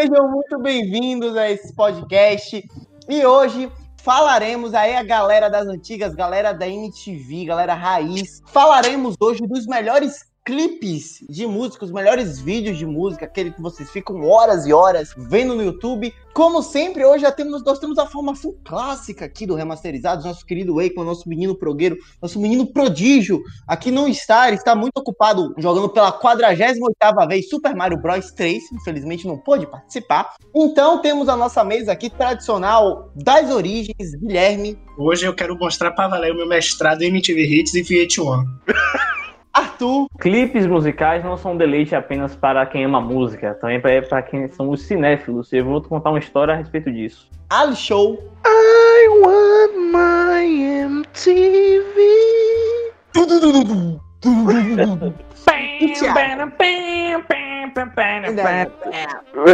Sejam muito bem-vindos a esse podcast. E hoje falaremos aí a galera das antigas, galera da MTV, galera raiz. Falaremos hoje dos melhores clipes de música, os melhores vídeos de música, aquele que vocês ficam horas e horas vendo no YouTube. Como sempre, hoje já temos, nós temos a formação clássica aqui do Remasterizados, nosso querido Wakeman, nosso menino progueiro, nosso menino prodígio, aqui não está, ele está muito ocupado jogando pela 48ª vez Super Mario Bros 3, infelizmente não pôde participar. Então temos a nossa mesa aqui tradicional das origens, Guilherme. Hoje eu quero mostrar para valer o meu mestrado em MTV Hits e VH1. Arthur. Clipes musicais não são deleite apenas para quem ama música, também para quem são os cinéfilos. Eu vou contar uma história a respeito disso. Ali Show. I want my MTV.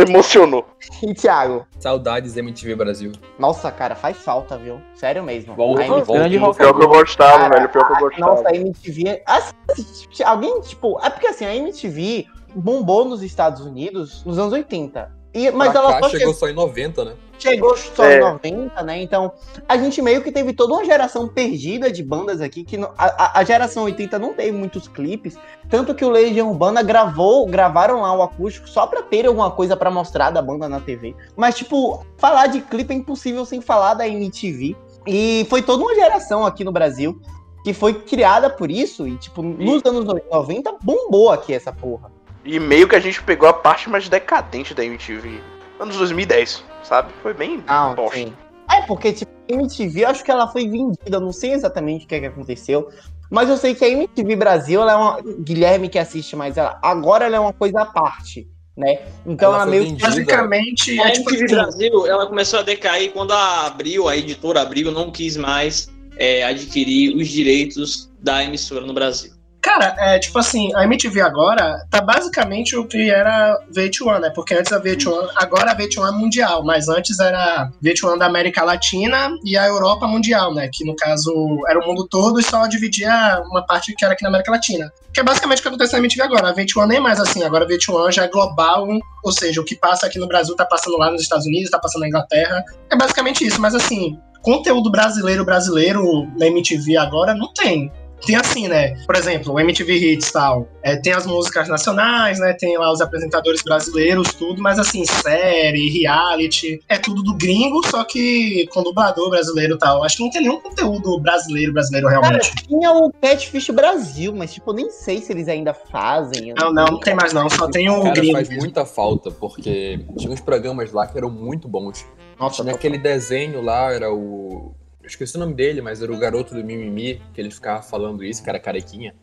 Emocionou. E Thiago? Saudades MTV Brasil. Nossa, cara, faz falta, viu? Sério mesmo. Volta, A volta. grande Pior que eu gostava, Cara, velho. Pior que eu gostava. Nossa, a MTV. Assim, alguém, tipo. É porque assim, a MTV bombou nos Estados Unidos nos anos 80. E, mas Pra ela cá só chegou chegou, só em 90, né? chegou só É. em 90, né? Então, a gente meio que teve toda uma geração perdida de bandas aqui, que a, a- geração 80 não teve muitos clipes. Tanto que o Legião Urbana gravou, gravaram lá o acústico só pra ter alguma coisa pra mostrar da banda na TV. Mas, tipo, falar de clipe é impossível sem falar da MTV. E foi toda uma geração aqui no Brasil que foi criada por isso. E, tipo, nos anos 90 bombou aqui essa porra. E meio que a gente pegou a parte mais decadente da MTV. Anos 2010, sabe? Foi bem Não, bosta. sim. É, porque, tipo, a MTV, eu acho que ela foi vendida, não sei exatamente o que, é que aconteceu, mas eu sei que a MTV Brasil, ela é uma. Guilherme que assiste mais ela, agora ela é uma coisa à parte, né? Então Ela ela, meio que. vendida. Basicamente, A é tipo MTV assim, Brasil, ela começou a decair quando a Abril, a editora Abril, não quis mais é, adquirir os direitos da emissora no Brasil. Cara, é tipo assim, a MTV agora tá basicamente o que era VH1, né? Porque antes a VH1, agora a VH1 é mundial, mas antes era VH1 da América Latina e a Europa mundial, né? Que no caso era o mundo todo e só dividia uma parte que era aqui na América Latina. Que é basicamente o que acontece na MTV agora. A VH1 nem é mais assim, agora a VH1 já é global, ou seja, o que passa aqui no Brasil tá passando lá nos Estados Unidos, tá passando na Inglaterra. É basicamente isso, mas assim, conteúdo brasileiro brasileiro na MTV agora não tem tem assim, né? Por exemplo, o MTV Hits tal. É, tem as músicas nacionais, né? Tem lá os apresentadores brasileiros, tudo, mas assim, série, reality, é tudo do gringo, só que com dublador brasileiro e tal. Acho que não tem nenhum conteúdo brasileiro, brasileiro Cara, realmente. tinha o Catfish Brasil, mas, tipo, eu nem sei se eles ainda fazem. Não, não, não tem mais não, só tem o Cara, gringo. faz muita falta, porque tinha uns programas lá que eram muito bons. Nossa, Tinha aquele desenho lá, era o. Eu esqueci o nome dele, mas era o garoto do Mimimi, que ele ficava falando isso, cara carequinha.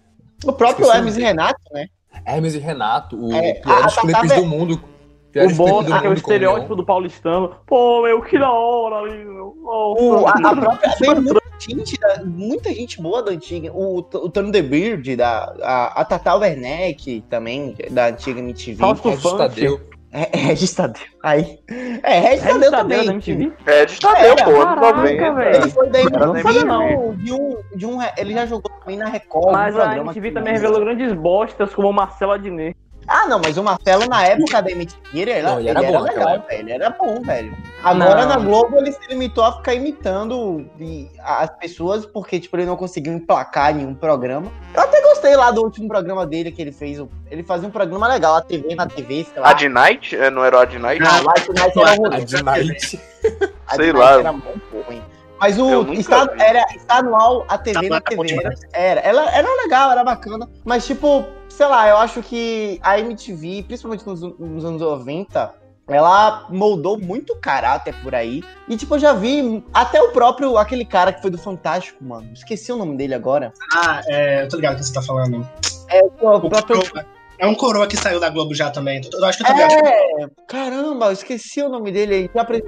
o próprio esqueci o Hermes e Renato, né? Hermes e Renato, o É, piores a- a- clipes a- do mundo. O bom, clipes do aquele estereótipo do paulistano. Pô, meu, que da hora, meu. Nossa. O, a, a própria. Gente, muita gente boa da antiga. O, o Tony The Beard, da, a, a Tata Werneck também, da antiga MTV. Fausto Funk. Tadeu. É, é Regis Tadeu. Aí. É, Regis Regis Tadeu Tadeu também. da MTV? É, de Tadeu, Era, pô, caraca, 90. velho. Ele foi da Era MTV, não sabia, não. De um, de um, ele já jogou também na Record. Mas a MTV também revelou grandes bostas como o Marcelo Adnet. Ah, não, mas o Marcelo na época da MTV, ele era, Não, ele ele era era, bom legal, velho. Ele era bom, velho. Agora Não. na Globo ele se limitou a ficar imitando as pessoas, porque, tipo, ele não conseguiu emplacar nenhum programa. Eu até gostei lá do último programa dele que ele fez. Ele fazia um programa legal, a TV na TV, sei lá. A de Night? É, Não era o Ad Night? Não, Light Night era ruim. A de Night. A Sei de lá. Era muito ruim. Mas o vi. era estadual, a TV na Tá bom TV. Era, demais. era, ela era legal, era bacana. Mas, tipo, sei lá, eu acho que a MTV, principalmente nos, nos anos 90, ela moldou muito caráter por aí. E, tipo, eu já vi até o próprio, aquele cara que foi do Fantástico, mano. Esqueci o nome dele agora. Ah, é, eu tô ligado o que você tá falando. É o O próprio. coroa, é um coroa que saiu da Globo já também. Eu acho que eu tô ligado. É, caramba, eu esqueci o nome dele aí. Já apre-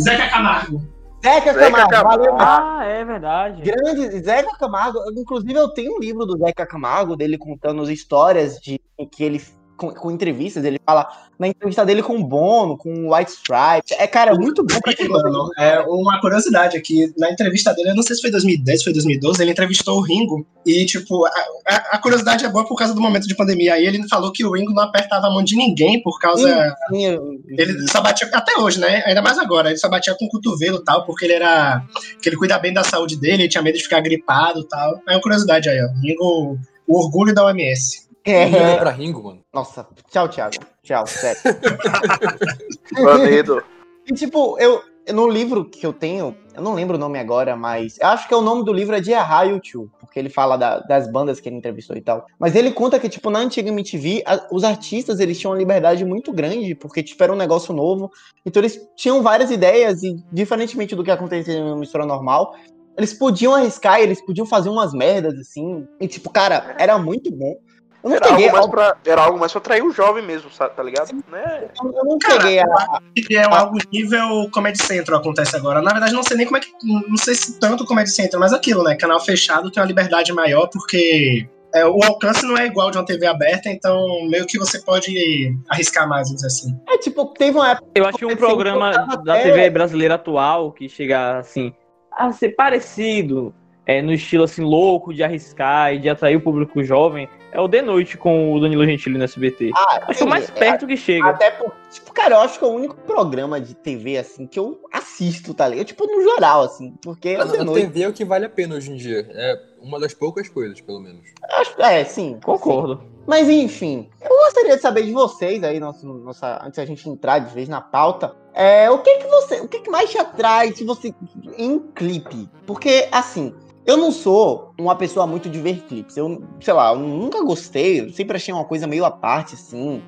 Zeca Camargo. Zeca Zeca Camargo, Camargo. valeu, Ah, é verdade. Grande Zeca Camargo, inclusive eu tenho um livro do Zeca Camargo, dele contando as histórias de que ele com, com entrevistas, ele fala na entrevista dele com o Bono, com o White Stripe. É, cara, muito bom pra mano, é uma curiosidade aqui, na entrevista dele, eu não sei se foi 2010, foi 2012, ele entrevistou o Ringo e, tipo, a, a- a curiosidade é boa por causa do momento de pandemia. Aí ele falou que o Ringo não apertava a mão de ninguém por causa. Sim, eu- Ele só batia, até hoje, né? Ainda mais agora, ele só batia com o cotovelo e tal, porque ele era. que ele cuida bem da saúde dele, ele tinha medo de ficar gripado e tal. É uma curiosidade aí, ó. Ringo, o orgulho da OMS. É, olha pra Ringo, mano. nossa, tchau, Thiago. Tchau, sério. Bandido. E, tipo, eu, no livro que eu tenho, eu não lembro o nome agora, mas eu acho que é o nome do livro é de errar YouTube, porque ele fala da- das bandas que ele entrevistou e tal. Mas ele conta que, tipo, na antiga MTV, a- os artistas, eles tinham uma liberdade muito grande, porque, tipo, era um negócio novo. Então, eles tinham várias ideias e, diferentemente do que acontecia em uma mistura normal, eles podiam arriscar, e eles podiam fazer umas merdas, assim. E, tipo, cara, era muito bom. Eu não Era peguei, algo, mais eu, pra, era algo mais pra atrair o jovem mesmo, sabe? Tá ligado? Né? eu não Cara, peguei a, E é algo nível Comedy Central acontece agora. Na verdade, não sei nem como é que. Não sei se tanto Comedy Central, mas aquilo, né? Canal fechado tem uma liberdade maior, porque é, o alcance não é igual de uma TV aberta, então meio que você pode arriscar mais, vamos dizer assim. É, tipo, teve uma época. Eu acho que um programa eu da TV brasileira atual que chega assim a ser parecido, é, no estilo assim louco de arriscar e de atrair o público jovem, é o De Noite com o Danilo Gentili no SBT. Ah, Acho que é o mais sim, perto que chega. Até por, tipo, cara, eu acho que é o único programa de TV, assim, que eu assisto, tá ligado? Tipo, no geral, assim, porque A, é a noite. TV é o que vale a pena hoje em dia. É uma das poucas coisas, pelo menos. Acho- É, sim. Concordo. sim. Mas enfim, eu gostaria de saber de vocês aí, nosso, nossa, antes da gente entrar de vez na pauta, é, o que que você, o que que mais te atrai se você em clipe? Porque assim, eu não sou uma pessoa muito de ver clipes. Eu, sei lá, eu nunca gostei, eu sempre achei uma coisa meio à parte assim.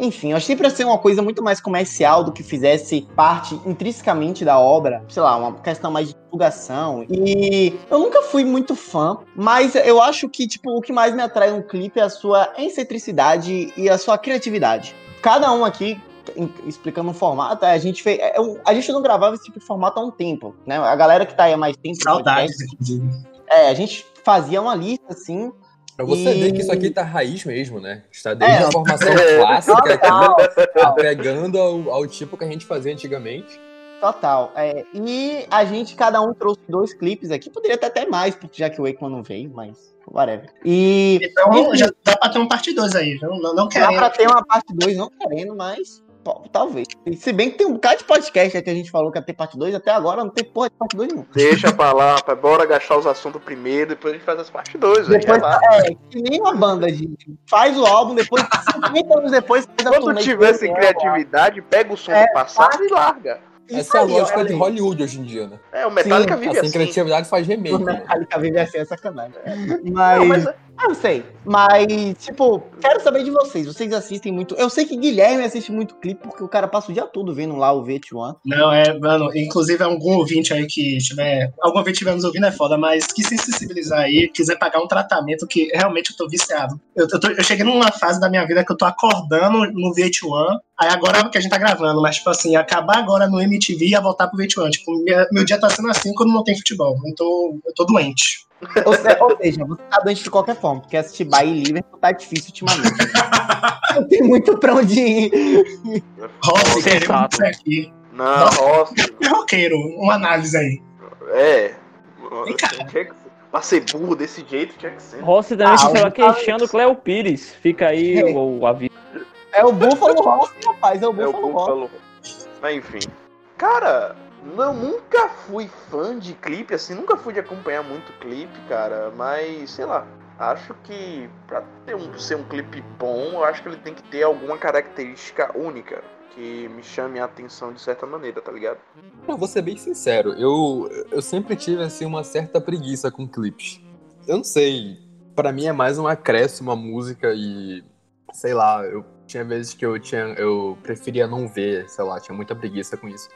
Enfim, eu achei uma coisa muito mais comercial do que fizesse parte intrinsecamente da obra, sei lá, uma questão mais de divulgação. E eu nunca fui muito fã, mas eu acho que, tipo, o que mais me atrai um clipe é a sua excentricidade e a sua criatividade. Cada um aqui explicando o formato, a gente fez. é, um- a gente não gravava esse tipo de formato há um tempo, né? A galera que tá aí há mais tempo. Saudades, inclusive. É, a gente fazia uma lista assim. Pra você E- ver que isso aqui tá raiz mesmo, né? Está desde É, a formação é. clássica aqui, Total, total. pegando ao, ao tipo que a gente fazia antigamente. Total. É, e a gente, cada um trouxe dois clipes aqui. Poderia ter até mais, porque já que o Wakeman não veio, mas whatever. E Então já dá pra ter um parte 2 aí? Não, não dá querendo. pra ter uma parte 2, não querendo, mas talvez. Se bem que tem um bocado de podcast aí que a gente falou que ia ter parte 2, até agora não tem porra de parte 2, não. Deixa pra lá, pra, bora gastar os assuntos primeiro, depois a gente faz as partes 2, velho. Depois, é, que nem uma banda, gente. Faz o álbum, depois, 50 anos depois, faz a Quando tiver sem reunião, criatividade, pega o som É, do passado e larga. Isso Essa é a lógica de. Hollywood hoje em dia, né? É, o Metallica Sim, vive Sem assim. criatividade faz O remake. né? Metallica vive assim, é sacanagem. Mas, Não, mas ah, não sei. Mas, tipo, quero saber de vocês. Vocês assistem muito. Eu sei que Guilherme assiste muito clipe, porque o cara passa o dia todo vendo lá o VH1. Não, é, mano, inclusive algum ouvinte aí que tiver. Algum ouvinte estiver nos ouvindo é foda, mas que se sensibilizar aí, quiser pagar um tratamento que realmente eu tô viciado. Eu, eu, tô- eu cheguei numa fase da minha vida que eu tô acordando no VH1, aí agora que a gente tá gravando, mas tipo assim, acabar agora no MTV e voltar pro VH1. Tipo, minha- meu dia tá sendo assim quando não tem futebol. Tô, eu tô doente. Ou, se- ou seja, você tá doente de qualquer forma, porque assistir Bahia e Liverpool tá difícil ultimamente. Não tem muito pra onde ir. Rossi, queremos isso aqui. Não, Rossi. É roqueiro, uma análise aí. É. Vem cá. Tinha Pra ser burro desse jeito, tinha que ser. Rossi também Ah, o estava queixando Cléo Pires. Fica aí É. o, o aviso. É o Buffalo Ross, rapaz. É o É o Buffalo Ross. Buffalo. Mas enfim. Cara, não, nunca fui fã de clipe, assim, nunca fui de acompanhar muito clipe, cara, mas sei lá. Acho que pra ter um, ser um clipe bom, eu acho que ele tem que ter alguma característica única que me chame a atenção de certa maneira, tá ligado? Não, vou ser bem sincero, eu, eu sempre tive assim uma certa preguiça com clipes. Eu não sei, pra mim é mais um acréscimo a música e sei lá, eu tinha vezes que eu tinha eu preferia não ver, sei lá, tinha muita preguiça com isso.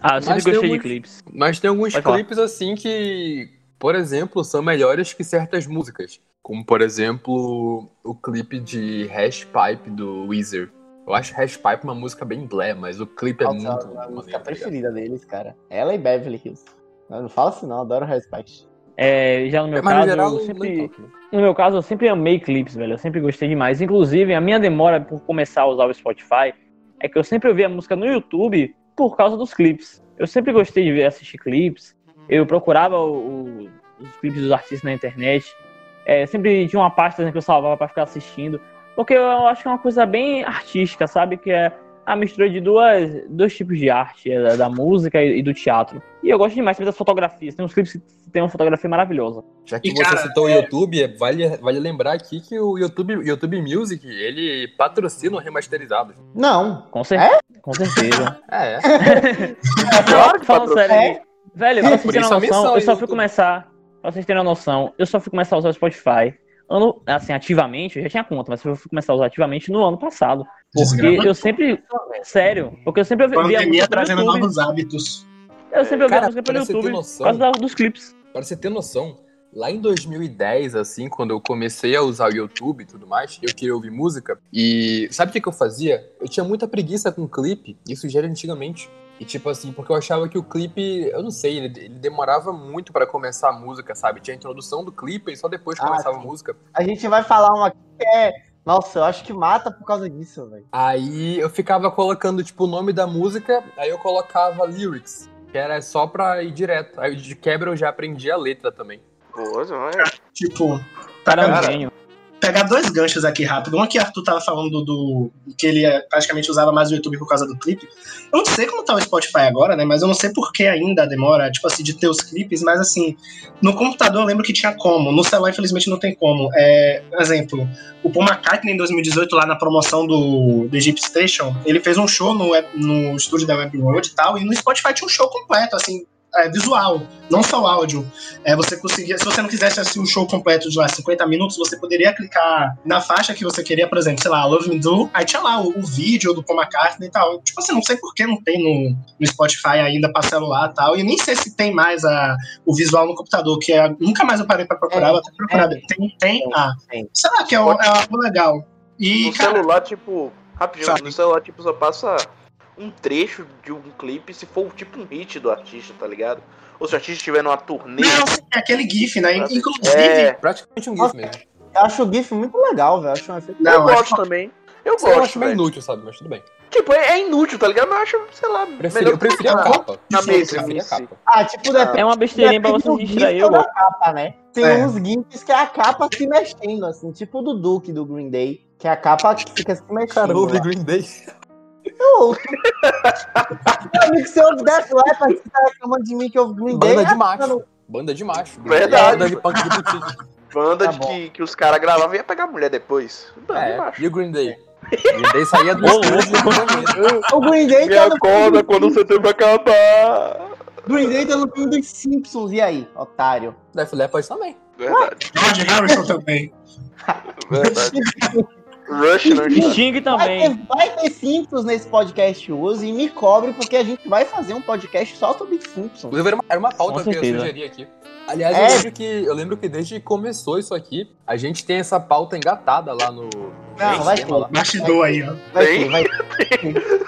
Ah, eu sempre Mas tem gostei de alguns- clipes. Mas tem alguns Pode falar. clipes assim que, por exemplo, são melhores que certas músicas, como por exemplo, o clipe de Hash Pipe do Weezer. Eu acho Hash Pipe uma música bem blé, mas o clipe é Nossa, muito a maneiro, música tá preferida deles, cara. Ela e Beverly Hills. Não, não fala assim, não. Adoro Respect. É, já no meu Mas no caso, geral, eu não sempre. No meu caso, eu sempre amei clipes, velho. Eu sempre gostei demais. Inclusive, a minha demora por começar a usar o Spotify é que eu sempre ouvia música no YouTube por causa dos clipes. Eu sempre gostei de ver, assistir clipes. Eu procurava o- o- os clipes dos artistas na internet. É, sempre tinha uma pasta né, que eu salvava pra ficar assistindo. Porque eu acho que é uma coisa bem artística, sabe? Que é a mistura de duas, dois tipos de arte, é, da, da música e, e do teatro. E eu gosto demais também das fotografias. Tem uns clipes que tem uma fotografia maravilhosa. Já que E, você cara, citou o YouTube, é- vale, vale lembrar aqui que o YouTube, YouTube Music, ele patrocina o remasterizado. Não. Com, cer com certeza. É, é. Não, falando sério, É? velho, É, pra vocês terem uma noção, eu só fui YouTube. começar, pra vocês terem uma noção, eu só fui começar a usar o Spotify, ano, assim, ativamente, eu já tinha conta, mas eu fui começar a usar ativamente no ano passado, porque eu sempre, sério, porque eu sempre ouvi- via Pandemia trazendo YouTube, novos hábitos. eu sempre ouvia Cara, música pelo YouTube, por causa dos clipes. Pra você ter noção, lá em 2010, assim, quando eu comecei a usar o YouTube e tudo mais, eu queria ouvir música. E sabe o que, que eu fazia? Eu tinha muita preguiça com clipe, isso já era antigamente. E tipo assim, porque eu achava que o clipe, eu não sei, ele, ele demorava muito pra começar a música, sabe? Tinha a introdução do clipe e só depois Ah, começava a sim. música. A gente vai falar uma aqui que é. Nossa, eu acho que mata por causa disso, velho. Aí eu ficava colocando, tipo, o nome da música, aí eu colocava lyrics, que era só pra ir direto. Aí de quebra eu já aprendi a letra também. Pô, não é. Tipo, Cara, pegar dois ganchos aqui rápido. Um que Arthur tava falando do, do- que ele eh, praticamente usava mais o YouTube por causa do clipe. Eu não sei como tá o Spotify agora, né? Mas eu não sei por que ainda demora, tipo assim, de ter os clipes, mas assim, no computador eu lembro que tinha como. No celular, infelizmente, não tem como. É, exemplo, o Paul McCartney em 2018, lá na promoção do, do Egypt Station, ele fez um show no, no estúdio da Web Road e tal, e no Spotify tinha um show completo, assim. É, visual, não só o áudio. É, você conseguia, se você não quisesse assistir o show completo de lá 50 minutos, você poderia clicar na faixa que você queria, por exemplo, sei lá, Love Me Do, aí tinha lá o, o vídeo do Paul McCartney e tal. Tipo assim, não sei por que não tem no, no Spotify ainda pra celular e tal, e nem sei se tem mais a, o visual no computador, que é, nunca mais eu parei pra procurar, É, vou até procurar. é. tem, tem, ah, tem. sei lá, que é, um- é algo legal. E, No cara, celular, tipo. Rapidinho, Sabe. no celular, tipo, só passa um trecho de um clipe se for tipo um hit do artista, tá ligado? Ou se o artista estiver numa turnê. não, é aquele GIF, né? Inclusive, É praticamente um GIF mesmo. Eu acho o GIF muito legal, velho. Acho um efeito. Não, eu gosto também. Eu Eu gosto, acho meio inútil, sabe? Mas tudo bem. Tipo, é, é inútil, tá ligado? Mas eu acho, sei lá, Preferi, melhor eu preferia a capa. Na Eu mesa, preferia a capa. Ah, tipo, depende. É uma besteirinha pra você distrair, eu da gosto. capa, né? Tem É. uns GIFs que é a capa se mexendo, assim, tipo o do Duke do Green Day, que é a capa que fica se mexendo. Cara. Green Day. Eu ouço. Meu amigo, você ouve Death Leppard, você tá reclamando de mim que ouve Green Day. Banda de macho. mano, Banda de macho. Verdade. Banda de punk de boutique. Banda Tá de que, que os caras gravavam e ia pegar mulher depois. Banda de É, macho. e o Green Day? O Green Day saía do louco. e. O Green Day Me tá no acorda quando o setembro acabar. Green Day tá no filme dos Simpsons, e aí, otário? Def Leppard também. Verdade, George Harrison também. verdade. Rush não E está. Sting Vai também. ter, vai ter Simpsons nesse podcast hoje e me cobre, porque a gente vai fazer um podcast só sobre Simpsons. Inclusive, era uma, era uma pauta que eu sugeri aqui. Aliás, É. eu, lembro que, eu lembro que desde que começou isso aqui, a gente tem essa pauta engatada lá no. Não, vai ter. Bastidor aí, ó. Vai ter, vai ter.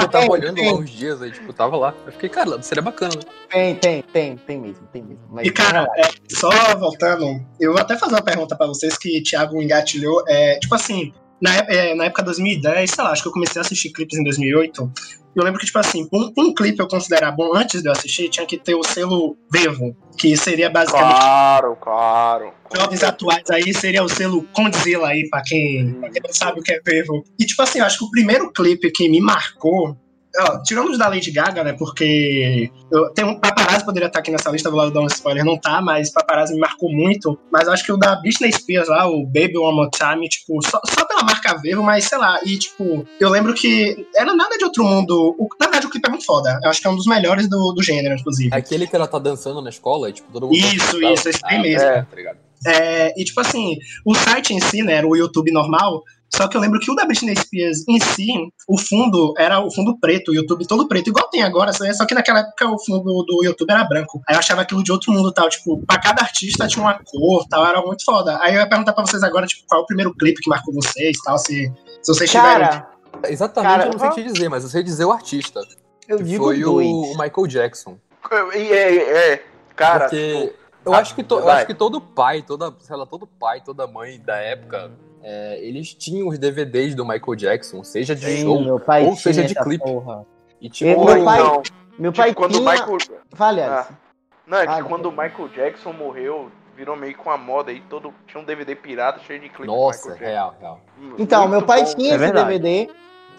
Eu tava olhando tem. lá uns dias aí, tipo, tava lá. Eu fiquei, cara, seria bacana, né? Tem, tem, tem, tem mesmo, tem mesmo. Mas E, cara, é, só voltando, eu vou até fazer uma pergunta pra vocês que o Thiago engatilhou. É, tipo assim, na, é, na época de 2010, sei lá, acho que eu comecei a assistir clipes em 2008. Eu lembro que, tipo assim, um, um clipe eu considerar bom antes de eu assistir tinha que ter o selo Vevo, que seria basicamente Claro, claro. jovens atuais aí, seria o selo Condzilla aí, pra quem, pra quem não sabe o que é Vevo. E, tipo assim, eu acho que o primeiro clipe que me marcou. Ó, tirando os da Lady Gaga, né? Porque eu, tem um Paparazzi poderia estar aqui nessa lista, vou lá dar um spoiler, não tá, mas Paparazzi me marcou muito. Mas acho que o da Britney Spears lá, o Baby One More Time, tipo, só, só pela marca Vevo, mas sei lá. E, tipo, eu lembro que era nada de outro mundo. O- na verdade, o clipe é muito foda. Eu acho que é um dos melhores do, do gênero, inclusive. É aquele que ela tá dançando na escola e, tipo, todo mundo. Isso, tá- isso, esse Ah, mesmo. É, tá ligado? É, e tipo assim, o site em si, né, era o YouTube normal, só que eu lembro que o da Britney Spears em si, o fundo era o fundo preto, o YouTube todo preto, igual tem agora, só só que naquela época o fundo do YouTube era branco. Aí eu achava aquilo de outro mundo tal, tipo, pra cada artista tinha uma cor tal, era muito foda. Aí eu ia perguntar pra vocês agora, tipo, qual é o primeiro clipe que marcou vocês tal, se, se vocês tiverem. Cara, Exatamente, Cara, eu não sei te dizer, mas eu sei dizer o artista. eu que digo foi dois. o Michael Jackson. E é, é, cara, Porque tipo, Eu acho que, to- eu acho que todo pai, toda, sei lá, todo pai, toda mãe da época, é, eles tinham os DVDs do Michael Jackson, seja de Sim, show meu pai ou seja de clipe. porra. e tipo, Eu- meu pai- então, Meu tipo, pai quando tinha... Michael. Fale, Ah, não, é que Fale. quando o Michael Jackson morreu, virou meio com a moda aí, todo. Tinha um DVD pirata cheio de clipe nossa, real, real. Então, Muito meu pai bom. tinha É esse. DVD.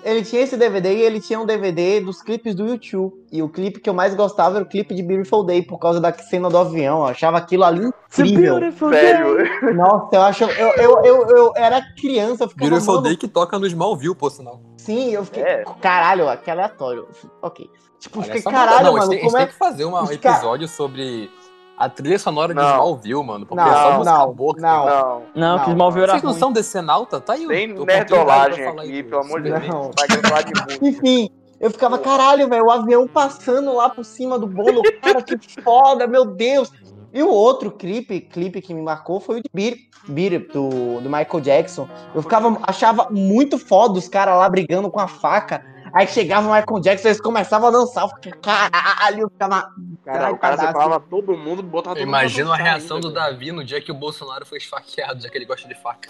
Ele tinha esse DVD e ele tinha um DVD dos clipes do YouTube. E o clipe que eu mais gostava era o clipe de Beautiful Day, por causa da cena do avião. Eu achava aquilo ali incrível. Velho, Nossa, eu acho. Eu, eu, eu, eu era criança, eu ficava. Beautiful Day que toca no Smallville, por sinal. Sim, eu fiquei. É. Caralho, que aleatório. Ok. Tipo, Olha fiquei, caralho, não, a gente mano. a gente Como tem é. que fazer um episódio sobre a trilha sonora de Não. Smallville, mano. Porque Não, é só música não, que não. tem. não. Não, que Não, Smallville era Vocês não ruim. são decenalta? Tá aí. Tem eu- eu nerdolagem aqui, pelo amor de Não. Deus. Vai gravar de música. Enfim, eu ficava, caralho, velho, o avião passando lá por cima do bolo. Cara, que foda, meu Deus. E o outro clipe, clipe que me marcou foi o de Beat, Beat do, do Michael Jackson. Eu ficava, achava muito foda os caras lá brigando com a faca. Aí chegava o Michael Jackson, eles começavam a dançar. Caralho, ficava. Cara, o cara separava todo mundo, botava todo imagino a reação ainda, do. Davi no dia que o Bolsonaro foi esfaqueado, já que ele gosta de faca.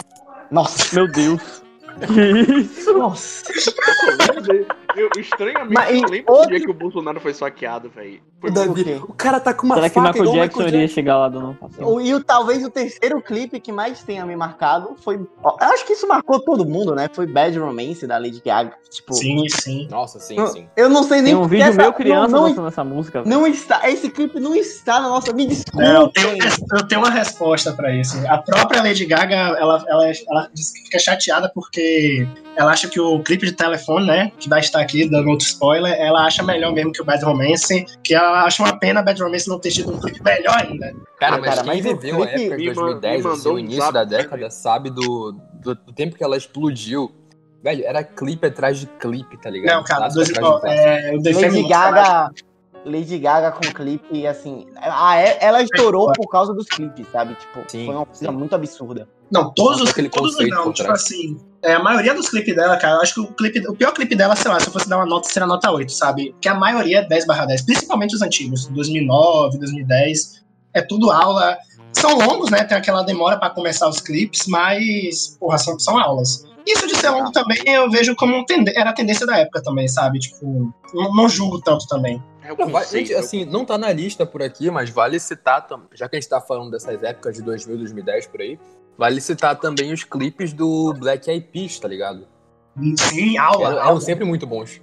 Nossa, Meu Deus. Que isso? nossa. Eu estranhamente, Mas, eu lembro outro- do dia que o Bolsonaro foi saqueado, velho. O cara tá com uma Será que faca Michael igual o Jackson iria chegar lá um passeio? O- E o, talvez o terceiro clipe que mais tenha me marcado foi. Eu acho que isso marcou todo mundo, né? Foi Bad Romance da Lady Gaga. Tipo, Sim, sim. Nossa, sim, eu, sim. eu não sei nem Tem um vídeo essa- meu criança não, não, essa música. velho. não está. Esse clipe não está na nossa. Me desculpem. Não, eu, tenho, eu tenho uma resposta pra isso. A própria Lady Gaga, ela, ela, ela diz que fica chateada porque ela acha que o clipe de telefone, né, que vai estar aqui dando outro spoiler, ela acha melhor mesmo que o Bad Romance, que ela acha uma pena Bad Romance não ter tido um clipe melhor ainda. Cara, Ah, mas cara, quem mas viveu a época de me man- 2010, me assim, o início da década, sabe, do, do, do tempo que ela explodiu. Velho, era clipe atrás de clipe, tá ligado? Não, cara, dois, ó, é, o Lady Gaga. Lady Gaga com clipe, e assim. A, ela estourou por causa dos clipes, sabe? Tipo, Sim, foi uma coisa sim. muito absurda. Não, todos os todos conceito não, tipo trás. assim, é, a maioria dos clipes dela, cara, eu acho que o clipe, o pior clipe dela, sei lá, se eu fosse dar uma nota, seria nota 8, sabe? Porque a maioria é 10 barra 10, principalmente os antigos, 2009, 2010, é tudo aula. São longos, né? Tem aquela demora pra começar os clipes, mas, porra, são, são aulas. Isso de ser longo também eu vejo como tende- era a tendência da época também, sabe? Tipo, não, não julgo tanto também. É Não, vai- gente, assim, não tá na lista por aqui, mas vale citar, já que a gente tá falando dessas épocas de 2000, 2010 por aí, vale citar também os clipes do Black Eyed Peas, tá ligado? Sim, aula. Eram, aula. eram sempre muito bons.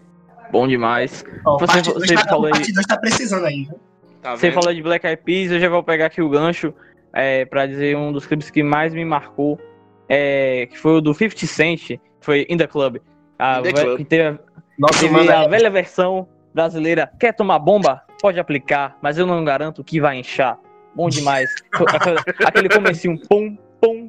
Bom demais. Ó, Você- parte você 2 tá, falou aí- parte tá precisando ainda. Tá Você vendo? falou de Black Eyed Peas, eu já vou pegar aqui o gancho é, para dizer um dos clipes que mais me marcou, é, que foi o do 50 Cent, foi In The Club. A, In The ve- Club. Que teve, Nossa, teve mano, a é- velha versão brasileira, quer tomar bomba? Pode aplicar, mas eu não garanto que vai inchar. Bom demais. Aquele comecinho, pum, pum,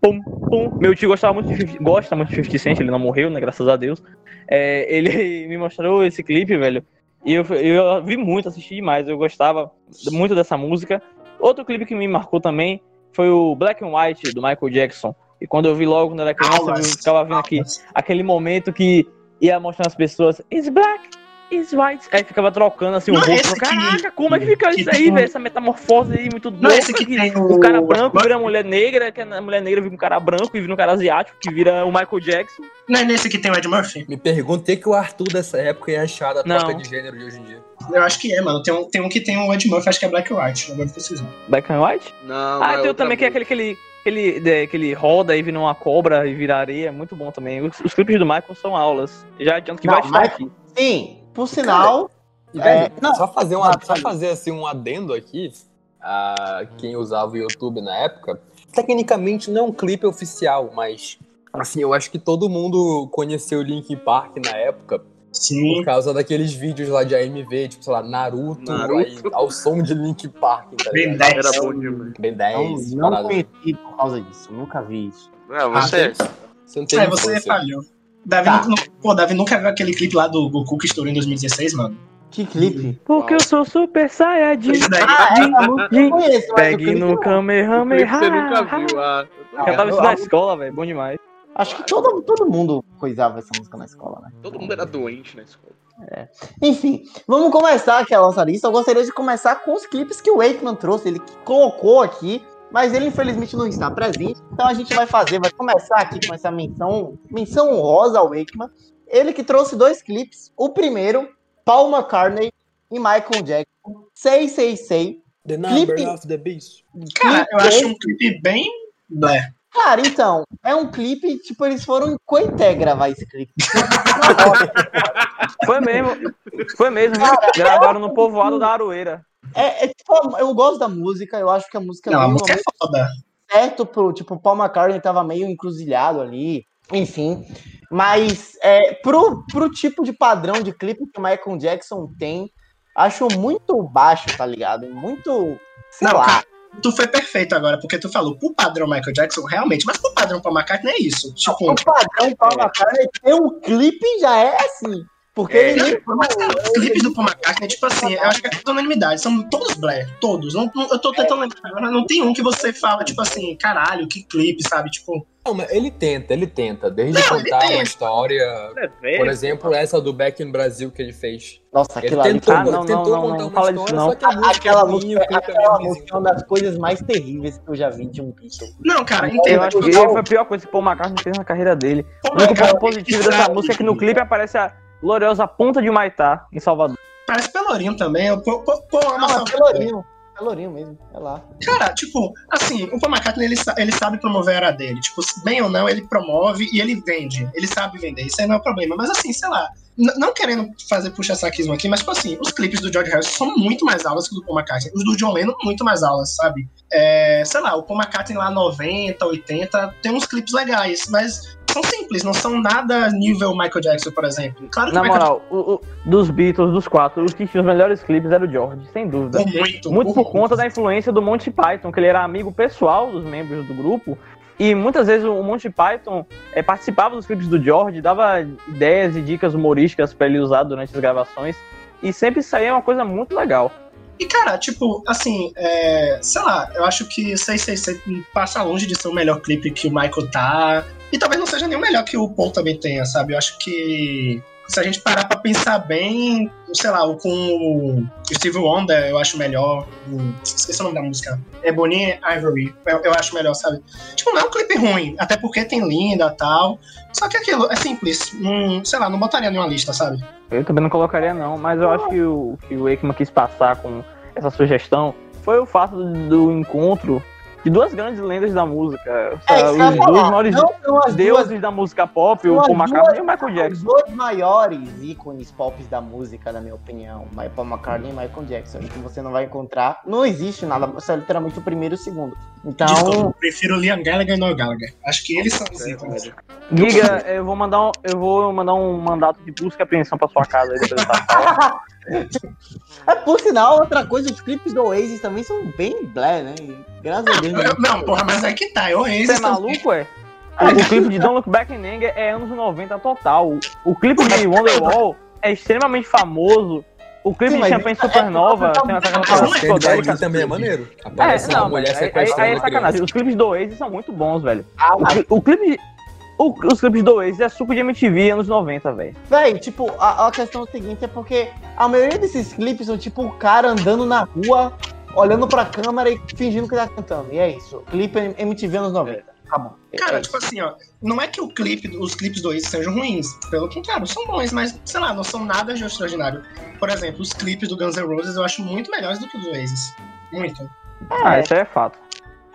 pum, pum. Meu tio gostava muito de 50, gosta muito de 50 Cent, ele não morreu, né, graças a Deus. É, ele me mostrou esse clipe, velho, e eu, eu vi muito, assisti demais, eu gostava muito dessa música. Outro clipe que me marcou também foi o Black and White, do Michael Jackson. E quando eu vi logo quando era criança, eu ficava vendo aqui aquele momento que ia mostrando as pessoas, is black, is white. Aí ficava trocando assim o Não, rosto. esse que- Caraca, como é que fica que isso aí, tem velho? Essa metamorfose aí muito Não, louca. esse que que tem o o- cara branco vira mulher negra, que a mulher negra vira um cara branco e vira um cara asiático, que vira o Michael Jackson. Não é nesse que tem o Ed Murphy? Me pergunto o que o Arthur dessa época ia achar da troca de gênero de hoje em dia. Eu acho que é, mano. Tem um, tem um que tem o Ed Murphy, acho que é Black and White. Agora preciso. Black and white? Não, ah, é tem também que é aquele que ele, que ele, de- que ele roda e vira uma cobra e vira areia. Muito bom também. Os, os clipes do Michael são aulas. Já adianto que Não, vai estar Michael- aqui. Sim, por sinal. E, É, velho, não, só fazer, um, ah, só fazer assim, um adendo aqui a quem usava o YouTube na época. Tecnicamente não é um clipe oficial, mas assim, eu acho que todo mundo conheceu o Linkin Park na época Sim. por causa daqueles vídeos lá de AMV, tipo, sei lá, Naruto, Naruto. aí, ao som de Linkin Park, tá Bem ligado? 10. Era bom demais. Não, 10, não parada. conheci por causa disso. Nunca vi isso. É, você. Você não tem É, você falhou. Davi, Tá. nunca, pô, Davi nunca viu aquele clipe lá do Goku que estourou em 2016, mano? Que clipe? Porque eu sou super saiyajin. Ah, o Pegue no Kamehameha. você nunca viu. Ah, eu tava isso na escola, velho. Bom demais. Acho que todo, todo mundo coisava essa música na escola, né? Todo mundo era doente na escola. Enfim, vamos começar aqui a nossa lista. Eu gostaria de começar com os clipes que o Wakeman trouxe, ele colocou aqui, mas ele infelizmente não está presente. Então a gente vai fazer, vai começar aqui com essa menção, menção honrosa ao Wakeman. Ele que trouxe dois clipes. O primeiro, Paul McCartney e Michael Jackson, 666. The number Clipe- of the beast. Cara, eu acho um clipe bem. Blé. Cara, então, é um clipe, tipo, eles foram em Coité gravar esse clipe. Foi mesmo. Foi mesmo. viu? Gravaram no povoado da Aroeira. É, é, tipo, eu gosto da música, eu acho que a música Não, a música é foda. certo pro, tipo, o Paul McCartney tava meio encruzilhado ali, enfim. Mas é, pro, pro tipo de padrão de clipe que o Michael Jackson tem, acho muito baixo, tá ligado? Muito, sei Não, lá. tu foi perfeito agora, porque tu falou pro padrão Michael Jackson, realmente, mas pro padrão Paul McCartney é isso. Tipo, O padrão Paul McCartney ter um clipe já é assim. Porque É, ele mas cara, os clipes do Paul McCartney, tipo assim, eu acho que é toda unanimidade, são todos Blair, todos. Não, não- eu tô tentando lembrar agora, não tem um que você fala, tipo assim, caralho, que clipe, sabe? Tipo, Não, mas ele tenta, ele tenta. Desde Não, ele contar uma história. É Por exemplo, essa do Back in Brasil que ele fez. Nossa, Ele aquilo ali. tentou, Ah, não, ele tentou não, não, contar não uma história, não. só que a música Aquela é música, é aquela música é uma das coisas mais terríveis que eu já vi de um Beatle. não, cara, Eu entenda. acho que foi a pior coisa que o Paul McCartney fez na carreira dele. O único ponto positivo dessa música é que no clipe aparece a gloriosa ponta de Maitá, em Salvador. Parece Pelourinho também, o Paul, Não, é. Pelourinho. Pelourinho mesmo, é lá. Cara, tipo, assim, o Paul McCartney, ele, ele sabe promover a era dele. Tipo, bem ou não, ele promove e ele vende. Ele sabe vender, isso aí não é o problema. Mas assim, sei lá, não querendo fazer puxa-saquismo aqui, mas tipo assim, os clipes do George Harrison são muito mais aulas que o do Paul McCartney. Os do John Lennon, muito mais aulas, sabe? É, sei lá, o Paul McCartney lá 90, 80, tem uns clipes legais, mas são simples, não são nada nível Michael Jackson, por exemplo. Claro que Na Michael moral, o- o- dos Beatles, dos quatro, os que tinham os melhores clipes era o George, sem dúvida. Jackson, muito, Muito por conta da influência do Monty Python, que ele era amigo pessoal dos membros do grupo. E muitas vezes o Monty Python eh, participava dos clipes do George, dava ideias e dicas humorísticas pra ele usar durante as gravações. E sempre saía uma coisa muito legal. E, cara, tipo, assim, é, sei lá, eu acho que 666 passa longe de ser o melhor clipe que o Michael tá. E talvez não seja nem o melhor que o Paul também tenha, sabe? Eu acho que se a gente parar pra pensar bem, sei lá, com o Steve Wonder eu acho melhor. O, esqueci o nome da música. É Bonnie Ivory. Eu, eu acho melhor, sabe? Tipo, não é um clipe ruim, até porque tem linda e tal. Só que aquilo é simples. Não, sei lá, não botaria nenhuma lista, sabe? Eu também não colocaria não, mas eu acho que o que o Ekman quis passar com essa sugestão foi o fato do encontro de duas grandes lendas da música. É, Os dois falar. maiores Não deuses duas, da música pop, o Paul McCartney e o Michael os Jackson. dois maiores ícones pop da música, na minha opinião. Paul McCartney e Michael Jackson. Acho que você não vai encontrar. Não existe nada. Você é literalmente o primeiro e o segundo. Então. Desculpa, prefiro Liam Gallagher e Noel Gallagher. Acho que eles são os ícones. Giga, eu vou mandar um, eu vou mandar um mandato de busca e apreensão pra sua casa aí depois fala. É, por sinal, outra coisa, os clipes do Oasis também são bem blé, né? Graças a Deus. Eu- Não, porra, mas é que tá. Eu Você Oasis é também. maluco, é? O, o clipe de Don't Look Back in Anger é anos 90 total. O, o clipe de Wonderwall é extremamente famoso. O clipe Sim, de Champagne é- Supernova é- tem uma é- aquela é- é- também é maneiro. É, Aparece uma não, mulher mas aí, é criança. sacanagem. Os clipes do Oasis são muito bons, velho. Ah, O, o clipe de, o- os clipes do Oasis é suco de MTV anos 90, velho. véi, tipo, a, a questão seguinte é porque a maioria desses clipes são tipo o cara andando na rua, olhando pra câmera e fingindo que tá cantando. E é isso. Clipe MTV anos 90. Acabou. É- Cara, é tipo assim, ó, não é que o clipe, os clipes do Oasis sejam ruins. Pelo contrário, são bons, mas, sei lá, não são nada de extraordinário. Por exemplo, os clipes do Guns N' Roses eu acho muito melhores do que os do Oasis. Muito. Ah, É. isso aí é fato.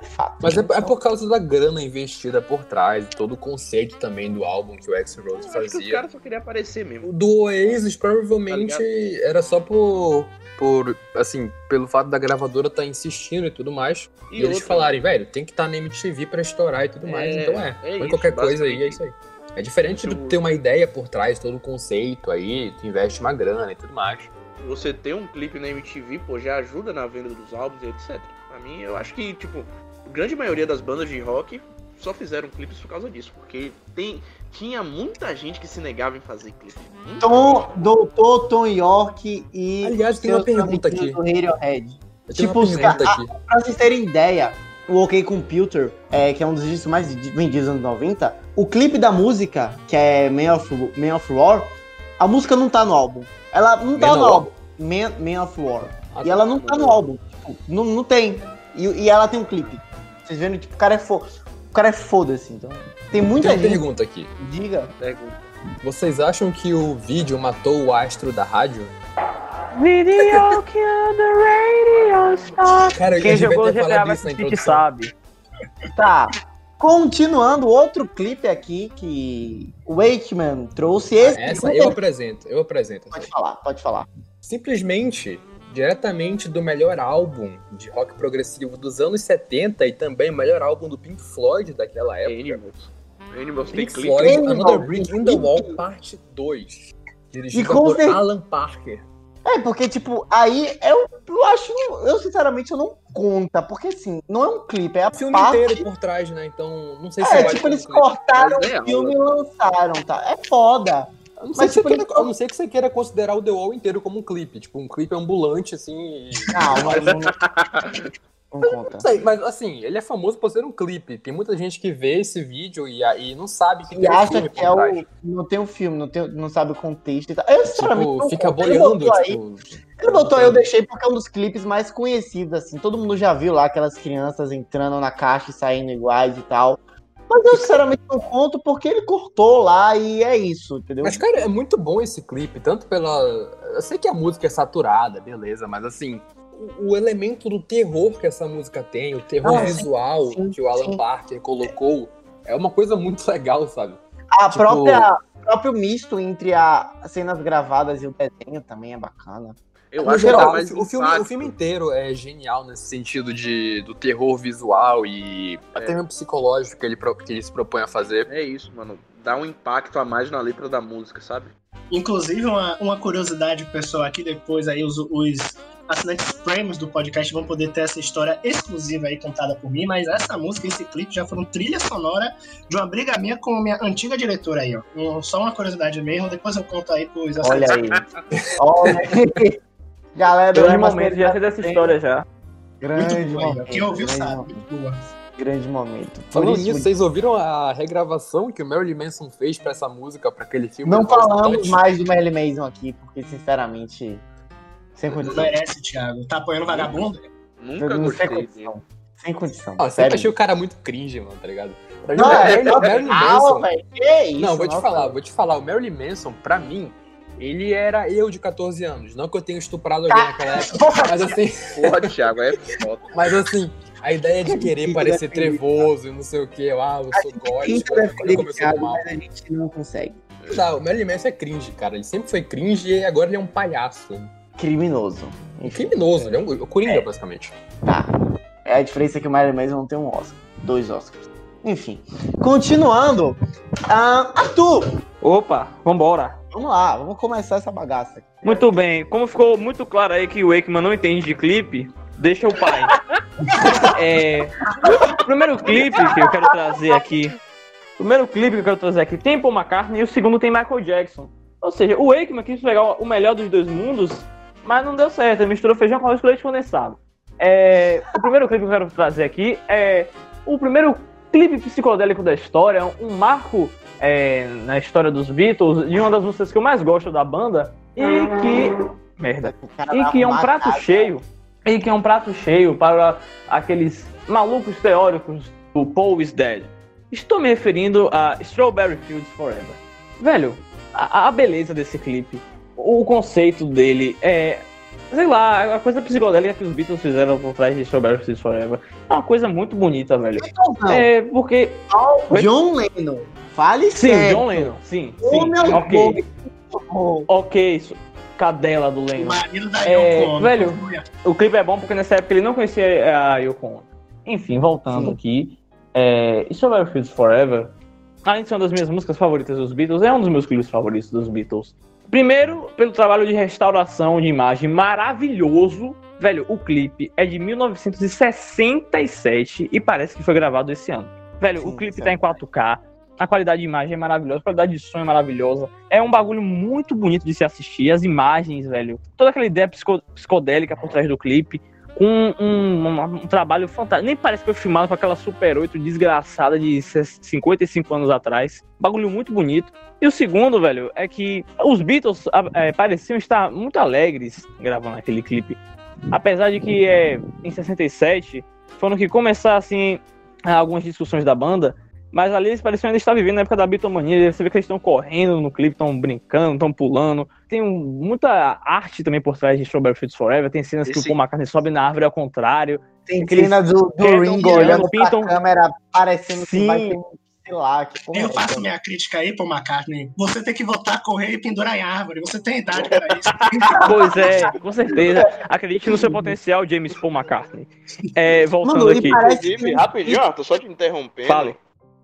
Fato. Mas é, é por causa da grana investida por trás, todo o conceito também do álbum que o Axl Rose Acho que os fazia. caras só queriam aparecer mesmo. O do Oasis provavelmente Tá era só por, por, assim, pelo fato da gravadora estar insistindo e tudo mais. E, eles outra, falarem, velho, tem que estar na MTV pra estourar e tudo mais. É, então é, é põe isso, qualquer coisa aí, é isso aí. É diferente de ter uma ideia por trás, todo o conceito aí, tu investe uma grana e tudo mais. Você ter um clipe na MTV, pô, já ajuda na venda dos álbuns e etc. Pra mim, eu acho que, tipo, grande maioria das bandas de rock só fizeram clipes por causa disso. Porque tem, tinha muita gente que se negava em fazer clipe. Muita Tom, doutor Tom York e. Aliás, tem uma pergunta aqui. Do Radiohead. Eu Tipo, uma os pergunta ca- aqui. Pra vocês terem ideia, o OK Computer, é, que é um dos discos mais vendidos nos anos 90, o clipe da música, que é Man of, Man of War, A música não tá no álbum. Ela não tá Man no of álbum. Man, Man of War. Ah, E ela não tá no álbum. Tipo, não, não tem. E, e ela tem um clipe. Vocês vendo, tipo, o cara é fo... O cara é foda-se, então. Tem muita Tem uma gente. pergunta aqui. Diga. Vocês acham que o vídeo matou o astro da rádio? Video kill the radio star. Cara, Quem jogou GTA na City introdução. sabe. Tá. Continuando, outro clipe aqui que o Wakeman trouxe. Esse Essa eu apresento, eu apresento. Pode falar, pode falar. Simplesmente, diretamente do melhor álbum de rock progressivo dos anos 70 e também o melhor álbum do Pink Floyd daquela época. Animals. Animals tem Pink. Floyd, Animals, Another Brick in the. Wall, parte 2. Dirigido E com por cer- Alan Parker. É, porque, tipo, aí eu, eu acho. Eu, sinceramente, eu não conta. Porque, assim, não é um clipe, é a O filme parte. inteiro por trás, né? Então, não sei se É, tipo, como eles clipe. cortaram é o filme e lançaram, tá? É foda. A não, ser Mas, que tipo, você queira, não ser que você queira considerar o The Wall inteiro como um clipe. Tipo, um clipe ambulante, assim. e- Não, não, não, não, sei, mas assim, ele é famoso por ser um clipe. Tem muita gente que vê esse vídeo e, aí não sabe que E tem um acha filme que é o. Não tem o filme, não, tem, não sabe o contexto e tal. Eu, sinceramente, Tipo, fica boiando, tipo. Ele botou aí, eu deixei porque é um dos clipes mais conhecidos, assim. Todo mundo já viu lá aquelas crianças entrando na caixa e saindo iguais e tal. Mas eu, sinceramente, não conto porque ele cortou lá e é isso, entendeu? Mas, cara, é muito bom esse clipe, tanto pela. Eu sei que a música é saturada, beleza, mas assim, o, o elemento do terror que essa música tem, o terror Ah, sim, visual sim, que o Alan sim. Parker colocou, é uma coisa muito legal, sabe? A tipo- própria. O próprio misto entre as cenas gravadas e o desenho também é bacana. Eu No acho que geral, o, mais o filme, o filme inteiro é genial nesse sentido de, do terror visual e até mesmo psicológico que ele, que ele se propõe a fazer. É isso, mano. Dá um impacto a mais na letra da música, sabe? Inclusive, uma, uma curiosidade, pessoal, aqui depois aí os, os assinantes prêmios do podcast vão poder ter essa história exclusiva aí contada por mim, mas essa música, esse clipe já foram trilha sonora de uma briga minha com a minha antiga diretora aí, ó. Um- só uma curiosidade mesmo, depois eu conto aí pros Olha assinantes. aí. Olha aí. Galera, Grande momento, já sei dessa história já. Grande Muito boa, momento. quem ouviu grande sabe. momento, Muito boa. Grande momento. Por Falando isso, nisso, vocês ouviram a regravação que o Marilyn Manson fez pra essa música, pra aquele filme? Não falamos mais do Merlin Mason aqui, porque sinceramente. Sem Não condição. merece, Thiago. Tá apoiando vagabundo? Nunca Não gostei sem condição. Sem condição. Ah, eu sempre sério. achei o cara muito cringe, mano, tá ligado? Pra mim, Não, o é, Marilyn- o Marilyn Manson. velho. Que isso? Não, vou te falar, vou te falar. O Marilyn Manson, pra mim, ele era eu de 14 anos. Não que eu tenha estuprado alguém naquela época, mas assim, Porra, Thiago, é foda. mas assim, a ideia de querer parecer trevoso e não sei o que, ah, eu sou gótico, Thiago, mal. mas a gente não consegue. Não, o Marilyn Manson é cringe, cara. Ele sempre foi cringe e agora ele é um palhaço. Criminoso. Um Enfim, criminoso, ele é um coringa, basicamente. tá. É a diferença é que o Marilyn Manson não tem um Oscar. Dois Oscars. Enfim. Continuando. Ah, Arthur, Opa, vambora. Vamos lá. Vamos começar essa bagaça. aqui. Muito bem, como ficou muito claro aí que o Wakeman não entende de clipe, deixa o pai. É, o primeiro clipe que eu quero trazer aqui. O primeiro clipe que eu quero trazer aqui tem Paul McCartney e o segundo tem Michael Jackson. Ou seja, o Wakeman quis pegar o melhor dos dois mundos, mas não deu certo. Ele misturou feijão com arroz com leite condensado. É, o primeiro clipe que eu quero trazer aqui é o primeiro clipe psicodélico da história, um marco é, na história dos Beatles e uma das músicas que eu mais gosto da banda e que merda e que é um prato cheio e que é um prato cheio para aqueles malucos teóricos do Paul is Dead. Estou me referindo a Strawberry Fields Forever. Velho, a, a beleza desse clipe, o conceito dele é sei lá, a coisa psicodélica que os Beatles fizeram por trás de Strawberry Fields Forever é uma coisa muito bonita, velho. É porque? John Lennon. Fale sim, certo. John Lennon, sim, sim, meu ok, Deus. ok, isso, cadela do O Lennon. marido da É, Yoko Ono. velho, O clipe é bom porque nessa época ele não conhecia a Yoko Ono. Enfim, voltando Sim. aqui. É, Strawberry Fields Forever, além de ser uma das minhas músicas favoritas dos Beatles, é um dos meus clipes favoritos dos Beatles. Primeiro, pelo trabalho de restauração de imagem maravilhoso. Velho, o clipe é de 1967 e parece que foi gravado esse ano. Velho, Sim, o clipe certo. tá em 4K, a qualidade de imagem é maravilhosa, a qualidade de som é maravilhosa. É um bagulho muito bonito de se assistir. As imagens, velho. Toda aquela ideia psico- psicodélica por trás do clipe. com um, um- um trabalho fantástico. Nem parece que foi filmado com aquela Super 8 desgraçada de 55 anos atrás. Bagulho muito bonito. E o segundo, velho, é que os Beatles é, pareciam estar muito alegres gravando aquele clipe. Apesar de que é, em 67 foram que começaram assim algumas discussões da banda, mas ali eles pareciam ainda estar vivendo na época da Beatlemania. Você vê que eles estão correndo no clipe, estão brincando, estão pulando. Tem um- muita arte também por trás de Strawberry Fields Forever. Tem cenas que o Esse- Paul McCartney sobe na árvore ao contrário. Tem cena do, do Ringo olhando pintam. pra câmera, parecendo Sim. que vai ter, sei lá, que porra Eu é faço minha crítica aí pro McCartney. Você tem que votar, correr e pendurar em árvore. Você tem idade para isso. Pois é, com certeza. Acredite no seu potencial, James Paul McCartney. É, voltando Mano, aqui. parece Inclusive, rapidinho, ó, tô só te interrompendo. Fale.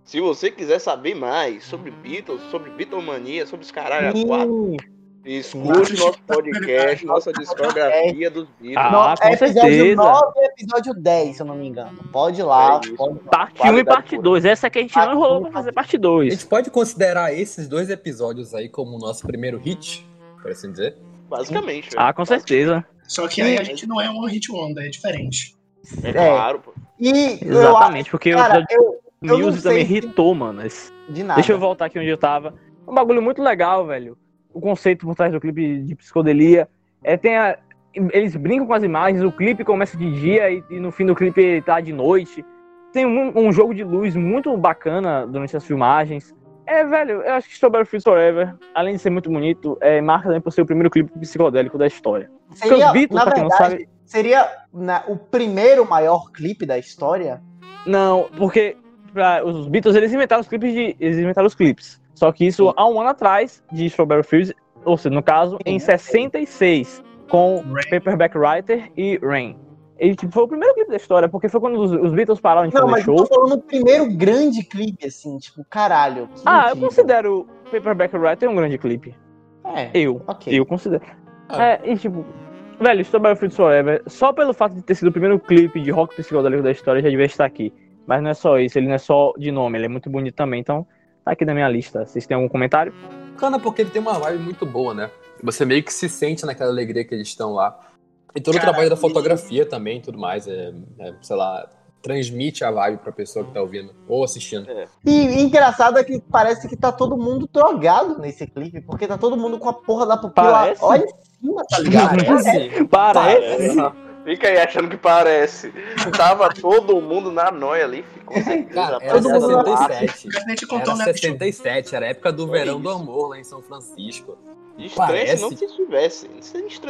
Se você quiser saber mais sobre Beatles, sobre Beatlemania, sobre os caralho a quatro, Sim. escute nosso podcast, nossa discografia dos Beatles. Ah, No- com é episódio certeza. 9 e episódio 10, se eu não me engano. Pode ir lá, É pode. Parte 1 e Qualidade parte pura. 2. Essa que a gente não Parte enrolou um, pra fazer parte 2. A gente pode considerar esses dois episódios aí como o nosso primeiro hit, por assim dizer. Basicamente. Ah, com certeza. Só que aí a gente não é um hit wonder, é diferente. É É. claro, pô. E eu Exatamente, porque cara, eu, eu não Music também se- irritou, mano. Esse- de nada. Deixa eu voltar aqui onde eu tava. Um bagulho muito legal, velho. O conceito por trás do clipe de psicodelia. É, tem a- Eles brincam com as imagens, o clipe começa de dia e, e no fim do clipe ele tá de noite. Tem um, um jogo de luz muito bacana durante as filmagens. É, velho, eu acho que Strawberry Fields Forever, além de ser muito bonito, é, marca também por ser o primeiro clipe psicodélico da história. Seria, Beatles, na verdade, sabe, seria né, o primeiro maior clipe da história? Não, porque pra, os Beatles eles inventaram os clipes de. Eles inventaram os clipes. Só que isso há um ano atrás de Strawberry Fields, ou seja, no caso, em 66, com Rain. Paperback Writer e Rain. E tipo, foi o primeiro clipe da história, porque foi quando os, os Beatles pararam de Não, fazer mas eu show. tô falando o primeiro grande clipe, assim, tipo, caralho. Ah, eu incrível. considero Paperback Writer um grande clipe. É, Eu. ok. Eu considero. Ah. É, e tipo, velho, Strawberry Fields Forever, só pelo fato de ter sido o primeiro clipe de rock psicodélico da história, já devia estar aqui. Mas não é só isso, ele não é só de nome, ele é muito bonito também, então tá aqui na minha lista. Vocês têm algum comentário? Bacana porque ele tem uma vibe muito boa, né? Você meio que se sente naquela alegria que eles estão lá. E todo Cara, o trabalho da e- fotografia também e tudo mais, é, é, sei lá, transmite a vibe pra pessoa que tá ouvindo ou assistindo. E engraçado é que parece que tá todo mundo drogado nesse clipe, porque tá todo mundo com a porra da pupila Parece. olha em cima, tá ligado? Parece. Parece. Fica aí achando que parece. Tava todo mundo na noia ali, ficou certeza. Cara, era Todo mundo lá. 67. O presidente contou, Era né? 67, era a época do Foi verão do isso. amor lá em São Francisco. Estranho se Parece. não se tivesse.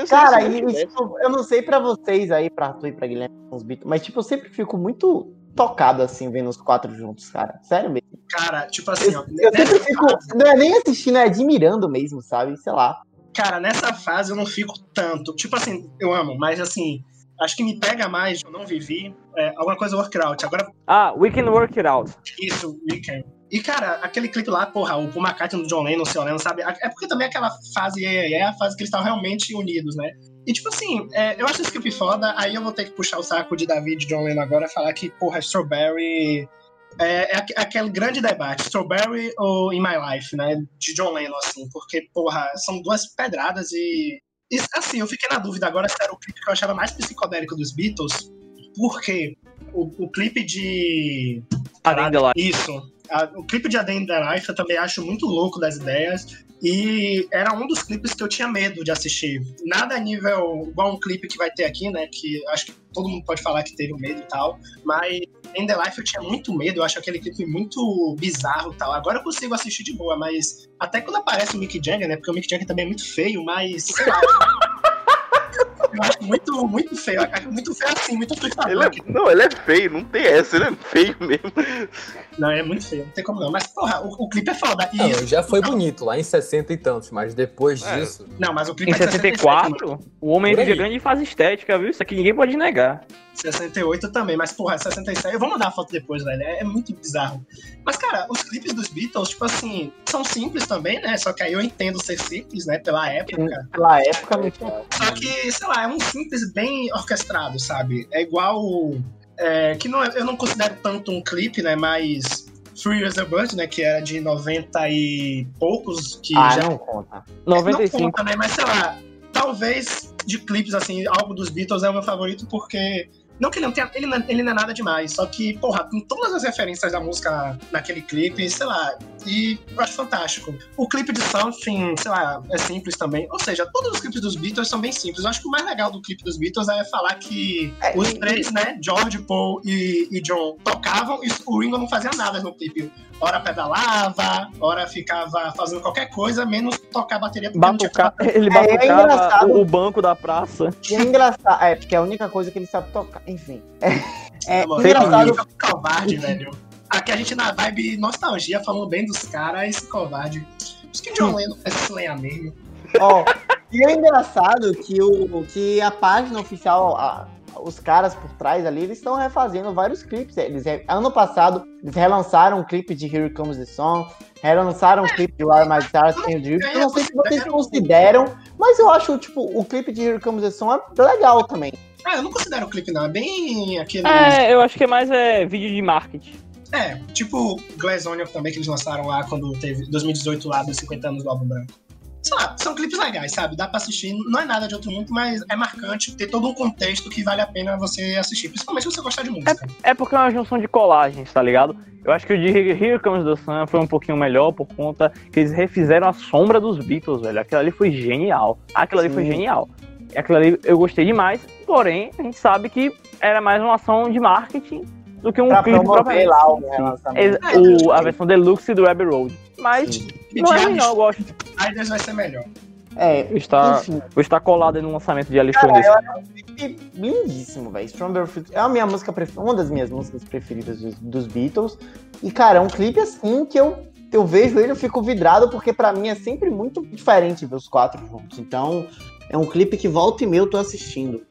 Cara, não e, e, tivesse. tipo, eu não sei pra vocês aí, pra Arthur e pra Guilherme, os Beatles, mas tipo, eu sempre fico muito tocado assim, vendo os quatro juntos, cara. Sério mesmo. Cara, tipo assim, ó. Eu sempre nessa fico, fase- não é nem assistindo, é admirando mesmo, sabe? Sei lá. Cara, nessa fase eu não fico tanto. Tipo assim, eu amo, mas assim, acho que me pega mais, eu não vivi, é, alguma coisa workout. Agora, Ah, We Can Work It Out. isso, Weekend. E, cara, aquele clipe lá, porra, o Paul McCartney do John Lennon se olhando, sabe? É porque também aquela fase é, é a fase que eles estavam realmente unidos, né? E, tipo assim, é, eu acho esse clipe foda, aí eu vou ter que puxar o saco de David e John Lennon agora e falar que, porra, Strawberry... É, é aqu- aquele grande debate, Strawberry ou In My Life, né? De John Lennon, assim, porque, porra, são duas pedradas e... e, assim, eu fiquei na dúvida agora se era o clipe que eu achava mais psicodélico dos Beatles, porque o, o clipe de... Ainda lá. Isso. A- o clipe de A Day in the Life eu também acho muito louco das ideias. E era um dos clipes que eu tinha medo de assistir. Nada a nível igual um clipe que vai ter aqui, né? Que acho que todo mundo pode falar que teve medo e tal. Mas In the Life eu tinha muito medo. Eu acho aquele clipe muito bizarro e tal. Agora eu consigo assistir de boa, mas até quando aparece o Mick Jagger, né? Porque o Mick Jagger também é muito feio, mas sei lá. Eu acho muito, muito feio. Muito feio assim, muito assustador. Ele é, não, ele é feio, não tem essa, ele é feio mesmo. Não, é muito feio, não tem como não. Mas, porra, o, o clipe é foda. E Não, isso- já foi bonito lá em 60 e tantos, mas depois É. disso. Não, mas o clipe Em é de 67, mano. 64, o homem vivia grande fase estética, viu? Isso aqui ninguém pode negar. 68 também, mas porra, 67. Eu vou mandar a foto depois, velho. É, é muito bizarro. Mas, cara, os clipes dos Beatles, tipo assim, são simples também, né? Só que aí eu entendo ser simples, né? Pela época. Pela época não. Só que, sei lá, é um simples bem orquestrado, sabe? É igual. é, que não, é- eu não considero tanto um clipe, né? Mas. Free as a Bird, né? Que era de 90 e poucos, que Ah, já não conta. Não 95. conta, né? Mas sei lá, talvez de clipes, assim, álbum dos Beatles é o meu favorito porque. Não que ele não tenha. Ele não, ele não é nada demais, só que, porra, tem todas as referências da música naquele clipe, sei lá. E eu acho fantástico. O clipe de Something, sei lá, é simples também. Ou seja, todos os clipes dos Beatles são bem simples. Eu acho que o mais legal do clipe dos Beatles é falar que É, os e- três, né, George, Paul e, e John, tocavam e o Ringo não fazia nada no clipe. Hora pedalava, hora ficava fazendo qualquer coisa, menos tocar a bateria. Batuca... Ele É, é batucava engraçado. o, o banco da praça. E é engraçado, é, porque é a única coisa que ele sabe tocar. Enfim. É, é Mano, engraçado. fica covarde, velho. Aqui a gente na vibe nostalgia, falando bem dos caras, esse covarde. Acho que John Lennon é Slayer mesmo. Ó, e é engraçado que, o, que a página oficial, a- os caras por trás ali, eles estão refazendo vários clipes. Eles, ano passado, eles relançaram um clipe de Here Comes the Song, relançaram um clipe de Where My Stars Can You. Eu não sei se vocês consideram, mas eu acho, tipo, o clipe de Here Comes the Song é legal também. Ah, eu não considero o clipe, não. É bem aquele. É, eu acho que é mais é, vídeo de marketing. É, tipo Glass Onion também, que eles lançaram lá quando teve 2018 lá dos 50 anos do álbum branco. Sei lá, são clipes legais, sabe? Dá pra assistir, não é nada de outro mundo, mas é marcante, tem todo um contexto que vale a pena você assistir, principalmente se você gostar de música. É porque é uma junção de colagens, tá ligado? Eu acho que o de Here Comes the Sun foi um pouquinho melhor por conta que eles refizeram a sombra dos Beatles, velho. Aquilo ali foi genial. Aquilo ali foi genial. E aquilo ali eu gostei demais, porém, a gente sabe que era mais uma ação de marketing do que um Pra clipe promover propriamente. lá o relançamento. É, o- a versão deluxe do Abbey Road. Mas Sim. Não é eu gosto. Riders vai ser melhor. É, Está, enfim. vou estar colado aí no lançamento de Alice Cara, acho um clipe lindíssimo, velho. Strawberry Fields é a minha música uma das minhas músicas preferidas dos, dos Beatles. E, cara, é um clipe assim que eu, eu vejo ele e eu fico vidrado, porque pra mim é sempre muito diferente ver os quatro juntos. Então, é um clipe que volta e meia eu tô assistindo.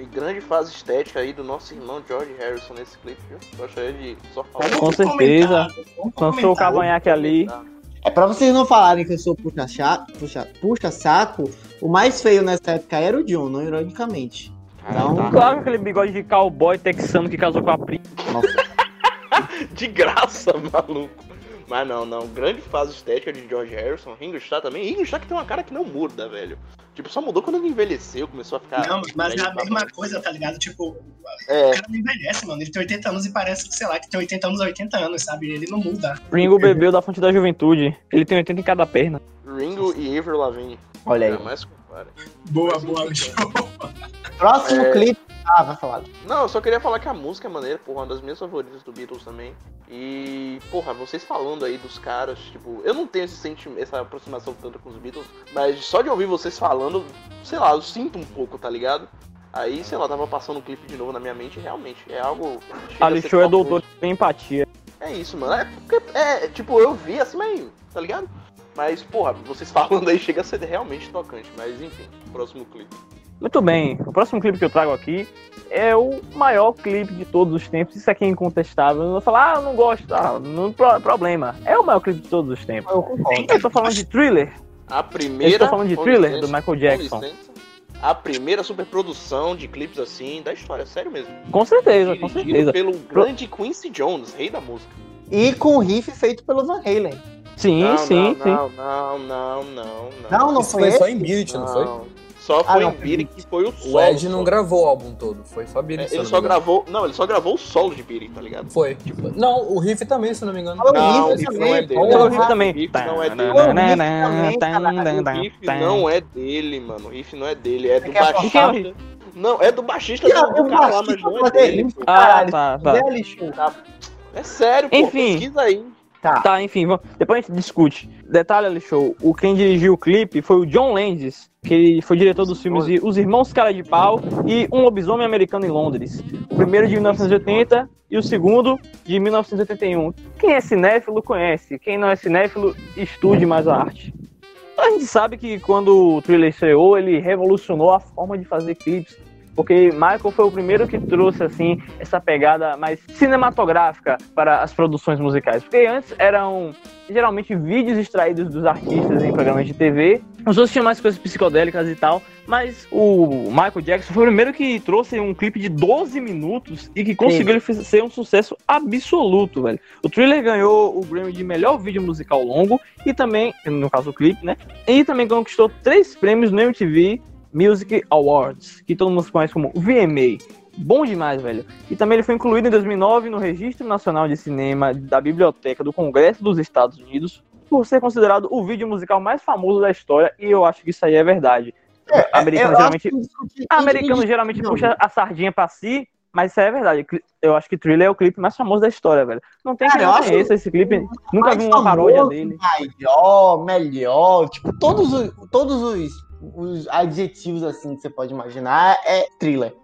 E grande fase estética aí do nosso irmão George Harrison nesse clipe, viu? Gostaria de só falar. Com certeza. Lançou o cavanhaque ali. É pra vocês não falarem que eu sou puxa, cha- puxa, puxa saco, o mais feio nessa época era o John, não ironicamente. Não. tá. Claro que aquele bigode de cowboy texano que casou com a prima. De graça, maluco. Mas não, não. Grande fase estética de George Harrison. Ringo Starr também. Ringo Starr que tem uma cara que não muda, velho. Tipo, só mudou quando ele envelheceu, começou a ficar. Não, mas é a mesma coisa, tá ligado? Tipo, o É, cara não envelhece, mano. Ele tem 80 anos e parece que, sei lá, que tem 80 anos a 80 anos, sabe? Ele não muda. Ringo bebeu da fonte da juventude. Ele tem 80 em cada perna. Ringo e Avril Lavigne. Olha aí. Jamais compara. Boa, Mas, boa. Próximo É. clipe. Ah, vai falar. Não, eu só queria falar que a música é maneira, porra, uma das minhas favoritas do Beatles também. E, porra, vocês falando aí dos caras, tipo, eu não tenho esse sentimento, essa aproximação tanto com os Beatles, mas só de ouvir vocês falando, sei lá, eu sinto um pouco, tá ligado? Aí, sei lá, tava passando um clipe de novo na minha mente e realmente é algo. chega a Ali ser Show é doutor de empatia. É isso, mano. É porque, é, tipo, eu vi assim, mas, tá ligado? Mas, porra, vocês falando aí chega a ser realmente tocante. Mas, enfim, próximo clipe. Muito bem, o próximo clipe que eu trago aqui é o maior clipe de todos os tempos. Isso aqui é incontestável. Eu não vou falar, ah, eu não gosto, ah, não pro- problema. É o maior clipe de todos os tempos. Eu concordo. Eu tô falando de Thriller. A primeira. Eu tô falando de Thriller, licença, do Michael Jackson. licença, a primeira superprodução de clipes assim da história, sério mesmo. Com certeza, com certeza. pelo grande Quincy Jones, rei da música. E com o riff feito pelo Van Halen. Sim, não, sim, não, sim. Não, não, não, não, Não, não Isso foi foi só em Beat, não foi? Só Ah, foi não, em Beat que foi o solo. O Ed não só. gravou o álbum todo, foi só Beat. É, Ele não só gravou. Não, ele só gravou o solo de Beat, tá ligado? Foi. Não, o riff também, se eu não me engano. Fala Não, o o riff não é também. dele. O riff também. O riff não é dele. O riff também, caralho. O riff não é dele, mano. O riff não é dele, é do baixista. Não, é do baixista a- do o cara lá, mas não é dele. Ah, tá, tá. É sério, pô. Enfim. Pesquisa aí. Tá. Tá, enfim, depois a gente discute. Detalhe, Show, o quem dirigiu o clipe foi o John Landis, que foi diretor dos filmes de Os Irmãos Cara de Pau e Um Lobisomem Americano em Londres. O primeiro de 1980 e o segundo de 1981. Quem é cinéfilo conhece, quem não é cinéfilo estude mais a arte. A gente sabe que quando o Thriller estreou, ele revolucionou a forma de fazer clipes. Porque Michael foi o primeiro que trouxe assim essa pegada mais cinematográfica para as produções musicais. Porque antes eram geralmente vídeos extraídos dos artistas em programas de TV. Os outros tinham mais coisas psicodélicas e tal. Mas o Michael Jackson foi o primeiro que trouxe um clipe de 12 minutos e que conseguiu ser um sucesso absoluto, velho. O Thriller ganhou o Grammy de melhor vídeo musical longo e também, no caso o clipe, né? E também conquistou três prêmios no MTV Music Awards, que todo mundo conhece como VMA. Bom demais, velho. E também ele foi incluído em 2009 no Registro Nacional de Cinema da Biblioteca do Congresso dos Estados Unidos, por ser considerado o vídeo musical mais famoso da história, e eu acho que isso aí é verdade. americano Eu geralmente, acho que americano geralmente Não. puxa a sardinha pra si, mas isso aí é verdade. Eu acho que Thriller é o clipe mais famoso da história, velho. Não tem Cara, quem não conheça esse clipe. Nunca vi uma paródia famoso, dele. Maior, melhor, tipo, todos os, todos os, os adjetivos assim que você pode imaginar é thriller.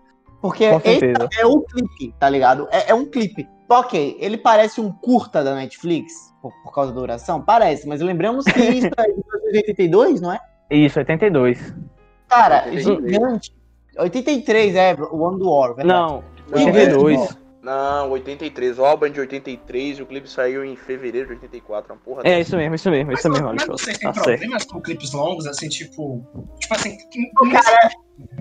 Porque é o clipe, tá ligado? É, é um clipe. Ok, ele parece um curta da Netflix, por, por causa da duração? Parece, mas lembramos que isso é de 1982, não é? Isso, 82. Cara, 83. gigante. 83, é, o One do War, verdade. Não, Não, 82. Não, 83. O álbum de 83 e o clipe saiu em fevereiro de 84. Uma porra É dessa. isso mesmo, isso mesmo, isso mas, mesmo, mas Alexandre. vocês têm Tá certo. problemas com clipes longos, assim, tipo. Tipo assim.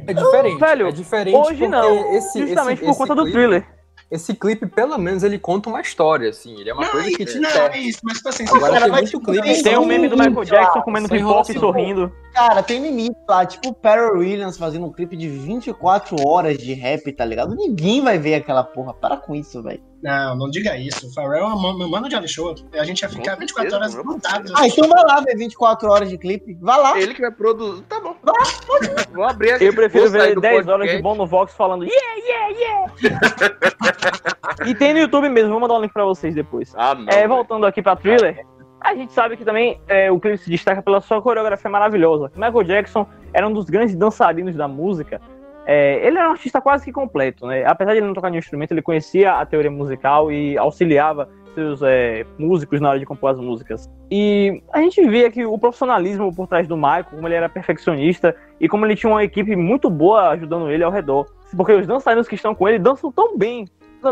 É diferente. Velho, é diferente Hoje não, esse, justamente esse, por esse conta do clipe- thriller. Esse clipe, pelo menos, ele conta uma história, assim. Ele é uma não, coisa que te não, é isso, mas tipo assim, Agora cara tem vai, muito tipo, clipe. tem o meme do Michael Jackson comendo Só pipoca e sorrindo. Cara, tem limite lá, tipo o Pharrell Williams fazendo um clipe de 24 horas de rap, tá ligado? Ninguém vai ver aquela porra. Para com isso, velho. Não, não diga isso. O Pharrell é meu mano de show. A gente ia ficar Com 24 certeza, horas meu grudados. Ah, então vai lá ver 24 horas de clipe. Vai lá. Ele que vai produzir. Tá bom. Vou abrir aqui. Eu prefiro ver do 10 horas de podcast. bom no Vox falando yeah, yeah, yeah. e tem no YouTube mesmo, vou mandar um link pra vocês depois. Ah, não. É, voltando aqui pra Thriller, a gente sabe que também é, o clipe se destaca pela sua coreografia maravilhosa. Michael Jackson era um dos grandes dançarinos da música. É, ele era um artista quase que completo, né? Apesar de ele não tocar nenhum instrumento, ele conhecia a teoria musical e auxiliava seus é, músicos na hora de compor as músicas. E a gente via que o profissionalismo por trás do Michael, como ele era perfeccionista e como ele tinha uma equipe muito boa ajudando ele ao redor. Porque os dançarinos que estão com ele dançam tão bem.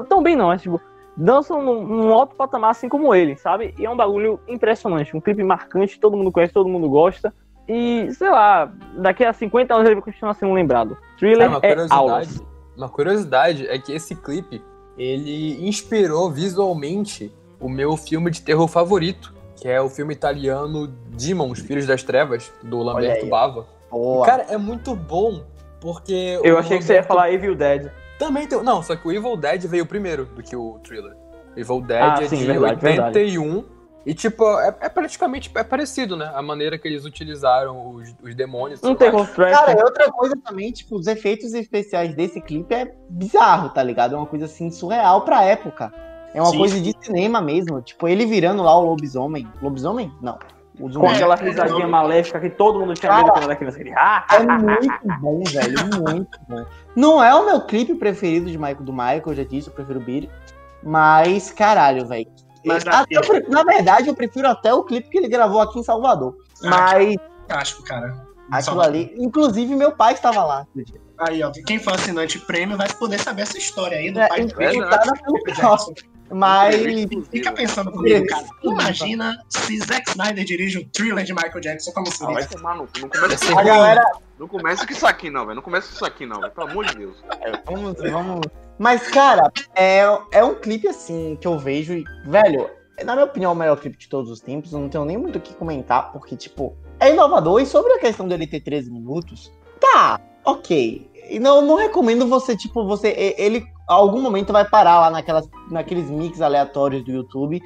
Tão bem não, mas tipo, dançam num, num alto patamar assim como ele, sabe? E é um bagulho impressionante, um clipe marcante, todo mundo conhece, todo mundo gosta. E, sei lá, daqui a 50 anos ele vai continuar sendo lembrado. Thriller uma é curiosidade, aulas. uma curiosidade é que esse clipe ele inspirou visualmente o meu filme de terror favorito, que é o filme italiano Demons, Filhos das Trevas, do Lamberto. Bava. Boa. Cara, é muito bom, porque. Eu achei que você ia falar Evil Dead. Também tem. Não, só que o Evil Dead veio primeiro do que o Thriller. O Evil Dead Ah, é sim, de verdade, 81. E, tipo, é, é praticamente é parecido, né? A maneira que eles utilizaram os, os demônios. Um terror acho. trash. Cara, e outra coisa também, tipo, os efeitos especiais desse clipe é bizarro, tá ligado? É uma coisa assim surreal pra época. É uma Sim, coisa de cinema mesmo. Tipo, ele virando lá o lobisomem. Lobisomem? Não. O com aquela É, risadinha não. maléfica que todo mundo tinha medo quando era criança. Aquele, ah, É muito bom, velho. Muito bom. Não é o meu clipe preferido de Michael, do Michael, eu já disse, eu prefiro o Beat. Mas, caralho, velho. Mas Até pre- Na verdade, eu prefiro até o clipe que ele gravou aqui em Salvador. Ah, Mas Fantástico, cara. aquilo ali. Inclusive, meu pai estava lá. Aí, ó, quem for assinante prêmio vai poder saber essa história aí do É, pai do é, próximo. Jackson. Mas. Fica pensando comigo, cara. Imagina se Zack Snyder dirige o thriller de Michael Jackson, como Ah, seria? vai tomar no cu. Não começa, A galera. não começa com isso aqui, não, velho. Não começa com isso aqui, não, velho. Pelo amor de Deus. Vamos, vamos. Mas, cara, é, é um clipe assim que eu vejo e, velho, na minha opinião, é o melhor clipe de todos os tempos. Eu não tenho nem muito o que comentar, porque, tipo, é inovador. E sobre a questão dele ter 13 minutos, tá, ok. E não, não recomendo você, tipo, você. Ele a algum momento vai parar lá naquelas, naqueles mix aleatórios do YouTube.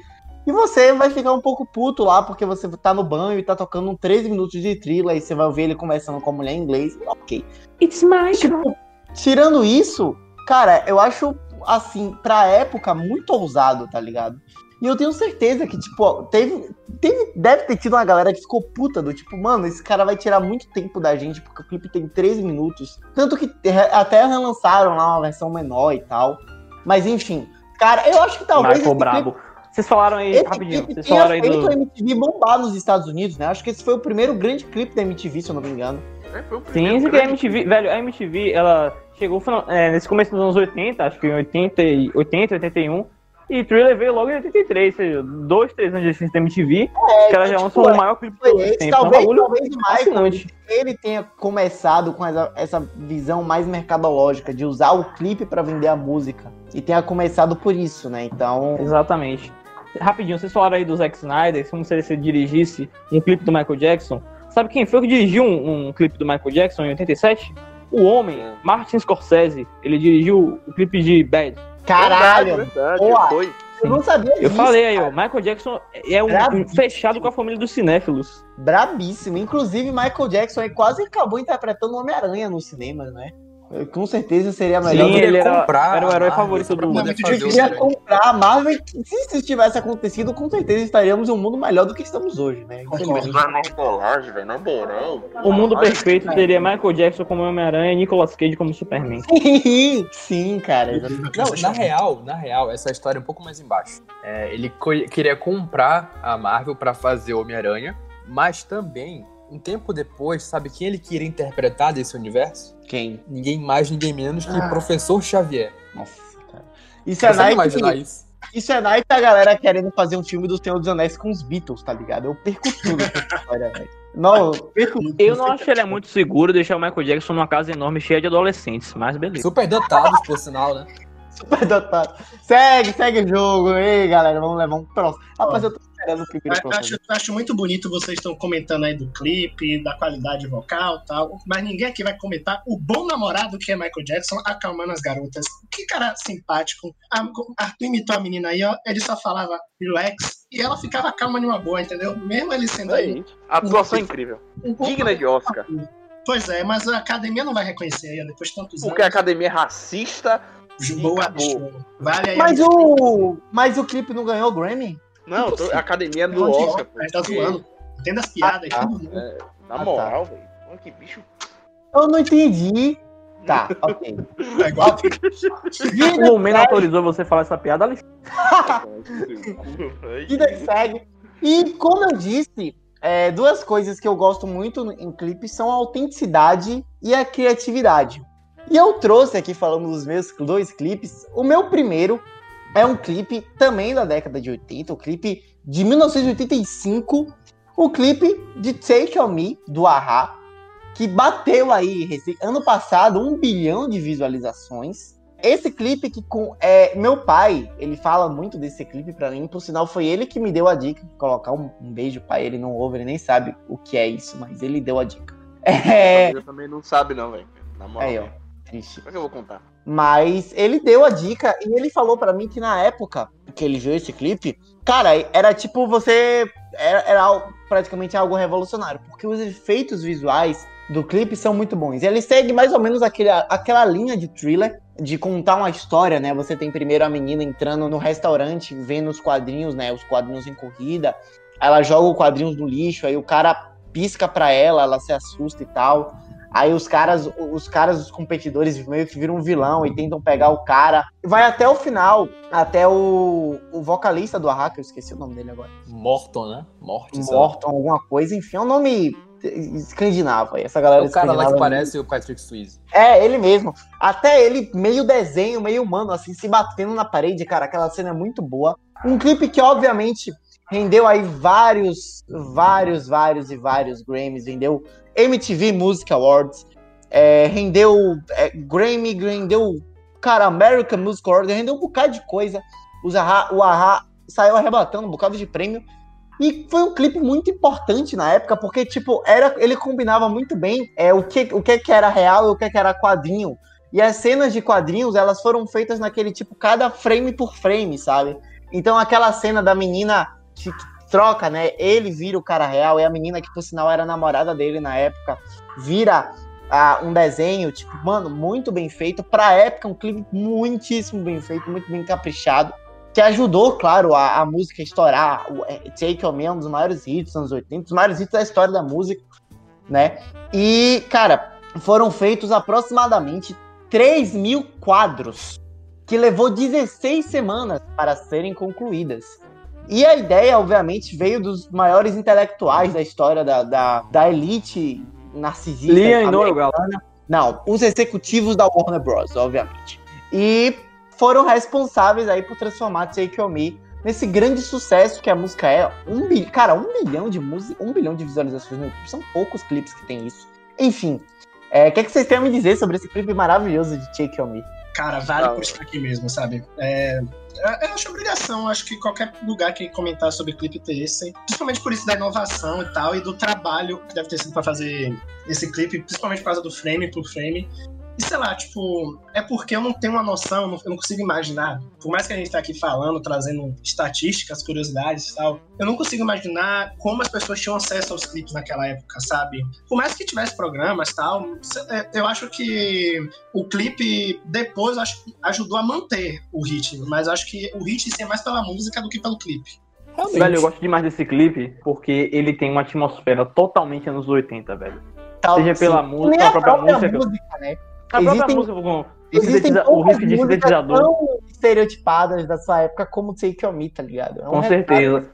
E você vai ficar um pouco puto lá, porque você tá no banho e tá tocando um 13 minutos de thriller e você vai ouvir ele conversando com a mulher em inglês. Ok. It's my Tipo, tirando isso, cara, eu acho, assim, pra época, muito ousado, tá ligado? E eu tenho certeza que, tipo, teve, teve. Deve ter tido uma galera que ficou puta do tipo, mano, esse cara vai tirar muito tempo da gente, porque o clipe tem 13 minutos. Tanto que até relançaram lá uma versão menor e tal. Mas enfim, cara, eu acho que talvez. Michael esse Brabo. Vocês falaram aí, Esse rapidinho, clipe vocês tinha falaram aí feito do... a MTV bombar nos Estados Unidos, né? Acho que esse foi o primeiro grande clipe da MTV, se eu não me engano. É, foi o Sim, primeiro isso que a grande- MTV, velho, a MTV, ela chegou é, nesse começo dos anos 80, acho que em 80, e- 80 81, e Thriller veio logo em 83, ou seja, dois, três anos de existência da MTV, que ela já tipo, lançou o maior clipe de todos. É um talvez, bagulho talvez fascinante. ele tenha começado com essa, essa visão mais mercadológica de usar o clipe pra vender a música e tenha começado por isso, né? Então, Exatamente. Rapidinho, vocês falaram aí do Zack Snyder, como se ele se dirigisse um clipe do Michael Jackson. Sabe quem foi que dirigiu um, um clipe do Michael Jackson em 87? O homem, Martin Scorsese. Ele dirigiu o clipe de Bad. Caralho! Verdade, Boa. foi. Eu não sabia Eu disso, falei aí, ó. Michael Jackson é um, um fechado com a família dos cinéfilos. Brabíssimo. Inclusive, Michael Jackson aí quase acabou interpretando o Homem-Aranha no cinema, né? Com certeza seria melhor. Sim, do que- ele era, comprar era o herói favorito pra do muito fazer Eu queria Homem-Aranha. comprar a Marvel. e Se isso tivesse acontecido, com certeza estaríamos em um mundo melhor do que estamos hoje, né? Infelizmente. colagem, velho, na moral. O mundo perfeito teria Michael Jackson como Homem-Aranha e Nicolas Cage como Superman. Sim, cara. Não, na real, na real, essa história é um pouco mais embaixo. É, ele co- queria comprar a Marvel pra fazer o Homem-Aranha, mas também, um tempo depois, sabe quem ele queria interpretar desse universo? Quem? Ninguém mais, ninguém menos que Ah. Professor Xavier. Nossa, cara. Isso é, Nike, imaginar isso? isso é Nike a galera querendo fazer um filme do Senhor dos Anéis com os Beatles, tá ligado? Eu perco tudo nessa história, velho. Não, eu perco tudo. Eu não acho que ele é muito seguro deixar o Michael Jackson numa casa enorme cheia de adolescentes, mas beleza. Super dotados, por sinal, né? Super dotado. Segue, segue o jogo. Ei, galera, vamos levar um próximo. Rapaz, eu tô esperando o primeiro A- próximo. Acho, acho muito bonito vocês estão comentando aí do clipe, da qualidade vocal e tal, mas ninguém aqui vai comentar o bom namorado que é Michael Jackson acalmando as garotas. Que cara simpático. A- Arthur imitou a menina aí, ó, ele só falava relax e ela ficava calma numa boa, entendeu? Mesmo ele sendo aí. Aí, atuação incrível. um Digna de Oscar. Pois é, mas a academia não vai reconhecer aí, ó, depois de tantos Porque a anos. academia é racista. Boa. Vale aí. Mas a- o, mas o clipe não ganhou o Grammy? Não, tô- a academia é do Não, de Oscar. Oscar, tá zoando. Entenda as piadas Ah, tá. mundo. Na Ah, moral, velho. Olha que bicho. Eu não entendi. Tá, ok. É igual O momento autorizou você falar essa piada ali. Vida que segue. E como eu disse, é, duas coisas que eu gosto muito em clipes são a autenticidade e a criatividade. E eu trouxe aqui, falando dos meus dois clipes, o meu primeiro é um clipe também da década de 80, o clipe de 1985, o clipe de Take On Me, do Ahá, que bateu aí, ano passado, um bilhão de visualizações. Esse clipe que com é, meu pai, ele fala muito desse clipe pra mim, por sinal foi ele que me deu a dica de colocar um, um beijo pai, ele não ouve, ele nem sabe o que é isso, mas ele deu a dica. É, Eu também não sabe, não, velho. Na moral. velho. Triste. Como é que eu vou contar? Mas ele deu a dica e ele falou pra mim que na época que ele viu esse clipe, cara, era tipo você. Era, era praticamente algo revolucionário, porque os efeitos visuais do clipe são muito bons. Ele segue mais ou menos aquele, aquela linha de thriller, de contar uma história, né? Você tem primeiro a menina entrando no restaurante, vendo os quadrinhos, né? Os quadrinhos em corrida. Ela joga os quadrinhos no lixo, aí o cara pisca pra ela, ela se assusta e tal. Aí os caras, os caras, os competidores meio que viram um vilão e tentam pegar o cara. Vai até o final, até o, o vocalista do Arra, que eu esqueci o nome dele agora. Morton, né? Morton. Morton, alguma coisa, enfim, é um nome escandinavo aí, essa galera É o cara lá que parece o Patrick Swayze. É, ele mesmo. Até ele, meio desenho, meio humano, assim, se batendo na parede, cara. Aquela cena é muito boa. Um clipe que, obviamente, rendeu aí vários, vários, vários e vários Grammys. Rendeu MTV Music Awards. é, rendeu é, Grammy, rendeu, cara, American Music Awards. Rendeu um bocado de coisa. Os Aha- o Ahá saiu arrebatando um bocado de prêmio. E foi um clipe muito importante na época, porque, tipo, era, ele combinava muito bem é, o, que, o que, que era real e o que, que era quadrinho. E as cenas de quadrinhos, elas foram feitas naquele tipo, cada frame por frame, sabe? Então aquela cena da menina que troca, né? Ele vira o cara real, e a menina que, por sinal, era namorada dele na época, vira ah, um desenho, tipo, mano, muito bem feito. Pra época, um clipe muitíssimo bem feito, muito bem caprichado que ajudou, claro, a, a música a estourar. O é, Take On Me é um dos maiores hits dos anos 80, dos maiores hits da história da música, né? E, cara, foram feitos aproximadamente 3 mil quadros, que levou 16 semanas para serem concluídas. E a ideia, obviamente, veio dos maiores intelectuais da história da, da, da elite narcisista. Liam e. Noel, Não, os executivos da Warner Bros., obviamente. E foram responsáveis aí por transformar Take On Me nesse grande sucesso que a música é. Um bil... Cara, um bilhão de música, um bilhão de visualizações no YouTube. São poucos clipes que tem isso. Enfim, é, o que, é que vocês têm a me dizer sobre esse clipe maravilhoso de Take On Me? Cara, vale por estar aqui mesmo, sabe? É, é- eu acho obrigação, acho que qualquer lugar que comentar sobre clipe ter esse, principalmente por isso da inovação e tal, e do trabalho que deve ter sido pra fazer esse clipe, principalmente por causa do frame por frame. E sei lá, tipo, é porque eu não tenho uma noção, eu não, eu não consigo imaginar. Por mais que a gente tá aqui falando, trazendo estatísticas, curiosidades e tal, eu não consigo imaginar como as pessoas tinham acesso aos clipes naquela época, sabe? Por mais que tivesse programas e tal, é, eu acho que o clipe depois eu acho, que ajudou a manter o ritmo, mas eu acho que o hit é mais pela música do que pelo clipe. Realmente. Velho, eu gosto demais desse clipe porque ele tem uma atmosfera totalmente anos 80, velho. Tal- Seja pela sim. música, Nem a própria música. música, né? A própria Existem- música com o Existem o riff de sintetizador. tão estereotipadas da sua época como Take On Me, tá ligado? É um Com certeza.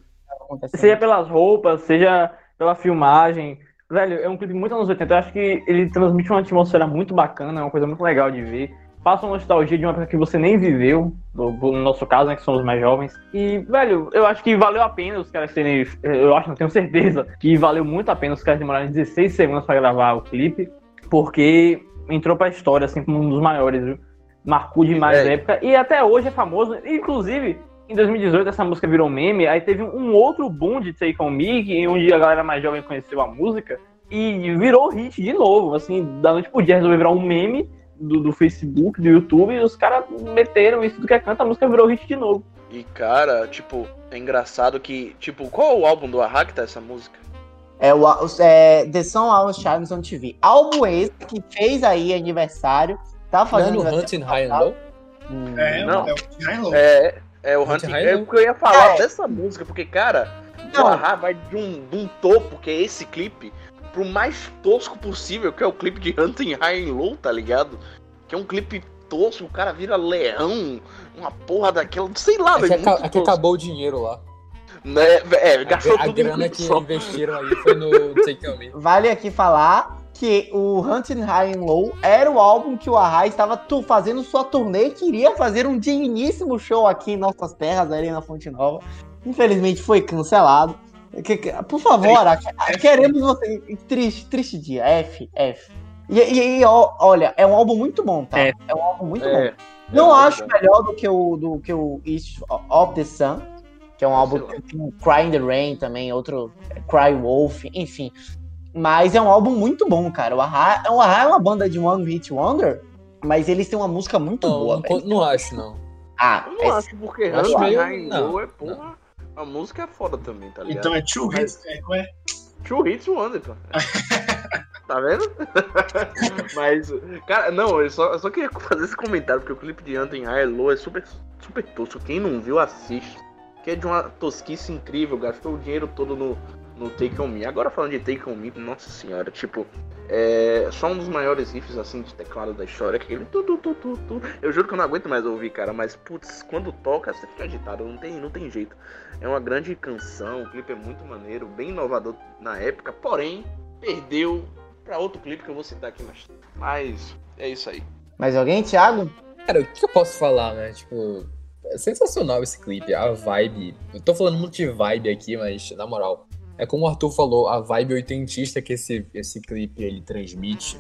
tá. Seja pelas roupas, seja pela filmagem. Velho, é um clipe muito anos 80. Eu acho que ele transmite uma atmosfera muito bacana, é uma coisa muito legal de ver. Passa uma nostalgia de uma época que você nem viveu, no, no nosso caso, né, que somos mais jovens. E, velho, eu acho que valeu a pena os caras terem. Eu acho, não tenho certeza, que valeu muito a pena os caras demorarem 16 segundos pra gravar o clipe, porque entrou pra história, assim, como um dos maiores, viu? Marcou demais É. a época. E até hoje é famoso. Inclusive, em 2018 essa música virou meme, aí teve um outro boom de Take On Me, que- onde a galera mais jovem conheceu a música, e virou hit de novo, assim, da noite pro dia resolveu virar um meme do, do Facebook, do YouTube, e os caras meteram isso do que canta, a música virou hit de novo. E cara, tipo, é engraçado que, tipo, qual é o álbum do tá essa música? É o é, The Song Always Shines on TV. Álbum esse que fez aí aniversário. Tá Não é fazendo no aniversário. Hunting High and Low? Hum, É, Não. é o High and Low. É, é o Hunting High É Low. porque eu ia falar É. dessa música, porque, cara, o Não. Ahá vai de um, de um topo, que é esse clipe, pro mais tosco possível, que é o clipe de Hunting High and Low, tá ligado? Que é um clipe tosco, o cara vira leão, uma porra daquela, sei lá, É que, velho, aca- muito é que tosco. acabou o dinheiro lá. Né, É, A, gastou a tudo em grana que só. investiram aí foi no Take On Me. Vale aqui falar que o Hunting High and Low era o álbum que o Arrai estava tu- fazendo sua turnê e queria fazer um digníssimo show aqui em nossas terras, ali na Fonte Nova. Infelizmente foi cancelado. Por favor, Ara, queremos você. Triste, triste dia. F, F. E, e- e, ó, olha, é um álbum muito bom, tá? F. É um álbum muito É, bom. Não é acho bom. melhor do que o do que o East of the Sun, que é um álbum que tem Cry in the Rain também, outro é, Cry Wolf, enfim. Mas é um álbum muito bom, cara. O Ahá, o Ahá é uma banda de One Hit Wonder, mas eles têm uma música muito Não, boa, não, não acho, não. Ah, Eu não é- acho, porque acho meio- High and não, Low é porra. A música é foda também, tá ligado? Então é Two Mas- Hits. É, é? Two Hits Wonder, pô. tá vendo? Mas, cara, não, eu só, eu só queria fazer esse comentário, porque o clipe de Hunting High and Low é super, super tosco. Quem não viu, assiste. Que é de uma tosquice incrível, gastou o dinheiro todo no, no Take On Me. Agora falando de Take On Me, nossa senhora, tipo, é só um dos maiores riffs, assim, de teclado da história, que aquele tu, tu, tu, tu, tu. Eu juro que eu não aguento mais ouvir, cara, mas, putz, quando toca, você fica agitado, não tem, não tem jeito. É uma grande canção, o clipe é muito maneiro, bem inovador na época, porém, perdeu pra outro clipe que eu vou citar aqui mais tarde. Mas é isso aí. Mais alguém, Thiago? Cara, o que eu posso falar, né? Tipo, é sensacional esse clipe, a vibe. Eu tô falando muito de vibe aqui, mas na moral, é como o Arthur falou, a vibe oitentista que esse, esse clipe ele transmite.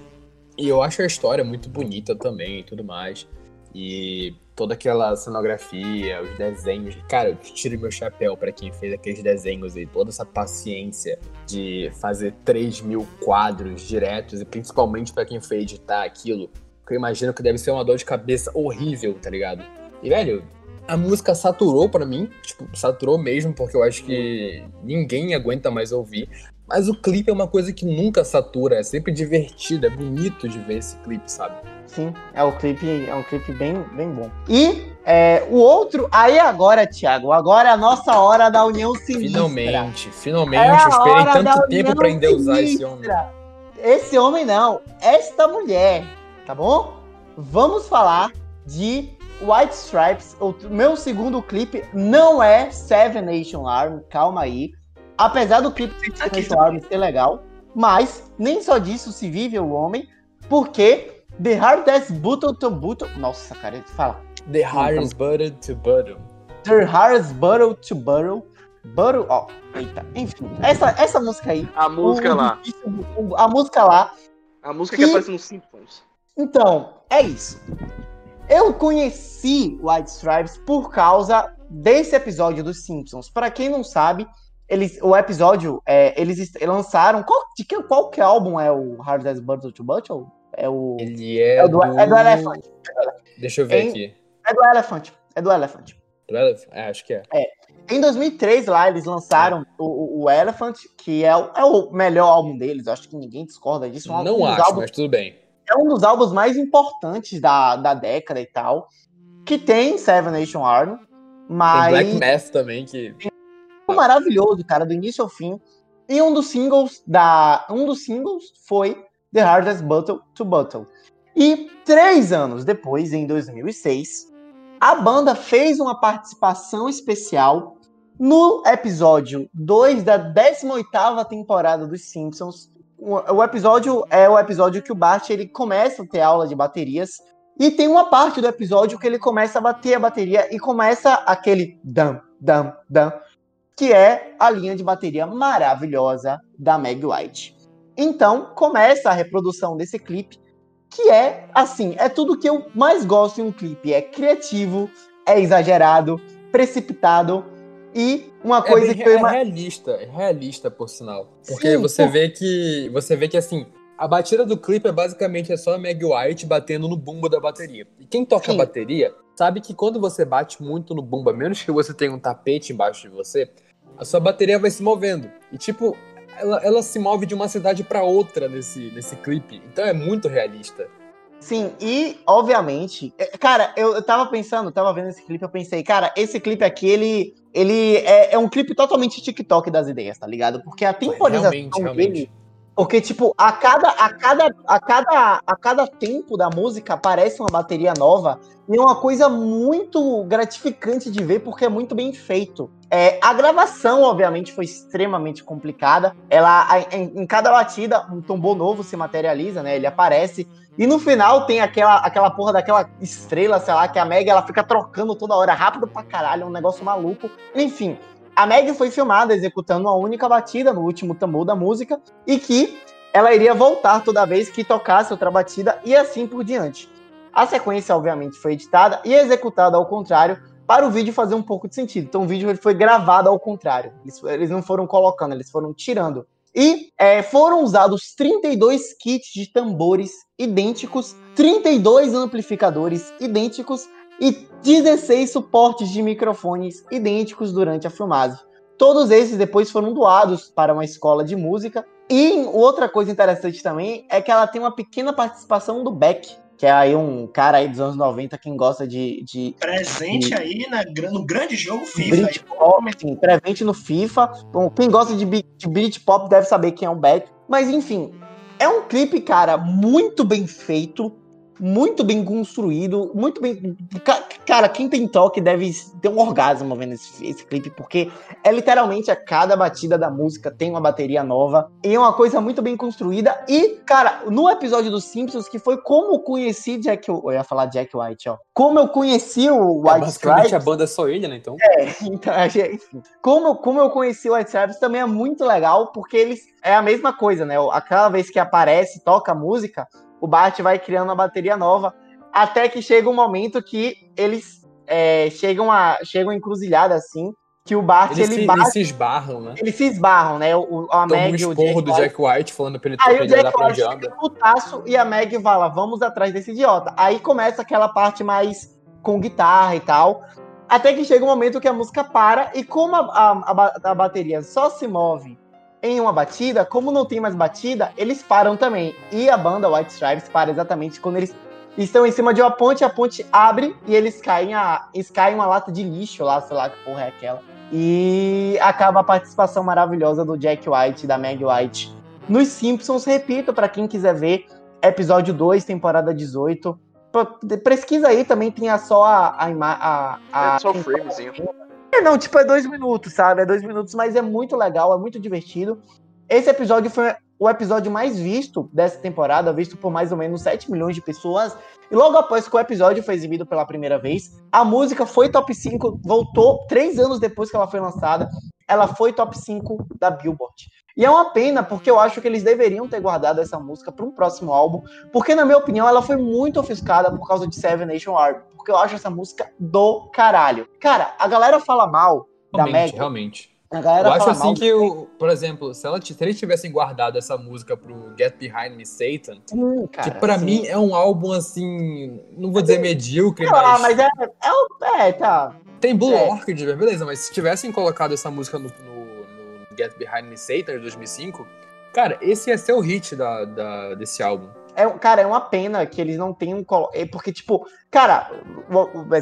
E eu acho a história muito bonita também e tudo mais. E toda aquela cenografia, os desenhos. Cara, eu tiro meu chapéu pra quem fez aqueles desenhos e toda essa paciência de fazer 3 mil quadros diretos, e principalmente pra quem foi editar aquilo. Porque eu imagino que deve ser uma dor de cabeça horrível, tá ligado? E, velho, a música saturou pra mim, tipo, saturou mesmo, porque eu acho que ninguém aguenta mais ouvir. Mas o clipe é uma coisa que nunca satura, é sempre divertido, é bonito de ver esse clipe, sabe? Sim, é um clipe, é um clipe bem, bem bom. E é, o outro, aí agora, Thiago, agora é a nossa hora da União Sinistra. Finalmente, É finalmente, a eu esperei tanto tempo união pra endeusar esse homem. Esse homem não, esta mulher, tá bom? Vamos falar de White Stripes. O meu segundo clipe não é Seven Nation Army, calma aí. Apesar do clipe de Seven Nation Army ser legal, mas nem só disso se vive o homem, porque The Hardest Button to Button. Nossa, cara, fala. The hardest button to button. The Hardest Button to Button. Button, ó, eita, enfim, essa, essa música aí. A música o- lá. o- A música lá A música Que- que aparece nos Simpsons. Então, é isso. Eu conheci White Stripes por causa desse episódio dos Simpsons. Para quem não sabe, eles, o episódio, é, eles lançaram. Qual, de que, qual que álbum é o Hard as Buttle to Buttle? É o. Ele é, É do, do... é do Elephant. Deixa eu ver Em- aqui. É do Elephant. É do Elephant. Do Elephant? É, acho que é. Em 2003, lá, eles lançaram o, o- o Elephant, que é o, é o melhor álbum deles. Eu acho que ninguém discorda disso. É um Não acho, álbuns- mas tudo bem. É um dos álbuns mais importantes da, da década e tal. Que tem Seven Nation Army, Tem mas Black Math também, que. é maravilhoso, cara, do início ao fim. E um dos singles da. Um dos singles foi The Hardest Button to Button. E três anos depois, em 2006, a banda fez uma participação especial no episódio 2 da 18ª temporada dos Simpsons. O, episódio é o episódio que o Bart ele começa a ter aula de baterias e tem uma parte do episódio que ele começa a bater a bateria e começa aquele dam, dam, dam, que é a linha de bateria maravilhosa da Meg White. Então, começa a reprodução desse clipe, que é, assim, é tudo que eu mais gosto em um clipe. É criativo, é exagerado, precipitado e uma coisa é, que eu é realista, é realista, por sinal. Porque Sim, você por- vê que. Você vê que assim. A batida do clipe é basicamente é só a Meg White batendo no bumbo da bateria. E quem toca Sim. bateria sabe que quando você bate muito no bumbo, a menos que você tenha um tapete embaixo de você, a sua bateria vai se movendo. E tipo, ela, ela se move de uma cidade pra outra nesse, nesse clipe. Então é muito realista. Sim, e obviamente, é, cara, eu, eu tava pensando, tava vendo esse clipe, eu pensei, cara, esse clipe aqui, ele, ele é, é um clipe totalmente TikTok das ideias, tá ligado? Porque a temporização Realmente, dele, realmente. porque tipo, a cada, a cada, a cada, a cada tempo da música aparece uma bateria nova e é uma coisa muito gratificante de ver porque é muito bem feito. É, a gravação, obviamente, foi extremamente complicada. Ela, em, em cada batida, um tombou novo se materializa, né? Ele aparece. E no final tem aquela, aquela porra daquela estrela, sei lá, que a Meg ela fica trocando toda hora, rápido pra caralho, um negócio maluco. Enfim, a Meg foi filmada executando uma única batida no último tambor da música e que ela iria voltar toda vez que tocasse outra batida e assim por diante. A sequência, obviamente, foi editada e executada ao contrário para o vídeo fazer um pouco de sentido. Então o vídeo foi gravado ao contrário. Eles, eles não foram colocando, eles foram tirando. E é, foram usados 32 kits de tambores idênticos, 32 amplificadores idênticos e 16 suportes de microfones idênticos durante a filmagem. Todos esses depois foram doados para uma escola de música. E outra coisa interessante também é que ela tem uma pequena participação do Beck, que é aí um cara aí dos anos 90, quem gosta de, de Presente aí na, no grande jogo FIFA. Britpop, sim, presente no FIFA. Bom, quem gosta de, de Britpop deve saber quem é o Beck. Mas enfim, é um clipe, cara, muito bem feito, muito bem construído, muito bem. Ca- Cara, quem tem toque deve ter um orgasmo vendo esse, esse clipe, porque é literalmente a cada batida da música tem uma bateria nova. E é uma coisa muito bem construída. E, cara, no episódio dos Simpsons, que foi como eu conheci Jack. Eu ia falar Jack White, ó. Como eu conheci o É, White basicamente Stripes. a banda é só ele, né? Então. Então, achei- enfim. Como, eu- como eu conheci o White Stripes também é muito legal, porque eles é a mesma coisa, né? Aquela vez que aparece, toca a música, o Bart vai criando uma bateria nova, até que chega um momento que eles é, chegam a chegam encruzilhada assim, que o Bart Eles, ele se, bate, eles se esbarram, né? eles se esbarram, né? O, a Toma um esporro do. Jack White falando pra ele, Aí pra o Jack White fica putaço e a Meg fala, vamos atrás desse idiota. Aí começa aquela parte mais com guitarra e tal. Até que chega um momento que a música para e como a, a- a bateria só se move em uma batida, como não tem mais batida, eles param também. E a banda White Stripes para exatamente quando eles estão em cima de uma ponte, a ponte abre e eles caem, a, eles caem uma lata de lixo lá, sei lá que porra é aquela. E acaba a participação maravilhosa do Jack White e da Meg White nos Simpsons. Repito, para quem quiser ver, episódio 2, temporada 18. P- Pesquisa aí, também tem a só a. a, a, a É só framezinho. É, não, tipo, é dois minutos, sabe? É dois minutos, mas é muito legal, é muito divertido. Esse episódio foi o episódio mais visto dessa temporada, visto por mais ou menos 7 milhões de pessoas. E logo após que o episódio foi exibido pela primeira vez, a música foi top 5, voltou três anos depois que ela foi lançada. Ela foi top 5 da Billboard. E é uma pena, porque eu acho que eles deveriam ter guardado essa música para um próximo álbum, porque, na minha opinião, ela foi muito ofuscada por causa de Seven Nation Army, porque eu acho essa música do caralho. Cara, a galera fala mal da Realmente, Meg. realmente. A galera Eu acho assim mal que, o, por exemplo, se, ela, se eles tivessem guardado essa música pro Get Behind Me Satan, Hum, cara, que pra sim. mim é um álbum assim, não vou dizer medíocre, lá, mas, mas é, é, é, tá. tem Blue é. Orchid, beleza, mas se tivessem colocado essa música no- no Get Behind Me Satan de 2005, cara, esse ia ser o hit da, da- desse álbum. É, cara, é uma pena que eles não tenham. É porque, tipo, cara,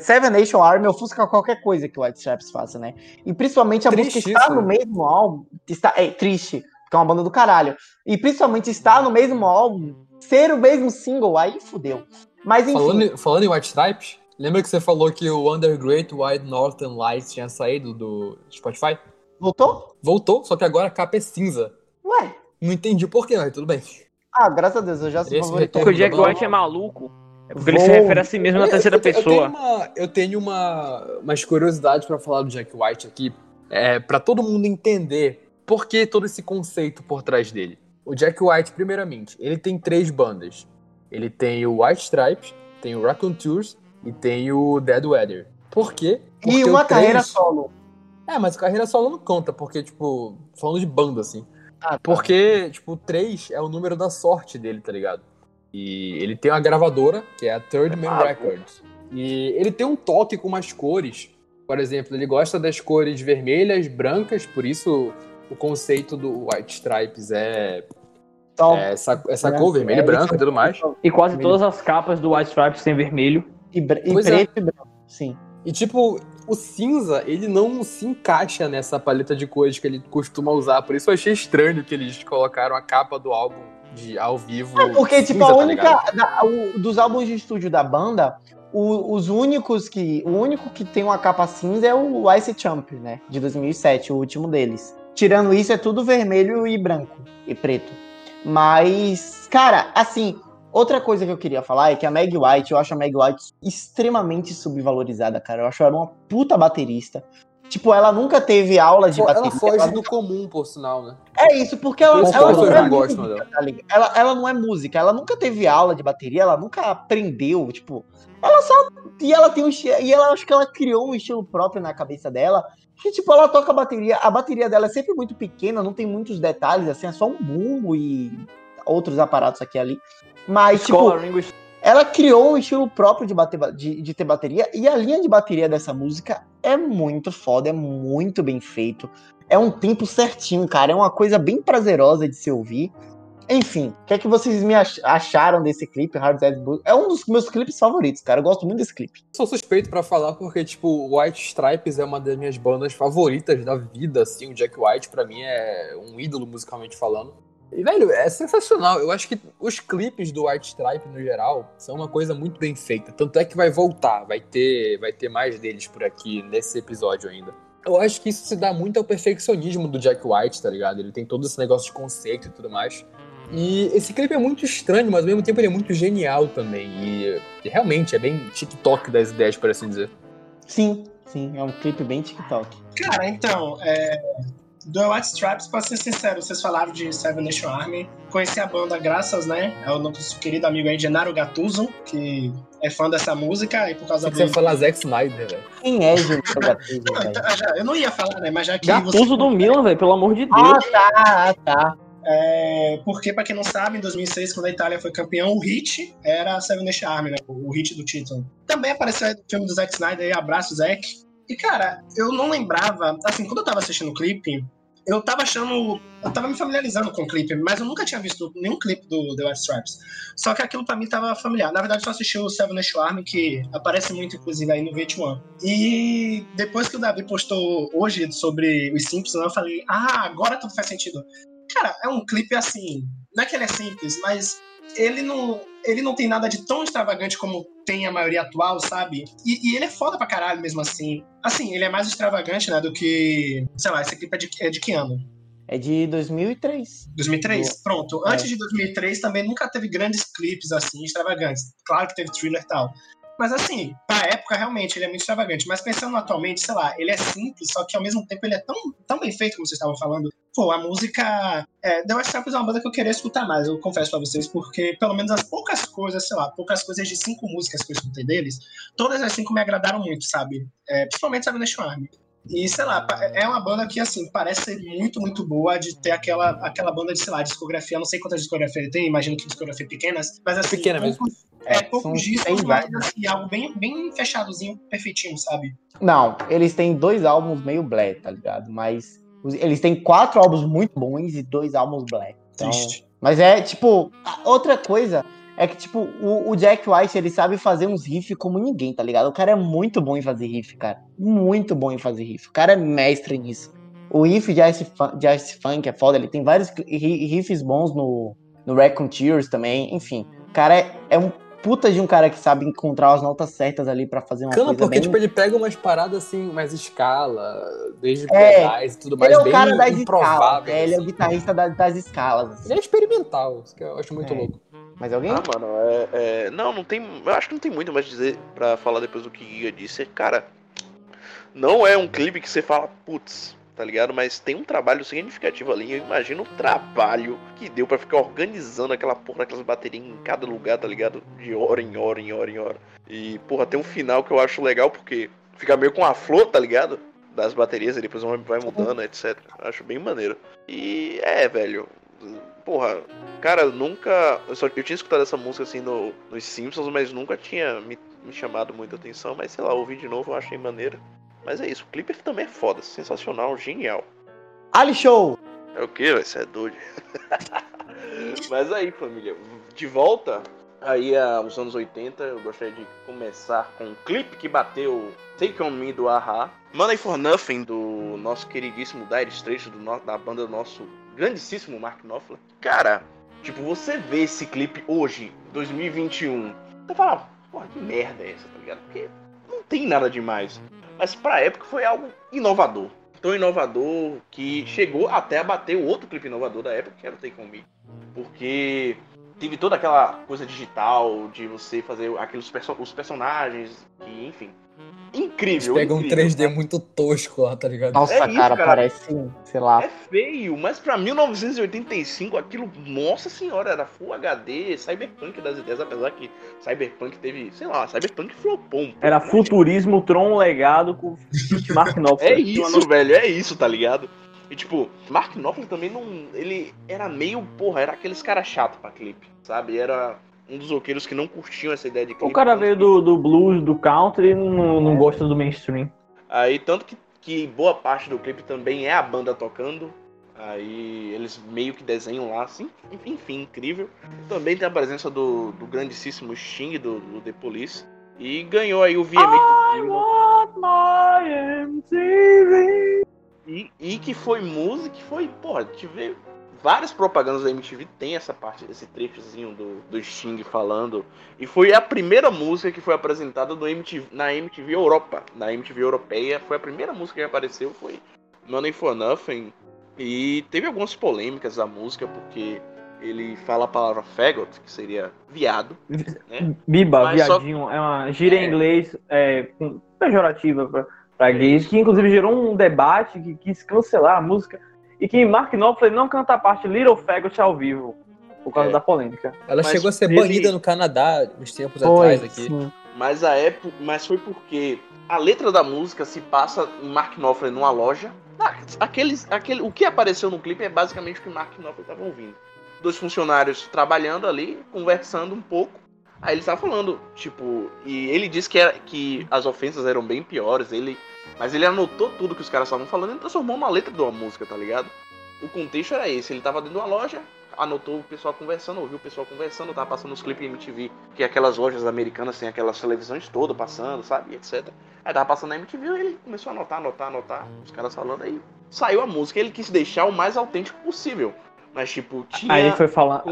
Seven Nation Army ofusca qualquer coisa que o White Straps faça, né? E principalmente a Triste música está isso, no mesmo álbum. Está, é triste, porque é uma banda do caralho. E principalmente estar no mesmo álbum, ser o mesmo single, aí fudeu. Mas enfim. Falando, falando em White Stripes, lembra que você falou que o Under Great White Northern Lights tinha saído do Spotify? Voltou? Voltou, só que agora a capa é cinza. Ué. Não entendi por quê, mas tudo bem. Ah, graças a Deus, eu já sou Esse favorito. Porque o Jack Bom. White é maluco. É porque ele se refere a si mesmo na terceira Eu- pessoa. Eu tenho, uma, eu tenho uma, umas curiosidades pra falar do Jack White aqui, é, para todo mundo entender por que todo esse conceito por trás dele. O Jack White, primeiramente, ele tem três bandas. Ele tem o White Stripes, tem o Raccoon Tours e tem o Dead Weather. Por quê? E Porque uma o carreira três- solo. É, mas carreira solo não conta, porque, tipo, falando de banda, assim. Ah, tá. Porque, tipo, 3 é o número da sorte dele, tá ligado? E ele tem uma gravadora, que é a Third Man Ah, Records. E ele tem um toque com umas cores. Por exemplo, ele gosta das cores vermelhas, brancas, por isso o conceito do White Stripes é, é essa, essa branco, cor vermelha e é, branca e tudo mais. E quase Vermelho. todas as capas do White Stripes têm vermelho. E, e é. preto e branco, sim. E tipo, o cinza, ele não se encaixa nessa paleta de cores que ele costuma usar. Por isso eu achei estranho que eles colocaram a capa do álbum de ao vivo. É porque, tipo, cinza, a tá única. ligado? da- o- dos álbuns de estúdio da banda, o- os únicos que. O único que tem uma capa cinza é o Ice Champ, né? De 2007, o último deles. Tirando isso, é tudo vermelho e branco e preto. Mas, cara, assim, outra coisa que eu queria falar é que a Meg White, eu acho a Meg White extremamente subvalorizada, cara. Eu acho ela uma puta baterista. Tipo, ela nunca teve aula de Ela bateria. foge ela do comum, por sinal, né? é isso, porque ela, ela não é música, dela. tá ligado? ela, ela não é música, ela nunca teve aula de bateria, ela nunca aprendeu, tipo, ela só e ela tem um e ela acho que ela criou um estilo próprio na cabeça dela, que tipo, ela toca bateria, a bateria dela é sempre muito pequena, não tem muitos detalhes, assim, é só um bumbo e outros aparatos aqui e ali. Mas tipo, Escola Ringo Starr. ela criou um estilo próprio de, bater, ba- de, de ter bateria, e a linha de bateria dessa música é muito foda, é muito bem feito. É um tempo certinho, cara. É uma coisa bem prazerosa de se ouvir. Enfim, o que é que vocês me ach- acharam desse clipe, Hard Dead Blue? É um dos meus clipes favoritos, cara. Eu gosto muito desse clipe. Sou suspeito pra falar porque, tipo, o White Stripes é uma das minhas bandas favoritas da vida, assim. O Jack White, pra mim, é um ídolo musicalmente falando. E, velho, é sensacional. Eu acho que os clipes do White Stripe, no geral, são uma coisa muito bem feita. Tanto é que vai voltar, vai ter, vai ter mais deles por aqui nesse episódio ainda. Eu acho que isso se dá muito ao perfeccionismo do Jack White, tá ligado? Ele tem todo esse negócio de conceito e tudo mais. E esse clipe é muito estranho, mas ao mesmo tempo ele é muito genial também. E, e realmente é bem TikTok das ideias, por assim dizer. Sim, sim. É um clipe bem TikTok. Cara, então, é, do White Stripes, pra ser sincero, vocês falaram de Seven Nation Army. Conheci a banda graças, né, ao nosso querido amigo aí, Genaro Gattuso, que é fã dessa música, e por causa Você do... falar Zack Snyder, velho. Quem é Gilberto Gattuso, Não, então, eu não ia falar, né, mas já que Gattuso do Milan, velho, pelo amor de Deus. Ah, tá, ah, tá. É, porque, pra quem não sabe, em 2006, quando a Itália foi campeão, o hit era Seven Nation Army, né? O, o hit do título. Também apareceu aí no filme do Zack Snyder, aí, Abraço, Zack. E, cara, eu não lembrava... Assim, quando eu tava assistindo o clipe, eu tava achando... Eu tava me familiarizando com o clipe, mas eu nunca tinha visto nenhum clipe do The White Stripes. Só que aquilo pra mim tava familiar. Na verdade, eu só assisti o Seven Nation Army, que aparece muito, inclusive, aí no VH1. E depois que o Davi postou hoje sobre os Simpsons, eu falei, ah, agora tudo faz sentido. Cara, é um clipe assim. Não é que ele é simples, mas ele não, ele não tem nada de tão extravagante como tem a maioria atual, sabe? E, e ele é foda pra caralho mesmo assim. Assim, ele é mais extravagante, né, do que. Sei lá, esse clipe é de, é de que ano? É de 2003. 2003? Pronto. É. Antes de 2003 também nunca teve grandes clipes assim, extravagantes. Claro que teve thriller e tal. Mas assim, pra época, realmente, ele é muito extravagante. Mas pensando atualmente, sei lá, ele é simples, só que ao mesmo tempo ele é tão, tão bem feito, como vocês estavam falando. Pô, a música. É, The White Stripes é uma banda que eu queria escutar mais, eu confesso pra vocês, porque pelo menos as poucas coisas, sei lá, poucas coisas de cinco músicas que eu escutei deles, todas as cinco me agradaram muito, sabe? É, principalmente Salvation Army. E, sei lá, é uma banda que, assim, parece ser muito, muito boa de ter aquela, aquela banda de, sei lá, discografia. Não sei quantas discografias ele tem, imagino que discografia pequenas, mas assim, Pequena mesmo. poucos, é, É, poucos são discos, mas assim, algo bem, bem fechadozinho, perfeitinho, sabe? Não, eles têm dois álbuns meio black, tá ligado? Mas eles têm quatro álbuns muito bons e dois álbuns black. Então, Triste. mas é, tipo, outra coisa é que, tipo, o, o Jack White, ele sabe fazer uns riffs como ninguém, tá ligado? O cara é muito bom em fazer riff, cara. Muito bom em fazer riff. O cara é mestre nisso. O riff de Ice, de Ice Funk é foda, ele tem vários ri- riffs bons no, no Raccoon Tears também, enfim. O cara é, é um puta de um cara que sabe encontrar as notas certas ali pra fazer uma Cana, coisa porque bem... tipo, ele pega umas paradas assim, mais escala, desde É, pedais e tudo mais, Ele é o cara das escalas, né? Ele é o assim. guitarrista da- das escalas. assim. Ele é experimental, isso que eu acho muito É. louco. Mas alguém? Ah, mano, é, é- Não, não tem. Eu acho que não tem muito mais dizer pra falar depois do que Giga disse. Cara, não é um clipe que você fala, putz, tá ligado? Mas tem um trabalho significativo ali. Eu imagino o trabalho que deu pra ficar organizando aquela porra daquelas baterias em cada lugar, tá ligado? De hora em hora, em hora, em hora. E, porra, tem um final que eu acho legal porque fica meio com a flor, tá ligado? Das baterias e depois vai- vai mudando, etc. Eu acho bem maneiro. E é, velho. Porra, Cara, nunca. Eu, só, eu tinha escutado essa música assim no, nos Simpsons, mas nunca tinha me, me chamado muita atenção. Mas sei lá, ouvi de novo, eu achei maneira. Mas é isso, o clipe também é foda, sensacional, genial. Ali Show! É o que? Vai ser doido. mas aí, família, de volta aí aos anos 80, eu gostaria de começar com um clipe que bateu Take On Me do Aha, Money For Nothing do nosso queridíssimo Dire Straits, do da banda do nosso grandíssimo Mark Knopfler. Cara, Tipo, você vê esse clipe hoje, 2021, você fala, porra, que merda é essa, tá ligado? Porque não tem nada demais. Mas pra época foi algo inovador. Tão inovador que chegou até a bater o outro clipe inovador da época, que era o Take On Me. Porque teve toda aquela coisa digital de você fazer aqueles perso os personagens, que, enfim. Eles Incrível. pegam um incrível, 3D muito tosco lá, tá ligado? Nossa, É isso, cara, cara. parece, sei lá. É feio, mas pra 1985 aquilo, nossa senhora, era Full HD, Cyberpunk das ideias, apesar que Cyberpunk teve, sei lá, Cyberpunk flopou um pouco. Era né, futurismo, Tron legado com Mark Knopfler. É isso, velho, é isso, tá ligado? E tipo, Mark Knopfler também não. Ele era meio, porra, era aqueles caras chato pra clipe, sabe? Era um dos roqueiros que não curtiam essa ideia de clipe. O cara tanto veio do, do blues, do country e não, não gosta do mainstream. Aí, tanto que, que boa parte do clipe também é a banda tocando. Aí eles meio que desenham lá, assim, enfim, enfim, incrível. Também tem a presença do, do grandíssimo Sting, do, do The Police. E ganhou aí o VMA do Gilman. want my MTV. E, e que foi música, que foi, porra, tive várias propagandas da MTV, tem essa parte, esse trechozinho do, do Sting falando. E foi a primeira música que foi apresentada no MTV, na MTV Europa. Na MTV Europeia, foi a primeira música que apareceu, foi Money for Nothing. E teve algumas polêmicas da música, porque ele fala a palavra faggot, que seria viado. Né? Biba, Mas só- viadinho, é uma gíria É. em inglês é, com- pejorativa pra gays, que inclusive gerou um debate que quis cancelar a música e que Mark Knopfler não canta a parte Little Faggot ao vivo, por causa É. da polêmica. Ela Mas chegou a ser ele- banida no Canadá uns tempos Foi, atrás aqui. sim. Mas a época, mas foi porque a letra da música se passa em Mark Knopfler numa loja. Ah, Aqueles, aquele, o que apareceu no clipe é basicamente o que Mark Knopfler estava ouvindo. Dois funcionários trabalhando ali, conversando um pouco. Aí ele estava falando, tipo, e ele disse que, era, que as ofensas eram bem piores, ele, mas ele anotou tudo que os caras estavam falando e transformou numa letra de uma música, tá ligado? O contexto era esse, ele tava dentro de uma loja, anotou o pessoal conversando, ouviu o pessoal conversando, tava passando os clipes MTV, que é aquelas lojas americanas tem aquelas televisões todas passando, sabe, etc. Aí tava passando na MTV e ele começou a anotar, anotar, anotar, os caras falando aí. Saiu a música, ele quis deixar o mais autêntico possível. Mas tipo, tinha Aí ele foi falar.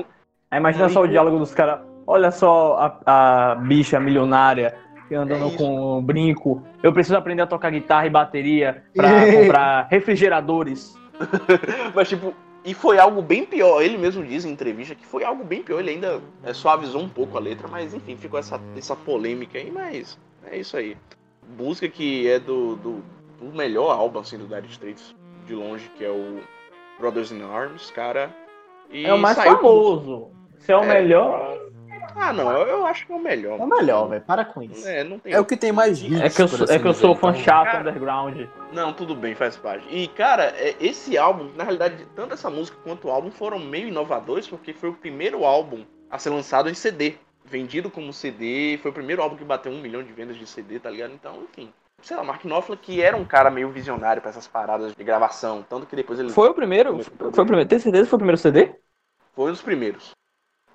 Aí imagina só o diálogo dos caras. Olha só a, a bicha milionária andando É com um brinco. Eu preciso aprender a tocar guitarra e bateria pra comprar refrigeradores. Mas, tipo, E foi algo bem pior. Ele mesmo diz em entrevista que foi algo bem pior. Ele ainda é, suavizou um pouco a letra, mas enfim, ficou essa, essa polêmica aí. Mas é isso aí. Música que é do, do, do melhor álbum assim, do Dire Straits, de longe, que é o Brothers in Arms, cara. E É o mais saiu com- famoso. Se é o É. melhor. Ah, não, eu, acho que é o melhor. É o melhor, velho. Para com isso. É, não tem. É o que tem mais hits, É que eu, sou- é que eu sou fã então- chato Cara. underground. Não, tudo bem, faz parte. E, cara, é, esse álbum, na realidade, tanto essa música quanto o álbum foram meio inovadores, porque foi o primeiro álbum a ser lançado em CD. Vendido como CD, foi o primeiro álbum que bateu um milhão de vendas de CD, tá ligado? Então, enfim. Sei lá, Mark Knopfler, que era um cara meio visionário pra essas paradas de gravação, tanto que depois ele Foi o primeiro? Foi o primeiro. Tem certeza que foi o primeiro CD? foi um dos primeiros.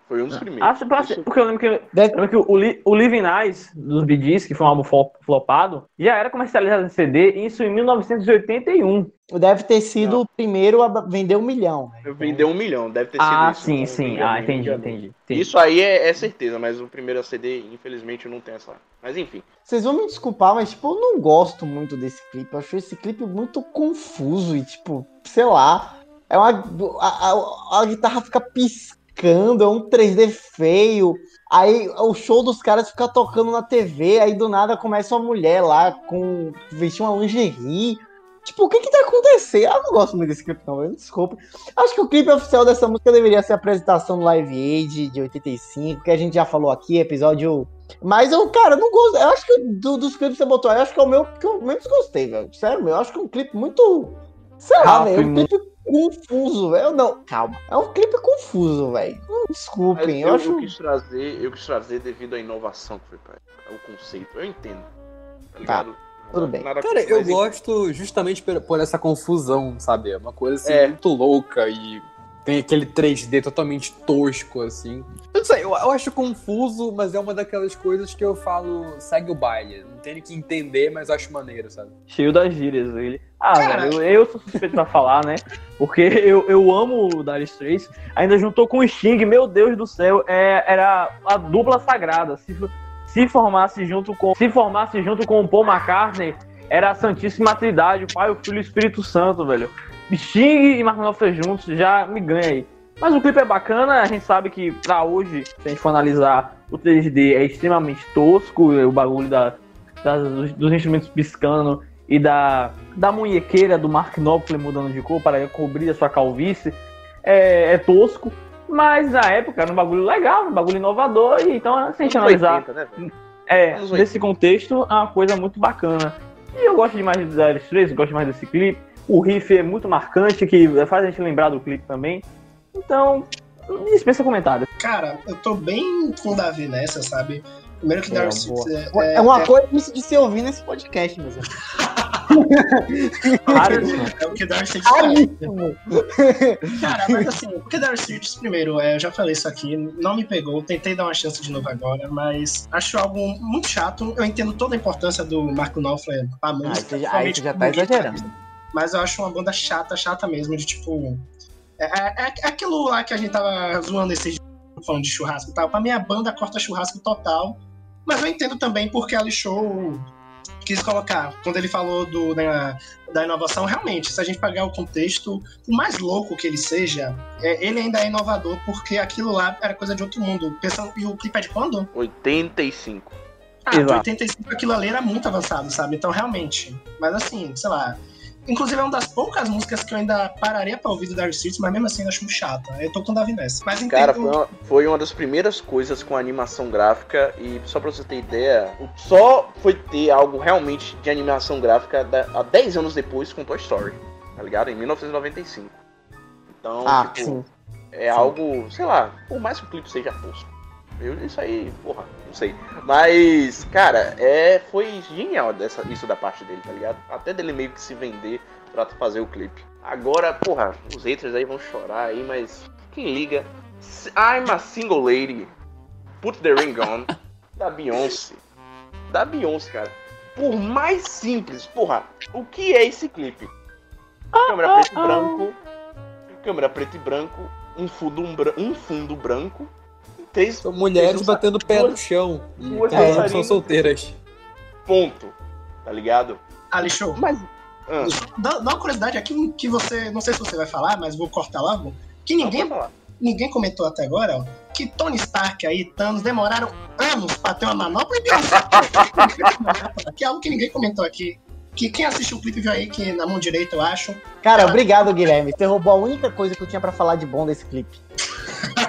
Foi um dos primeiros. Ah, tipo assim, Isso- porque eu lembro que, Deve- eu lembro que o, Li- o Living Nice dos Gees, que foi um álbum flo- flopado, já era comercializado em CD, isso em 1981. Deve ter sido Não. o primeiro a vender um milhão. velho. Vendeu um milhão, deve ter sido Ah, isso. sim, Um sim. milhão, Ah, entendi, milhão. entendi. entendi. Isso aí é, é certeza, mas o primeiro CD, infelizmente, não tem essa. Mas enfim. Vocês vão me desculpar, mas, tipo, eu não gosto muito desse clipe. Eu acho esse clipe muito confuso e, tipo, sei lá. É uma. A, a- a guitarra fica piscando, é um 3D feio. Aí o show dos caras fica tocando na TV, aí do nada começa uma mulher lá com. vestir uma lingerie. Tipo, o que que tá acontecendo? Eu não gosto muito desse clipe, não. Desculpa. Acho que o clipe oficial dessa música deveria ser a apresentação do Live Aid de 85, que a gente já falou aqui, episódio mas eu, cara, não gosto. Eu acho que do- dos clipes que você botou aí, eu acho que é o meu que eu menos gostei, velho. Sério. Eu acho que é um clipe muito. Sei lá, velho. É um clipe confuso, velho. Não, calma. É um clipe confuso, velho. Desculpem, eu, eu, acho. eu quis trazer, eu quis trazer devido à inovação que foi pra o conceito. Eu entendo. Tá ligado? tudo bem. Nada Cara, eu gosto justamente por, por essa confusão, sabe? É uma coisa assim, É. muito louca e tem aquele 3D totalmente tosco, assim. Eu não sei, eu, eu acho confuso, mas é uma daquelas coisas que eu falo, segue o baile. Não tenho que entender, mas acho maneiro, sabe? Cheio das gírias ele. Ah, Cara. velho, eu, eu sou suspeito pra falar, né? Porque eu, eu amo o Dire Straits. Ainda juntou com o Sting, meu Deus do céu, é, era a dupla sagrada. Se, se formasse junto com se formasse junto com o Paul McCartney, era a Santíssima Trindade, o Pai, o Filho e o Espírito Santo, velho. Sting e Mark Knopfler juntos já me ganha aí. Mas o clipe é bacana, a gente sabe que pra hoje, se a gente for analisar, o 3D é extremamente tosco, o bagulho da, das- dos, dos instrumentos piscando e da, da munhequeira do Mark Knopfler mudando de cor para cobrir a sua calvície é, é tosco. Mas na época era um bagulho legal, um bagulho inovador, e então se a gente analisar 80, né, é, Anos 80. nesse contexto, é uma coisa muito bacana. E eu gosto demais do Dire Straits, gosto mais desse clipe. O riff é muito marcante, que faz a gente lembrar do clipe também. Então, dispensa comentários. Cara, eu tô bem com o Davi nessa, sabe? Primeiro que É, Darcy boa. é, É, uma é- coisa isso de se ouvir nesse podcast, meu é o que faz. Raríssimo. Cara, mas assim, o que Darcy Straits, primeiro, é, eu já falei isso aqui, não me pegou, tentei dar uma chance de novo agora, mas acho algo muito chato. Eu entendo toda a importância do Marco Knopfler pra música. aí já- aí já tá exagerando. Mas eu acho uma banda chata, chata mesmo, de tipo. É, é- é aquilo lá que a gente tava zoando esses dias, falando de churrasco e tal. Pra mim, a banda corta churrasco total. Mas eu entendo também porque a Show quis colocar. Quando ele falou do, da, da inovação, realmente, se a gente pegar o contexto, o mais louco que ele seja, é, ele ainda é inovador, porque aquilo lá era coisa de outro mundo. Pensando, e o clipe é de quando? 85. Ah, de Exato. 85 aquilo ali era muito avançado, sabe? Então, realmente. Mas assim, sei lá. Inclusive, é uma das poucas músicas que eu ainda pararia pra ouvir do Dire Straits, mas mesmo assim eu acho chata. Eu tô com o Davi nessa. Mas entendo. Cara, foi uma, foi uma das primeiras coisas com animação gráfica e só pra você ter ideia, o- só foi ter algo realmente de animação gráfica da- há 10 anos depois com Toy Story, tá ligado? Em 1995. Então, Ah, tipo, sim. é algo, sei lá, por mais que o clipe seja tosco. Eu, isso aí, porra, não sei. Mas, cara, é, foi genial dessa, isso da parte dele, tá ligado? Até dele meio que se vender pra fazer o clipe. Agora, porra, os haters aí vão chorar aí, mas quem liga? I'm a single lady. Put the ring on. da Beyoncé. Da Beyoncé, cara. Por mais simples, porra, o que é esse clipe? Câmera preto e branco. Câmera preto e branco. Um fundo, um, um fundo branco. Três São mulheres Três batendo o pé no chão duas que são solteiras. ponto. Tá ligado? Ali Show. Mas Ah. Dá, dá uma curiosidade aqui que você. Não sei se você vai falar, mas vou cortar logo. Que ninguém, ninguém comentou até agora, ó, que Tony Stark aí, Thanos, demoraram anos pra ter uma manopla e Beyoncé. que é algo que ninguém comentou aqui. Que quem assistiu o clipe viu aí que na mão direita, eu acho. Cara, obrigado, Guilherme. Você roubou a única coisa que eu tinha pra falar de bom desse clipe.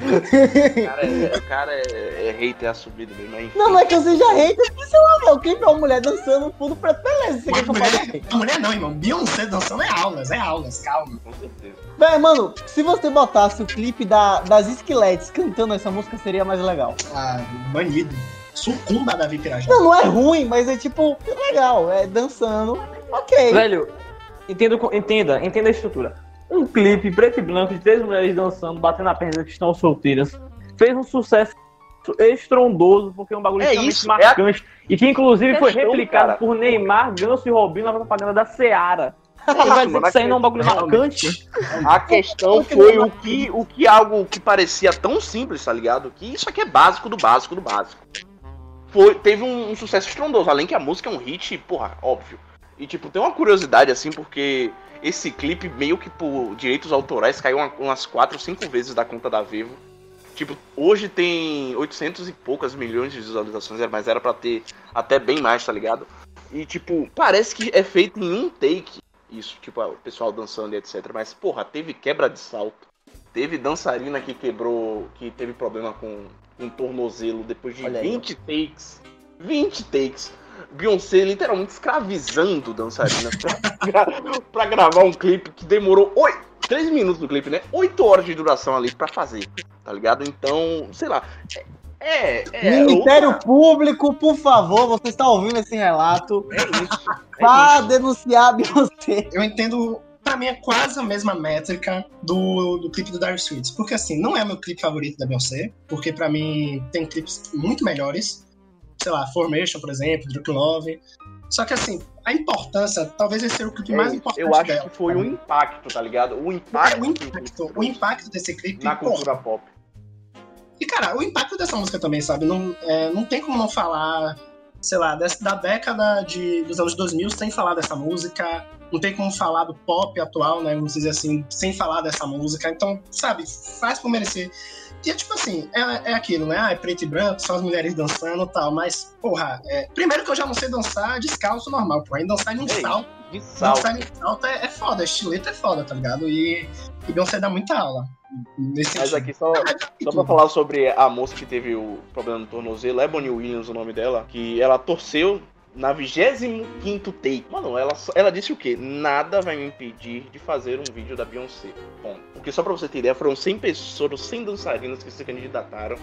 O cara é, o cara é, é hater assumido mesmo, mas enfim. Não, não é que eu seja hater, porque sei lá, velho. O clipe é uma mulher dançando no fundo pra beleza. Você quer Mas que eu mulher, a mulher não, irmão. Beyoncé dançando é aulas, é aulas, calma. Com certeza. Véi, mano, se você botasse o clipe da, das Skelettes cantando essa música, seria mais legal. Ah, banido. Sucumba Davi Pirajá. Não, não é ruim, mas é tipo, legal. É dançando. Ok. Velho, entenda, o- entenda, entenda a estrutura. Um clipe preto e branco de três mulheres dançando, batendo a perna que estão solteiras, fez um sucesso estrondoso, porque é um bagulho É extremamente isso, marcante. E que inclusive foi Questão, replicado cara. por Neymar, Ganso e Robinho na propaganda da Seara. É Vai dizer que isso aí não é um bagulho marcante? A questão foi o que, o que algo que parecia tão simples, tá ligado? Que isso aqui é básico do básico do básico. Foi, teve um, um sucesso estrondoso, além que a música é um hit, porra, óbvio. E tipo, tem uma curiosidade assim, porque esse clipe meio que por direitos autorais caiu uma- umas 4 ou 5 vezes da conta da Vivo. Tipo, hoje tem 800 e poucas milhões de visualizações, mas era pra ter até bem mais, tá ligado? E tipo, parece que é feito em um take isso, tipo, o pessoal dançando e etc. Mas, porra, teve quebra de salto. Teve dançarina que quebrou, que teve problema com um tornozelo depois de Olha aí. 20 takes. 20 takes. Beyoncé literalmente escravizando dançarinas pra, gra- pra gravar um clipe que demorou 8, 3 minutos do clipe, né? 8 horas de duração ali pra fazer, tá ligado? Então, sei lá. É. é Ministério outra- Público, por favor, você está ouvindo esse relato, É isso. É vá isso. denunciar a Beyoncé. Eu entendo, pra mim é quase a mesma métrica do, do clipe do Dire Straits. Porque assim, não é meu clipe favorito da Beyoncé, porque pra mim tem clipes muito melhores. Sei lá, Formation, por exemplo, Drunk Love. Só que assim, a importância, talvez esse seja o clipe É mais importante Eu acho dela. que foi o impacto, tá ligado? O É, impacto, o impacto, o impacto desse clipe, na cultura pop. E, cara, o impacto dessa música também, sabe? Não, é, não tem como não falar, sei lá, dessa, da década de, dos anos 2000 sem falar dessa música. Não tem como falar do pop atual, né? Vamos dizer assim, sem falar dessa música. Então, sabe, faz por merecer. E é tipo assim, é, é aquilo, né? Ah, é preto e branco, só as mulheres dançando e tal. Mas, porra, é, primeiro que eu já não sei dançar descalço normal, porra. E dançar em um isso. salto. De salto. Dançar em salto é, é foda, estilete é foda, tá ligado? E, e Beyoncé dá muita aula. Nesse Mas aqui só, Só pra falar sobre a moça que teve o problema no tornozelo, é Bonnie Williams o nome dela, que ela torceu na 25 take. Mano, ela, ela disse o quê? Nada vai me impedir de fazer um vídeo da Beyoncé. Bom, porque só pra você ter ideia, foram 100 pessoas, 100 dançarinas que se candidataram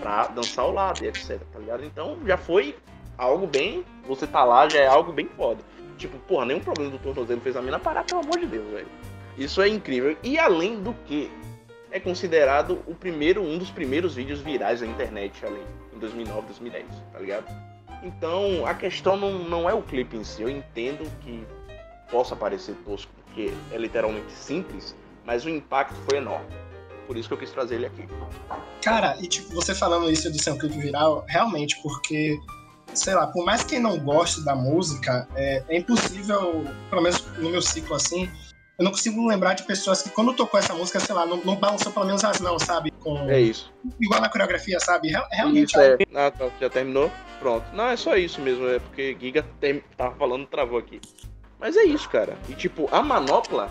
pra dançar ao lado e etc, tá ligado? Então já foi algo bem. Você tá lá, já é algo bem foda. Tipo, porra, nenhum problema do tornozelo fez a mina parar, pelo amor de Deus, velho. Isso é incrível. E além do que, é considerado o primeiro, um dos primeiros vídeos virais da internet ali, em 2009, 2010, tá ligado? Então, a questão não, não é o clipe em si. Eu entendo que possa parecer tosco, porque é literalmente simples, mas o impacto foi enorme. Por isso que eu quis trazer ele aqui. Cara, e tipo, você falando isso de ser um clipe viral, realmente, porque, sei lá, por mais que não goste da música, é, é impossível, pelo menos no meu ciclo assim, eu não consigo lembrar de pessoas que quando tocou essa música, sei lá, não, não balançou pelo menos as mãos, sabe? Com, É isso. igual na coreografia, sabe? Real- Realmente Isso é. Ah, tá, já terminou? Pronto. Não, é só isso mesmo, é porque Giga tem- tava falando travou aqui. Mas é isso, cara. E tipo, a manopla,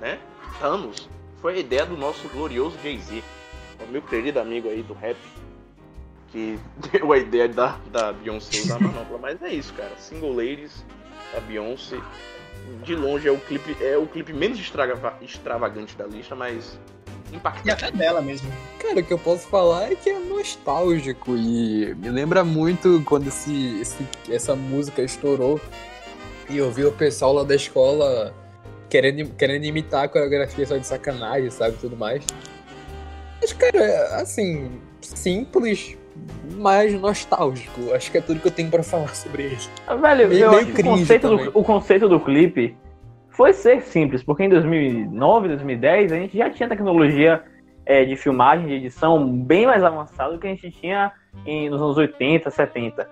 né? Thanos, foi a ideia do nosso glorioso Jay-Z, o meu querido amigo aí do rap, que deu a ideia da, da Beyoncé usar a manopla. Mas é isso, cara. Single Ladies, da Beyoncé. De longe é o clipe, é o clipe menos extrava- extravagante da lista, mas E impactante. até dela mesmo. Cara, o que eu posso falar é que é nostálgico e me lembra muito quando esse, esse- essa música estourou e eu vi o pessoal lá da escola querendo, querendo imitar a coreografia só de sacanagem, sabe, tudo mais. Mas, cara, assim, simples, mas nostálgico. Acho que é tudo que eu tenho pra falar sobre ele. Velho, Meio- eu meio acho que o conceito, do, o conceito do clipe foi ser simples, porque em 2009, 2010, a gente já tinha tecnologia é, de filmagem, de edição bem mais avançada do que a gente tinha em- nos anos 80, 70.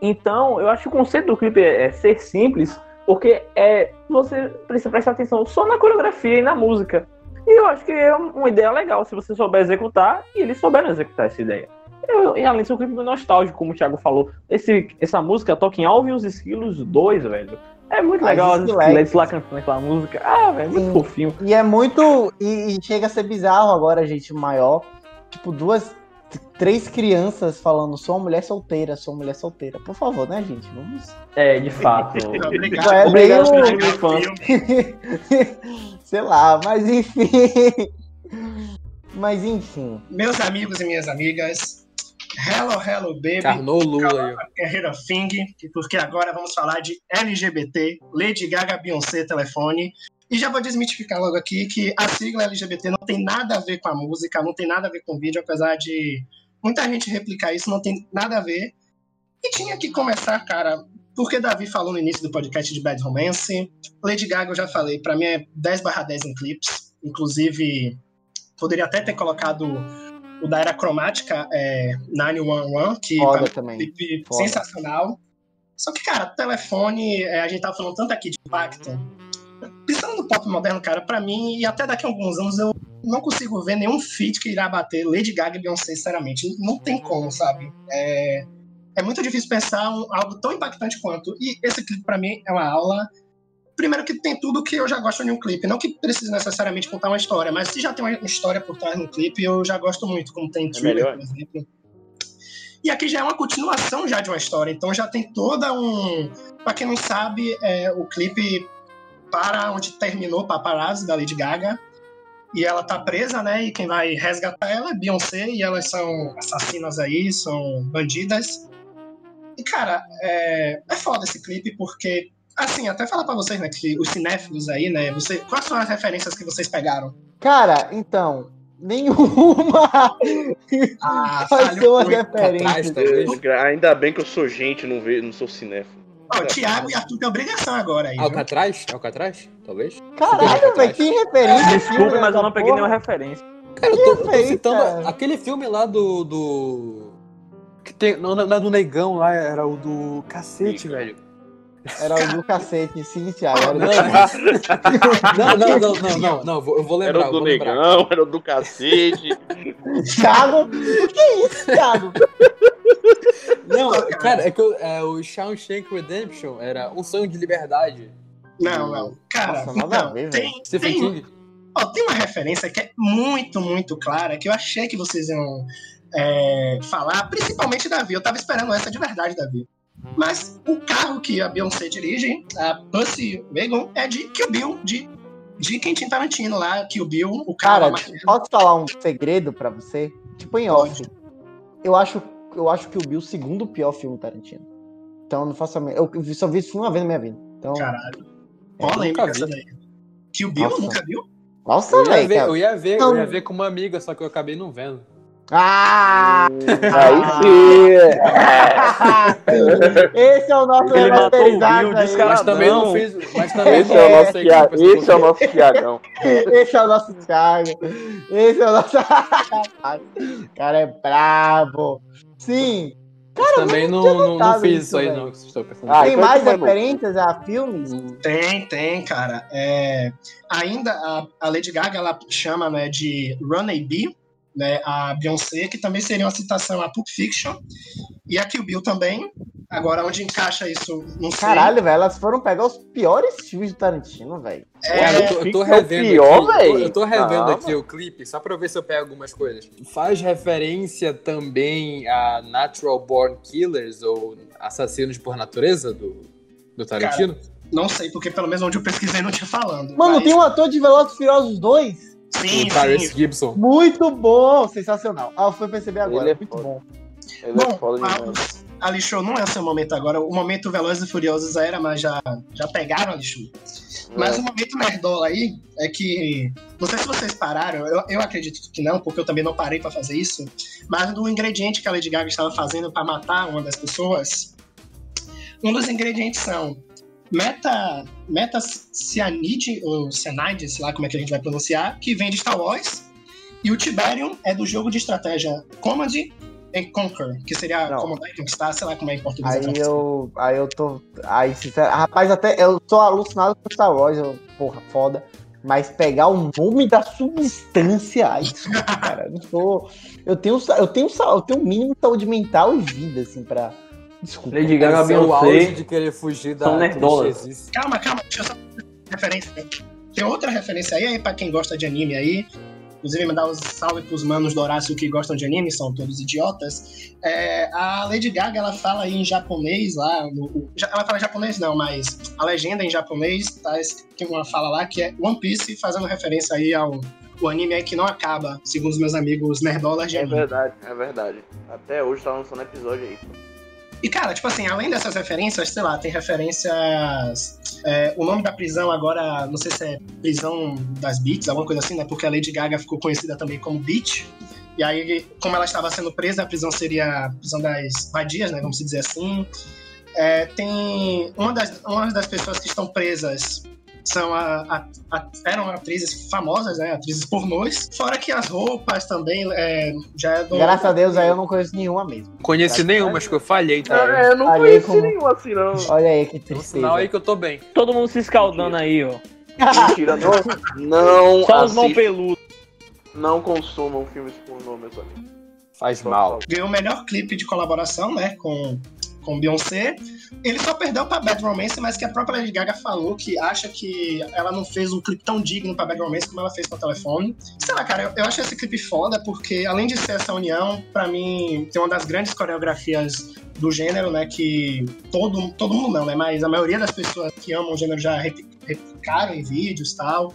Então, eu acho que o conceito do clipe é, é ser simples, Porque é, você precisa prestar atenção só na coreografia e na música. E eu acho que é uma ideia legal se você souber executar e eles souberam executar essa ideia. Eu, e além disso, um clipe nostálgico, como o Thiago falou. Esse, essa música toca em Alvin e os Esquilos 2, velho. É muito legal as lá cantando aquela música. Ah, velho, muito Sim. fofinho. E é muito. E, e chega a ser bizarro agora, gente, maior. Tipo, duas. Três crianças falando, sou uma mulher solteira, sou uma mulher solteira. Por favor, né, gente? Vamos. É, de fato. Obrigado. É Obrigado meio-. Sei lá, mas enfim. Mas enfim. Meus amigos e minhas amigas, hello, hello, baby. Carnou Lula. Guerreira Thing, porque agora vamos falar de LGBT, Lady Gaga, Beyoncé, telefone. E já vou desmitificar logo aqui que a sigla LGBT não tem nada a ver com a música, não tem nada a ver com o vídeo, apesar de muita gente replicar isso, não tem nada a ver. E tinha que começar, cara, porque Davi falou no início do podcast de Bad Romance. Lady Gaga, eu já falei, pra mim é 10 barra 10 em clipes. Inclusive, poderia até ter colocado o da era cromática, é, 911, que Foda também. clipe Foda. sensacional. Só que, cara, telefone, é, a gente tava falando tanto aqui de impacto. Pensando no pop moderno, cara, pra mim, e até daqui a alguns anos, eu não consigo ver nenhum feat que irá bater Lady Gaga e Beyoncé, sinceramente. Não tem como, sabe? É, é muito difícil pensar um- algo tão impactante quanto. E esse clipe, pra mim, é uma aula. Primeiro que tem tudo que eu já gosto de um clipe. Não que precise necessariamente contar uma história, mas se já tem uma história por trás no clipe, eu já gosto muito, como tem Thriller, melhor. por exemplo. E aqui já é uma continuação já de uma história, então já tem toda um. Pra quem não sabe, é, o clipe para onde terminou Paparazzi da Lady Gaga. E ela tá presa, né? E quem vai resgatar ela é Beyoncé, e elas são assassinas aí, são bandidas. E, cara, é, é foda esse clipe, porque, assim, até falar pra vocês, né, que os cinéfilos aí, né, você, quais são as referências que vocês pegaram? Cara, então. Nenhuma! Ah, Vai ser uma. Atrás, referência. talvez. Ainda bem que eu sou gente, não, ve, não sou cinéfilo. Ó, o Thiago e Arthur têm obrigação agora aí. viu? Alcatraz? Alcatraz? Talvez? Caralho, velho, que referência. Desculpe, mas eu não peguei nenhuma nenhuma referência. Cara, eu tô, eu tô citando cara. aquele filme lá do. do... Que tem, não, não é do Negão lá, era o do cacete, Negão. velho. Era o do cacete, sim, Thiago. Era Não, não, não, não, não, não, não, vou- eu vou lembrar. Era o do negão, era o do cacete. Thiago? O que é isso, Thiago? Não, cara, é que eu- é, o Shawshank Redemption era um sonho de liberdade. Não, não. Cara, Nossa, então, ver, tem, tem, ó, tem uma referência que é muito, muito clara, que eu achei que vocês iam é, falar, principalmente Davi. Eu tava esperando essa de verdade, Davi. Mas o carro que a Beyoncé dirige, a Pussy Wagon, é de Kill Bill, de, de Quentin Tarantino lá, Kill Bill, o carro Cara, amarelo. posso falar um segredo pra você? Tipo em off. Eu acho, eu acho que o Bill é o segundo pior filme Tarantino. Então não faço a Eu só vi filme uma vez na minha vida. Então. Caralho. Polêmica nunca essa vi. daí. Kill Bill, Nossa. nunca viu? Nossa, Eu ia, velho. ver, cara. eu ia ver, Não. eu ia ver com uma amiga, só que eu acabei não vendo. Ah! Aí sim. Esse é o nosso Ele matou o. Mas também não. Mas também Esse é o nosso Thiago. Esse é o nosso Thiagão. Esse é o nosso Thiago. Esse é o nosso. o cara é brabo. Sim. Mas também não, não, não fiz isso, isso aí, velho. não. que vocês estão pensando. Ah, Tem então mais mandou. referências a filmes? Tem, tem, cara. É, ainda a, a Lady Gaga ela chama né, de Run A B, né, a Beyoncé, que também seria uma citação a Pulp Fiction, e a Kill Bill também. Agora, onde encaixa isso, não sei. Caralho, velho, elas foram pegar os piores filmes do Tarantino, velho. Cara, eu tô, eu tô o revendo pior, aqui. Eu tô revendo aqui o clipe, só pra ver se eu pego algumas coisas. Faz referência também a Natural Born Killers ou Assassinos por Natureza do, do Tarantino? Não sei, porque pelo menos onde eu pesquisei não tinha falando. Mano, mas- tem um ator de Velozes e Furiosos 2. Sim, o Tyrese sim. Gibson. Muito bom, sensacional. Ah, foi perceber agora. Ele é Muito foda. bom. Ele é Bom, foda demais. vamos. Alixô não é o seu momento agora. O momento Velozes e Furiosos era, mas já, já pegaram Alixô. Mas o momento nerdola aí é que. Não sei se vocês pararam, eu, eu acredito que não, porque eu também não parei pra fazer isso. Mas do ingrediente que a Lady Gaga estava fazendo pra matar uma das pessoas, um dos ingredientes são meta, meta cianide, ou cyanide, sei lá como é que a gente vai pronunciar, que vem de Star Wars. E o Tiberium é do jogo de estratégia Comedy and Conquer, que seria Não. Comandar e Conquistar, sei lá como é em português. Aí tradução. eu, aí eu tô. Aí, sincero, rapaz, até eu tô alucinado com Star Wars, eu, porra, foda. Mas pegar o nome da substância, ai, cara, eu não tô. Eu tenho, eu tenho, eu tenho um mínimo de saúde mental e vida, assim, pra. Desculpa. Lady Gaga, é o auge Beyoncé. de querer fugir da são nerdolas. Calma, calma, deixa eu só referência. Tem outra referência aí, aí pra quem gosta de anime aí. Inclusive, mandar um salve pros manos do Horácio que gostam de anime, são todos idiotas. É, a Lady Gaga, ela fala aí em japonês lá. no- ela fala japonês não, mas a legenda em japonês, tá, tem uma fala lá que é One Piece, fazendo referência aí ao o anime aí que não acaba, segundo os meus amigos nerdolas de É anime. verdade, é verdade. Até hoje tá lançando episódio aí. E, cara, tipo assim, além dessas referências, sei lá, tem referências. é, o nome da prisão agora, não sei se é prisão das Beats, alguma coisa assim, né? Porque a Lady Gaga ficou conhecida também como Beat. E aí, como ela estava sendo presa, a prisão seria a prisão das vadias, né? Vamos dizer assim. É, tem. Uma das, uma das pessoas que estão presas são a, a- a- eram atrizes famosas, né? Atrizes pornôs. Fora que as roupas também é, já é do. Graças a Deus aí eu não conheço nenhuma mesmo. Não conheci nenhuma, acho que eu falhei, tá? É, eu não Falei conheci como- nenhum assim, não. Olha aí que tristeza. sinal aí que eu tô bem. Todo mundo se escaldando aí, ó. Mentira, não. Não, Só os mãos assista, peludos. não consumam filmes pornô, meus amigos. Faz mal. ganhou o melhor clipe de colaboração, né, com, com Beyoncé. Ele só perdeu pra Bad Romance, mas que a própria Lady Gaga falou que acha que ela não fez um clipe tão digno pra Bad Romance como ela fez com o telefone. Sei lá, cara, eu, eu acho esse clipe foda porque, além de ser essa união, pra mim, tem uma das grandes coreografias do gênero, né, que todo, todo mundo não, né, mas a maioria das pessoas que amam o gênero já repli- replicaram em vídeos e tal.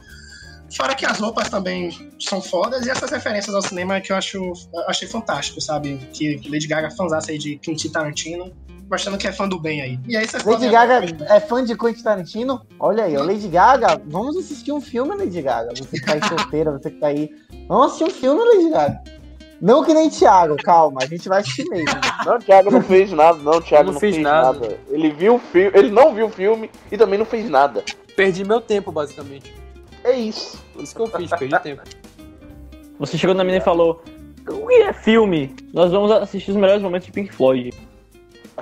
Fora que as roupas também são fodas e essas referências ao cinema que eu acho achei fantástico, sabe? Que Lady Gaga fãzaça aí de Quentin Tarantino, mostrando que é fã do bem aí. E aí vocês Lady podem- Gaga é fã de Quentin Tarantino? Olha aí, ó, Lady Gaga, vamos assistir um filme, Lady Gaga. Você que tá aí solteira, você que tá aí. Vamos assistir um filme, Lady Gaga. Não que nem Thiago, calma, a gente vai assistir mesmo. Não, o Thiago não fez nada, não, o Thiago Não não, fez fez nada. nada. Ele viu o filme, ele não viu o filme e também não fez nada. Perdi meu tempo, basicamente. É isso. Por isso que eu fiz, perdi tempo. Você chegou na mina e falou: O que é filme? Nós vamos assistir os melhores momentos de Pink Floyd.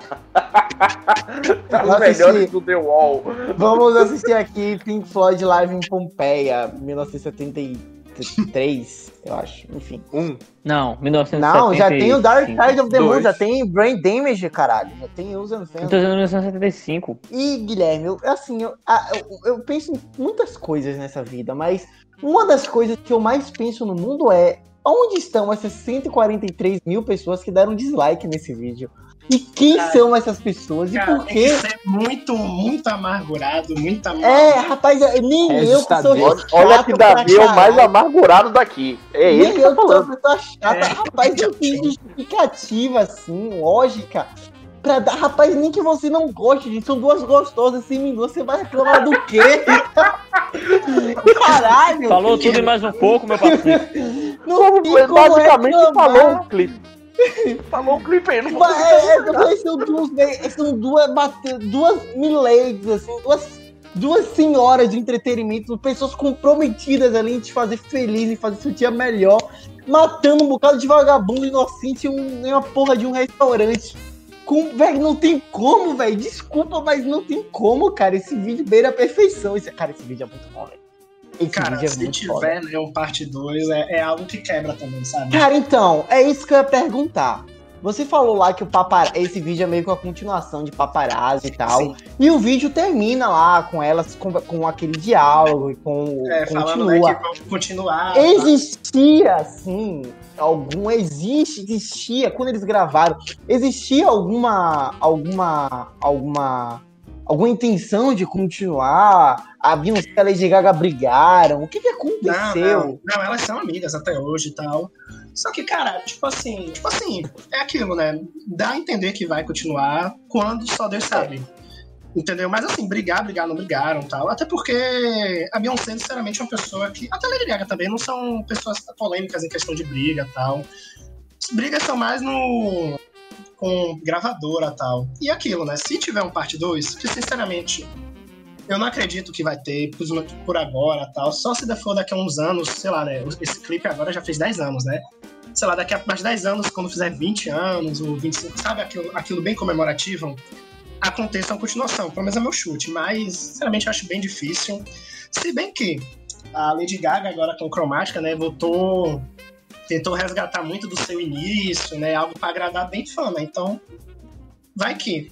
Vamos Os melhores assistir. do The Wall. Vamos assistir aqui Pink Floyd Live em Pompeia, 1973, eu acho. Enfim. Um. Não, 1975. Não, já tem o Dark Side of the Moon, já tem Brain Damage, caralho. Já tem Usa Eu tô dizendo 1975. E, Guilherme, eu, assim, eu, a- eu, eu penso em muitas coisas nessa vida, mas uma das coisas que eu mais penso no mundo é onde estão essas 143 mil pessoas que deram dislike nesse vídeo? E quem Cara, são essas pessoas? E Cara, por tem que quê? ser muito, muito amargurado, muito É, amargurado. rapaz, eu- nem eu que sou chato Olha que Davi é o mais amargurado daqui. É ele Nem que eu tá que sou falando. uma pessoa chata. É. Rapaz, eu fiz justificativa, assim, lógica. Pra dar, rapaz, nem que você não goste, gente. São duas gostosas, assim, me você vai reclamar do quê? Caralho! Falou tudo e mais um pouco, meu parceiro. Não tem Ele como basicamente reclamar. falou o clipe. falou o clipe aí, não Mas, é, é, mas são duas, são duas, duas miladies, assim, duas, duas senhoras de entretenimento, pessoas comprometidas ali em te fazer feliz, em fazer seu dia melhor, matando um bocado de vagabundo inocente em, um- em uma porra de um restaurante. Com, velho, não tem como, velho. Desculpa, mas não tem como, cara. Esse vídeo beira a perfeição. Esse, cara, esse vídeo é muito bom, velho. Esse Cara, vídeo é se foda. tiver né, um parte 2, é, é algo que quebra também, sabe? Cara, então, é isso que eu ia perguntar. Você falou lá que o papar... esse vídeo é meio que a continuação de paparazzi e tal. Sim. E o vídeo termina lá com elas, com, com aquele diálogo e com. É, falando né, continua. que continuar. tá? Existia, assim, algum. Existe, existia, quando eles gravaram, existia alguma. alguma. alguma. Alguma intenção de continuar? A Beyoncé e a Lady Gaga brigaram? O que, que Não, aconteceu? não, não, elas são amigas até hoje e tal. Só que, cara, tipo assim, tipo assim, é aquilo, né? Dá a entender que vai continuar quando só Deus sabe. Entendeu? Mas assim, brigar, brigar, não brigaram tal. Até porque a Beyoncé, sinceramente, é uma pessoa que. Até a Lady Gaga também não são pessoas polêmicas em questão de briga tal. As brigas são mais no. Com gravadora tal. E aquilo, né? Se tiver um parte 2, que sinceramente eu não acredito que vai ter por, agora tal. Só se for daqui a uns anos, sei lá, né? Esse clipe agora já fez 10 anos, né? sei lá, daqui a mais 10 anos, quando fizer 20 anos ou 25, sabe, aquilo, aquilo bem comemorativo, aconteça uma continuação. Pelo menos é meu chute, mas, sinceramente, eu acho bem difícil. Se bem que a Lady Gaga, agora com cromática, né, voltou. Tentou resgatar muito do seu início, né? Algo para agradar bem fã, né? Então, vai que.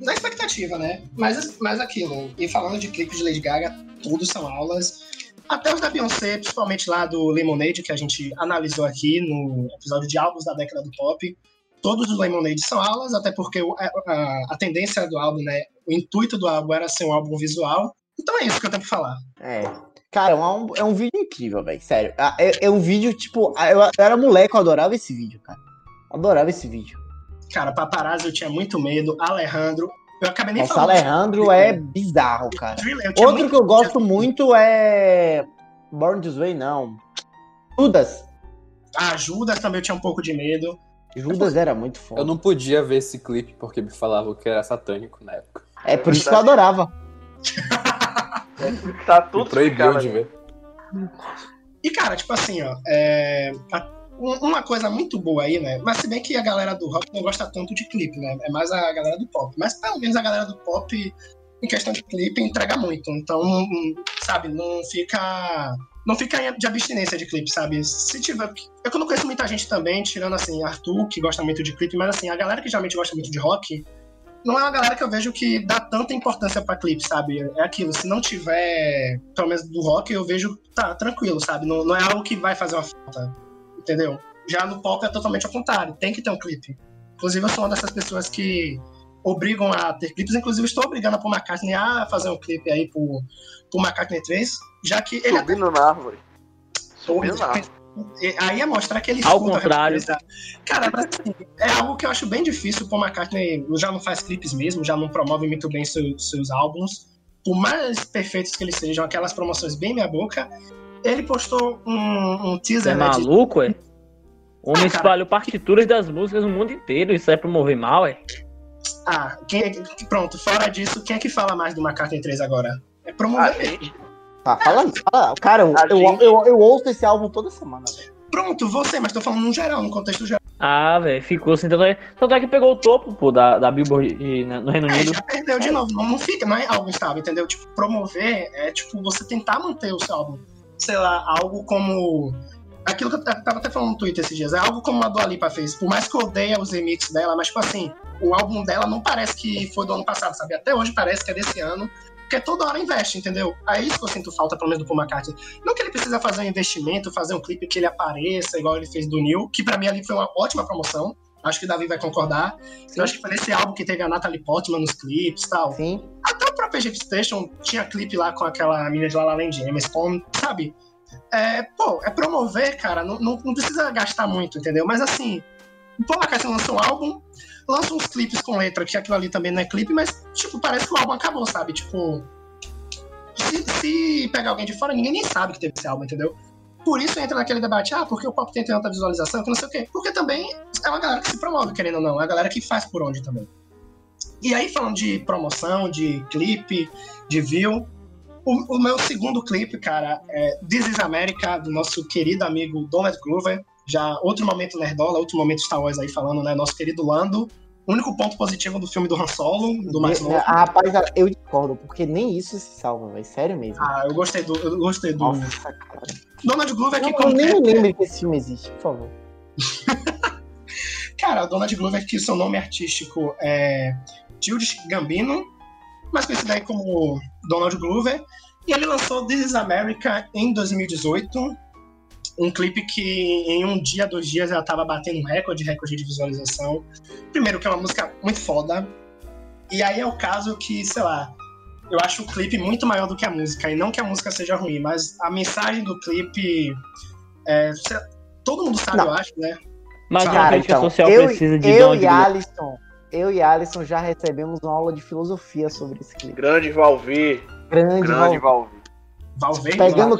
Na expectativa, né? Mas, mas aquilo. E falando de clipes de Lady Gaga, todos são aulas. Até os da Beyoncé, principalmente lá do Lemonade, que a gente analisou aqui no episódio de álbuns da década do pop. Todos os Lemonade são aulas, até porque a, a, a tendência do álbum, né? O intuito do álbum era ser um álbum visual. Então é isso que eu tenho pra falar. É. Cara, é um, é um vídeo incrível, velho. Sério. É, é, um vídeo, tipo. Eu, eu era moleque, eu adorava esse vídeo, cara. adorava esse vídeo. Cara, paparazzi eu tinha muito medo. Alejandro. Eu acabei nem Nossa, falando. Alejandro é bizarro, cara. Outro que eu gosto muito é. Born This Way, não. Judas. Ah, Judas também eu tinha um pouco de medo. Judas era muito foda. Eu não podia ver esse clipe porque me falavam que era satânico na época. É por isso que eu adorava. tá tudo proibiu de ver. E, cara, tipo assim, ó, é, uma coisa muito boa aí, né? Mas se bem que a galera do rock não gosta tanto de clipe, né? É mais a galera do pop. Mas pelo menos a galera do pop, em questão de clipe, entrega muito. Então, sabe, não fica. Não fica de abstinência de clipe, sabe? Se tiver. Eu não conheço muita gente também, tirando assim, Arthur, que gosta muito de clipe, mas assim, a galera que geralmente gosta muito de rock, não é uma galera que eu vejo que dá tanta importância pra clipe, sabe? É aquilo, se não tiver, pelo menos do rock, eu vejo, tá, tranquilo, sabe? Não, não é algo que vai fazer uma falta, entendeu? Já no pop é totalmente ao contrário, tem que ter um clipe. Inclusive, eu sou uma dessas pessoas que obrigam a ter clipes, inclusive estou obrigando a Paul McCartney a fazer um clipe aí pro, pro McCartney 3, já que ele... Subindo até... na árvore. Subindo na árvore. Aí é mostrar que ele Ao contrário. Cara, assim, é algo que eu acho bem difícil. O Paul McCartney já não faz clipes mesmo, já não promove muito bem seus, seus álbuns. Por mais perfeitos que eles sejam, aquelas promoções bem minha boca, ele postou um, um teaser. É né, maluco, de... é? O homem ah, espalhou partituras das músicas no mundo inteiro. Isso é promover mal, é? Ah, quem é... pronto, fora disso, quem é que fala mais do McCartney 3 agora? É promover. A gente. Tá, fala, fala. Cara, eu, eu, gente... eu, eu, ouço esse álbum toda semana, velho. Pronto, você, mas tô falando no geral, no contexto geral. Ah, velho, ficou assim. Tanto é, tanto é que pegou o topo, pô, da, da Billboard né, no Reino é, Unido. já perdeu de novo. Não, não fica, não é algo estável, entendeu? Tipo, promover é tipo você tentar manter o seu álbum. Sei lá, algo como. Aquilo que eu tava até falando no Twitter esses dias, é algo como a Dua Lipa fez. Por mais que eu odeie os remixes dela, mas, tipo assim, o álbum dela não parece que foi do ano passado, sabe? Até hoje parece que é desse ano porque toda hora investe, entendeu? É isso que eu sinto falta, pelo menos do Paul McCartney. Não que ele precisa fazer um investimento, fazer um clipe que ele apareça, igual ele fez do Neil, que para mim ali foi uma ótima promoção. Acho que o Davi vai concordar. Sim. Eu acho que foi nesse álbum que teve a Natalie Portman nos clipes e tal. Sim. Até o próprio Egypt Station tinha clipe lá com aquela menina de La La Land, Emma Stone, sabe? É, pô, é promover, cara. Não, não, não, precisa gastar muito, entendeu? Mas assim, o Paul McCartney lançou um álbum, lança uns clipes com letra, que aquilo ali também não é clipe, mas, tipo, parece que o álbum acabou, sabe? Tipo, se, se pegar alguém de fora, ninguém nem sabe que teve esse álbum, entendeu? Por isso entra naquele debate, ah, porque o pop tem tanta visualização, que não sei o quê. Porque também é uma galera que se promove, querendo ou não, é uma galera que faz por onde também. E aí, falando de promoção, de clipe, de view, o, o, meu segundo clipe, cara, é This is America, do nosso querido amigo Donald Glover. Já outro momento Nerdola, outro momento Star Wars aí falando, né? Nosso querido Lando. O único ponto positivo do filme do Han Solo, do mais novo. Ah, rapaz, eu discordo, porque nem isso se salva, velho. Sério mesmo. Ah, eu gostei do. Eu gostei do. Nossa, cara. Donald Glover que Eu nem me lembro que esse filme existe, por favor. cara, Donald Glover, que seu nome artístico é Tildes Gambino, mais conhecido aí como Donald Glover. E ele lançou This is America em 2018 um clipe que em um dia, dois dias, já tava batendo um recorde, recorde de visualização. Primeiro, que é uma música muito foda. E aí é o caso que, sei lá, eu acho o clipe muito maior do que a música. E não que a música seja ruim, mas a mensagem do clipe. É, todo mundo sabe, não. eu acho, né? Mas a crítica então, social eu, precisa de Eu e Alisson, eu e Alisson já recebemos uma aula de filosofia sobre esse clipe. Grande Valvir. Grande, Grande Valvir. Valverde Pegando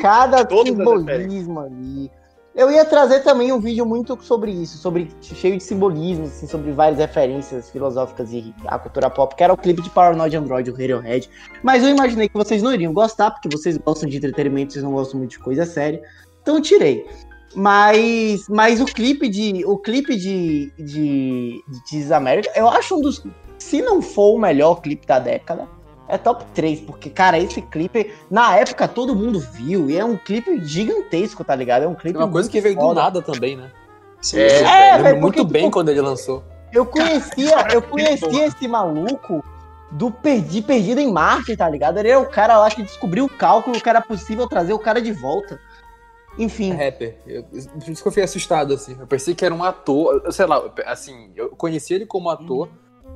cada simbolismo ali. Eu ia trazer também um vídeo muito sobre isso, sobre cheio de simbolismo, assim, sobre várias referências filosóficas e a cultura pop, que era o clipe de Paranoid Android, o Radiohead. Mas eu imaginei que vocês não iriam gostar, porque vocês gostam de entretenimento, vocês não gostam muito de coisa séria. Então eu tirei. Mas, mas o clipe de. O clipe de, de, de This America, eu acho um dos. Se não for o melhor clipe da década, é top 3. Porque, cara, esse clipe, na época todo mundo viu. E é um clipe gigantesco, tá ligado? É um clipe. É uma coisa que veio do foda. nada também, né? Sim, É, sim. É, Lembro muito porque, bem tipo, quando ele lançou. Eu conhecia, eu conhecia esse maluco do Perdi Perdido em Marte, tá ligado? Ele é o cara lá que descobriu o cálculo que era possível trazer o cara de volta. Enfim, Rapper. Eu, por isso que eu fiquei assustado, assim. Eu pensei que era um ator. eu- Sei lá, eu- assim, eu conheci ele como ator,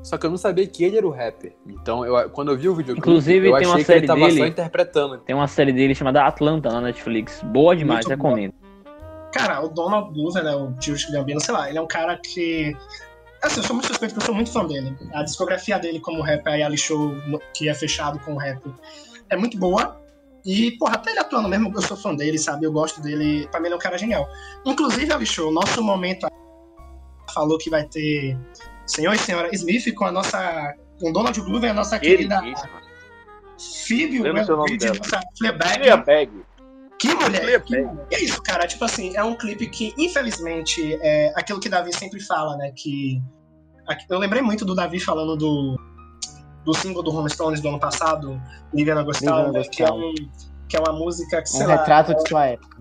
só que eu não sabia que ele era o rapper. Então, eu, quando eu vi o videoclipe, Inclusive, eu tem achei uma que série ele tava dele- só interpretando. Tem uma série dele chamada Atlanta na Netflix. Boa demais, Muito recomendo. Cara, o Donald Glover, né, o tio Gambino, sei lá, ele é um cara que. Assim, eu sou muito suspeito porque eu sou muito fã dele. A discografia dele como rapper, a Ali Show, que é fechado com rap, é muito boa. E, porra, até ele atuando mesmo, eu sou fã dele, sabe? Eu gosto dele. Pra mim, ele é um cara genial. Inclusive, Ali Show, nosso momento falou que vai ter Senhor e Senhora Smith com a nossa. Com Donald Glover, a nossa querida. Phoebe dela. nossa Fleabag. Fleabag. Que mulher! Fleabag. Que mulher. É isso, cara. Tipo assim, é um clipe que, infelizmente, é aquilo que Davi sempre fala, né? Que. Eu lembrei muito do Davi falando do, do single do Rolling Stones do ano passado, Liviana Gostal, Liviana né, que, é um, que é uma música que, um sei lá, retrato de sua época.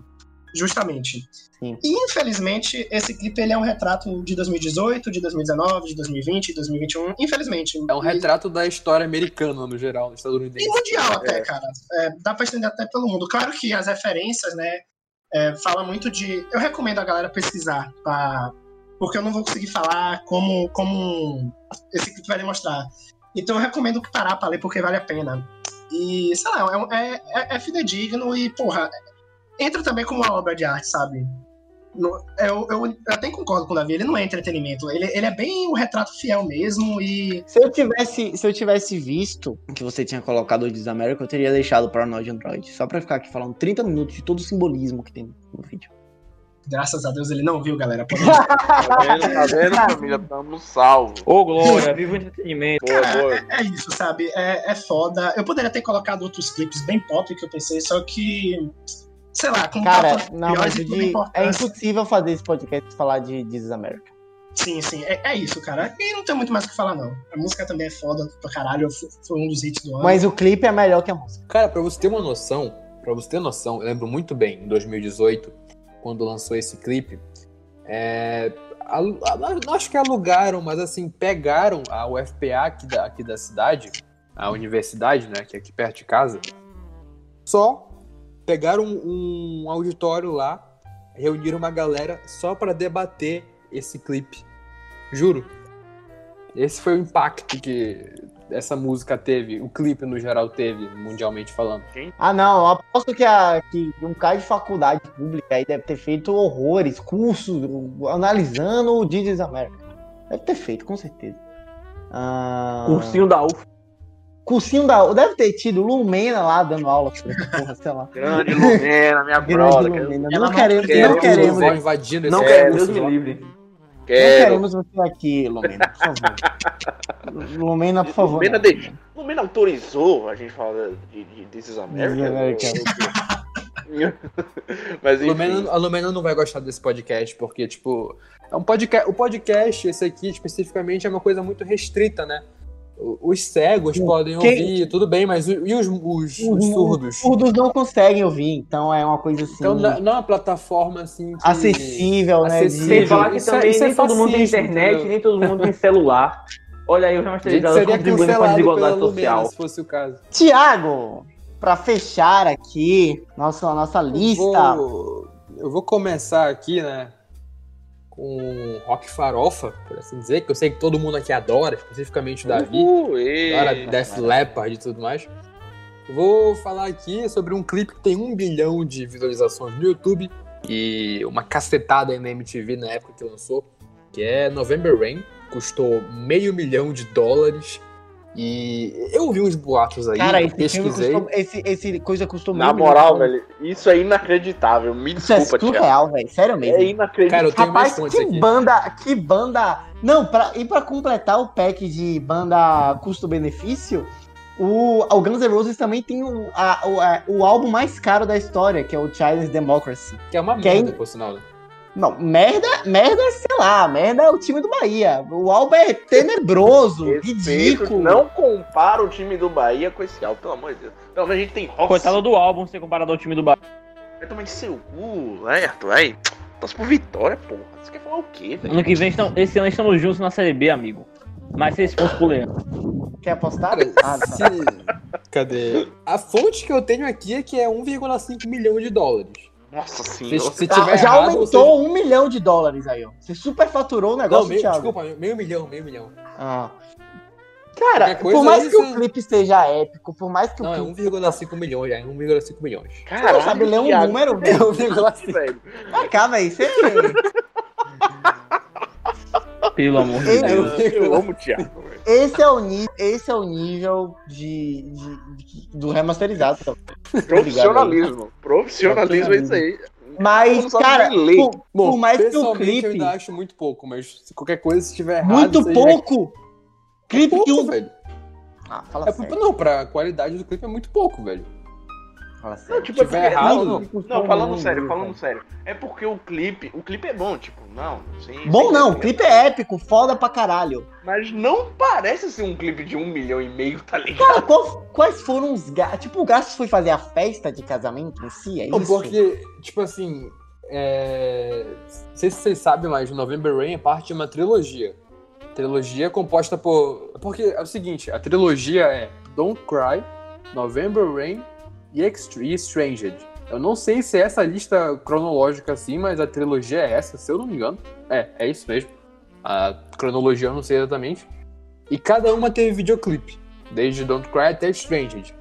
Justamente. Sim. E, infelizmente, esse clipe ele é um retrato de 2018, de 2019, de 2020, de 2021. Infelizmente. É um retrato da história americana, no geral, estadunidense. E mundial até, cara. É, dá pra estender até pelo mundo. Claro que as referências, né, é, fala muito de... Eu recomendo a galera pesquisar, tá? Porque eu não vou conseguir falar como, como esse clipe vai demonstrar. Então eu recomendo parar pra ler, porque vale a pena. E, sei lá, é, é, é, é fidedigno e, porra, entra também como uma obra de arte, sabe? No- eu, eu, eu até concordo com o Davi, ele não é entretenimento, ele, ele é bem um retrato fiel mesmo e Se eu tivesse, se eu tivesse visto que você tinha colocado o Disamérica, eu teria deixado o Paranoid Android. Só pra ficar aqui falando 30 minutos de todo o simbolismo que tem no vídeo. graças a Deus ele não viu, galera. Pode Tá vendo, tá vendo, família? Tamo salvo. Ô, Glória, viva o entretenimento. Boa, Cara, boa. é, é isso, sabe? É, é foda. Eu poderia ter colocado outros clipes bem pop que eu pensei, só que. Sei lá, com Cara, não, mas o de- é impossível fazer esse podcast e falar de This America. Sim, sim, é, é isso, cara. E não tem muito mais o que falar, não. A música também é foda pra caralho, foi, um dos hits do ano. Mas o clipe é melhor que a música. Cara, pra você ter uma noção, pra você ter noção, eu lembro muito bem, em 2018, quando lançou esse clipe, é, não acho que alugaram, mas assim, pegaram a UFPA aqui da, aqui da cidade, a universidade, né, que é aqui perto de casa, só pegaram um, um auditório lá, reuniram uma galera só pra debater esse clipe. Juro. Esse foi o impacto que essa música teve, o clipe no geral teve, mundialmente falando. Ah, não, eu aposto que, a, que um cara de faculdade pública aí deve ter feito horrores, cursos, analisando o This America. Deve ter feito, com certeza. Ah, Cursinho da UF. Cursinho da. Deve ter tido Lumena lá dando aula porra, sei lá. Grande Lumena, minha brother. Lumena. Não não queremos, quer, não queremos, não invadindo esse Não quero, curso Deus me livre. Quero. queremos você aqui, Lumena, por favor. Lumena, por favor. Lumena, não. de... Lumena autorizou a gente falar de, de This is America? This is Mas. Lumena, a Lumena não vai gostar desse podcast, porque, tipo, é um podcast. O podcast, esse aqui, especificamente, é uma coisa muito restrita, né? Os cegos Sim. podem Quem- ouvir, tudo bem, mas e os, os- os Os- surdos? Os surdos não conseguem ouvir, então é uma coisa assim. Então não é uma plataforma assim. que- acessível, né? acessível. Sem falar que Isso é- também isso é nem todo mundo tem internet, entendeu? nem todo mundo tem celular. Olha aí, os seria contribuindo com a desigualdade Lumena, social. se fosse o caso. Tiago, pra fechar aqui nossa, nossa Eu lista. vou, eu vou começar aqui, né? Com rock farofa, por assim dizer, que eu sei que todo mundo aqui adora, especificamente o Davi. Uhul, ei. Agora Death Leopard e tudo mais. Vou falar aqui sobre um clipe que tem um bilhão de visualizações no YouTube e uma cacetada aí na MTV na época que lançou, que é November Rain. Custou meio milhão de dólares. E eu vi uns boatos aí, Cara, eu esse pesquisei. custou, esse, esse coisa custou Na moral, velho, isso é inacreditável. Me Isso é desculpa, surreal, velho. Sério mesmo. É inacreditável. Cara, eu tenho mais Rapaz, que aqui. banda, que banda. Não, pra, e pra completar o pack de banda custo-benefício, O, o Guns N' Roses também tem o, a- o, a- o álbum mais caro da história, que é o Child's Democracy. Que é uma Que merda, aí- por sinal. né? Não, merda, merda, sei lá, merda é o time do Bahia. O álbum é tenebroso, Respeito, ridículo. não compara o time do Bahia com esse álbum, pelo amor de Deus. Pelo menos a gente tem rock. Coitado do álbum ser comparado ao time do Bahia. Vai tomar em seu cu, certo? Aí, torce por vitória, porra. Você quer falar o quê, velho? Ano que vem, estão, esse ano estamos juntos na Série B, amigo. Mas se esse fosse pro Leão. Quer apostar? Ah, tá. se... Cadê? A fonte que eu tenho aqui é que é 1,5 milhão de dólares. Nossa Se, senhora. se Ah, tiver já errado, aumentou um milhão de dólares aí, ó. Você superfaturou o Você... negócio, Não, meio, Thiago. desculpa, meio milhão, meio milhão. Ah. Cara, por mais aí, que o você- clipe seja épico, por mais que Não, o é clipe... 1,5 milhões, já é 1,5 milhões. Você Caralho, não sabe ler um Thiago, número, É velho. 1,5. velho. Pra cá, velho. Você... Pelo amor de Deus. Eu amo o Thiago, velho. Esse é o nível, esse é o nível de, de- de- do remasterizado. Profissionalismo. Profissionalismo é isso aí. Mas, cara, por, Bom, por mais que o pessoalmente eu clipe. ainda acho muito pouco, mas se qualquer coisa se tiver errado... Muito você já- pouco! Clipe pouco, que um. velho. Ah, fala É, sério. não, pra qualidade do clipe é muito pouco, velho. Fala Não, sério. tipo, é tiver errado, não, não. não, não, falando sério, falando sério. É porque o clipe, o clipe é bom, tipo, não, sim. Bom sim, não, o sim. clipe é épico, foda pra caralho. Mas não parece ser um clipe de um milhão e meio, tá ligado? Cara, qual- quais foram os gastos? Tipo, o gasto foi fazer a festa de casamento em si, é Não, isso? porque, tipo assim, é... não sei se vocês sabem, mas November Rain é parte de uma trilogia. Trilogia composta por... Porque é o seguinte, a trilogia é Don't Cry, November Rain e e Estranged. Eu não sei se é essa lista cronológica assim, mas a trilogia é essa, se eu não me engano. É, é isso mesmo. A cronologia eu não sei exatamente. E cada uma teve videoclipe, desde Don't Cry até Estranged.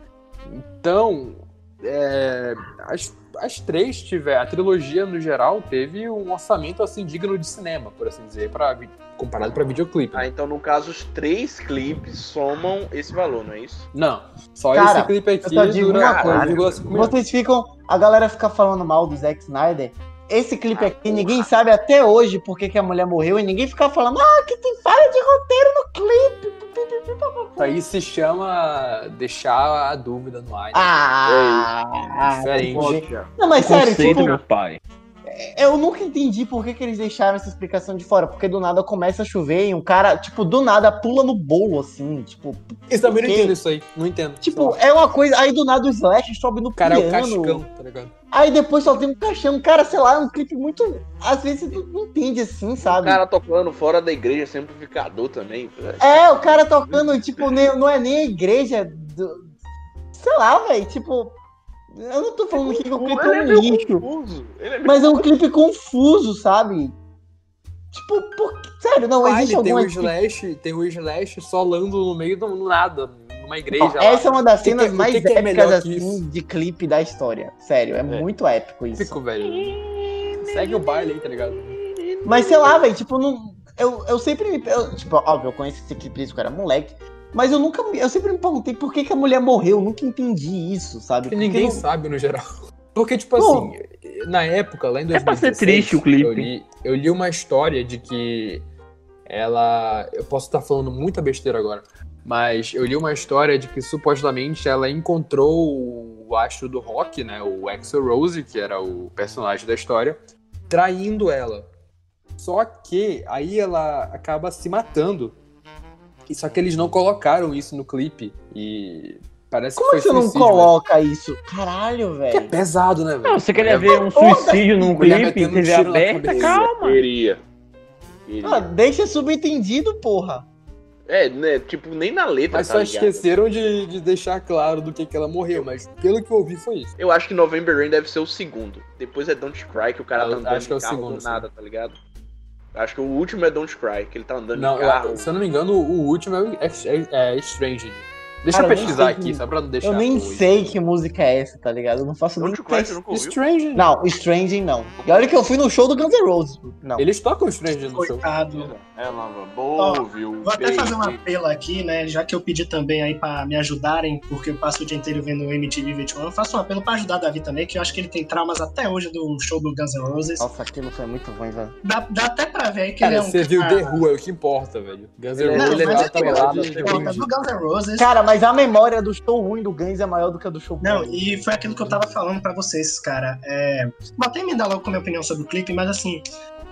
Então, é, as, as três tiver, a trilogia no geral teve um orçamento assim digno de cinema, por assim dizer, para comparado para videoclipe. Ah, então no caso os três clipes somam esse valor, não é isso? Não, só Cara, esse clipe aqui eu só digo dura uma coisa. 1,5 milhões. Vocês ficam. A galera fica falando mal do Zack Snyder. Esse clipe Ah, aqui, porra. ninguém sabe até hoje por que, que a mulher morreu e ninguém fica falando, ah, que tem falha de roteiro no clipe. Isso aí se chama deixar a dúvida no ar. Ah, Diferente. pô, Não, mas sério, Conceito, tipo, meu pai. eu nunca entendi por que, que eles deixaram essa explicação de fora. Porque do nada começa a chover e um cara, tipo, do nada pula no bolo, assim, tipo. Eu também não entendo isso aí, não entendo. Tipo, é uma coisa. Aí do nada o Slash sobe no o cara é o piano. cascão, tá ligado? Aí depois só tem um caixão. Cara, sei lá, é um clipe muito. Às vezes tu não entende assim, O sabe? cara tocando fora da igreja sem amplificador também. É, o cara tocando, tipo, nem- não é nem a igreja. Do... Sei lá, velho, tipo. Eu não tô falando aqui que o clipe é é um meio lixo. é Mas é um clipe confuso, sabe? Tipo, por... sério, não Ah, existe ele tem o alguma. Slash, tem o Slash solando no meio do nada, numa igreja. Lá. essa é uma das que cenas que- o mais que que é épicas assim, isso? de clipe da história. Sério, é, muito épico isso. Fico, velho. Segue o baile aí, tá ligado? Mas sei lá, velho, tipo, não. Eu, eu sempre me. eu, tipo, óbvio, eu conheço esse clipe desde que eu era moleque. Mas eu nunca. Eu sempre me perguntei por que, que a mulher morreu. Eu nunca entendi isso, sabe? Que Porque ninguém não- sabe no geral. Porque, tipo assim, na época, lá em 2016... É pra ser triste o clipe. Eu li, eu li uma história de que ela... Eu posso estar falando muita besteira agora, mas eu li uma história de que supostamente ela encontrou o astro do rock, né, o Axel Rose, que era o personagem da história, traindo ela. Só que aí ela acaba se matando. E só que eles não colocaram isso no clipe. E parece Como que é que você não né? coloca isso? Caralho, Que é velho. pesado, né, velho? Não, você queria É, ver um suicídio num clipe, um TV aberta? Calma. Queria. Queria. Ah, deixa subentendido, porra. É, né? Tipo, nem na letra. Mas tá só ligado? esqueceram de, de deixar claro do que, que ela morreu, mas pelo que eu ouvi foi isso. Eu acho que November Rain deve ser o segundo. Depois é Don't Cry, que o cara Eu tá andando acho que é o segundo, nada, tá ligado? Acho que o último é Don't Cry, que ele tá andando Não, de carro. eu- se eu não me engano, o último é, é, é Estranged. Deixa Cara, eu nem pesquisar aqui, que- só pra não deixar. Eu nem sei que música é essa, tá ligado? Eu não faço nem Don't Cry, você ideia. Stranged. Não, Stranging não. E olha que eu fui no show do Guns N' Roses. Não. Eles tocam Stranged no show. Coitado. Ela Ó, ouviu. Vou até fazer um apelo aqui, né? Já que eu pedi também aí pra me ajudarem, porque eu passo o dia inteiro vendo o MTV 21, eu faço um apelo pra ajudar o Davi também, que eu acho que ele tem traumas até hoje do show do Guns N' Roses. Nossa, aquilo foi muito ruim, velho. Dá, dá até pra ver aí que Cara, ele é um você viu cara- The Who, é o que importa, velho. Guns N' Ele é- Roses ele é de, de Importa, brinde. do Guns N' Roses. Cara, mas a memória do show ruim do Guns é maior do que a do show Não, bom. e foi aquilo que eu tava falando pra vocês, cara. É... Vou até emendar logo com a minha opinião sobre o clipe, mas assim,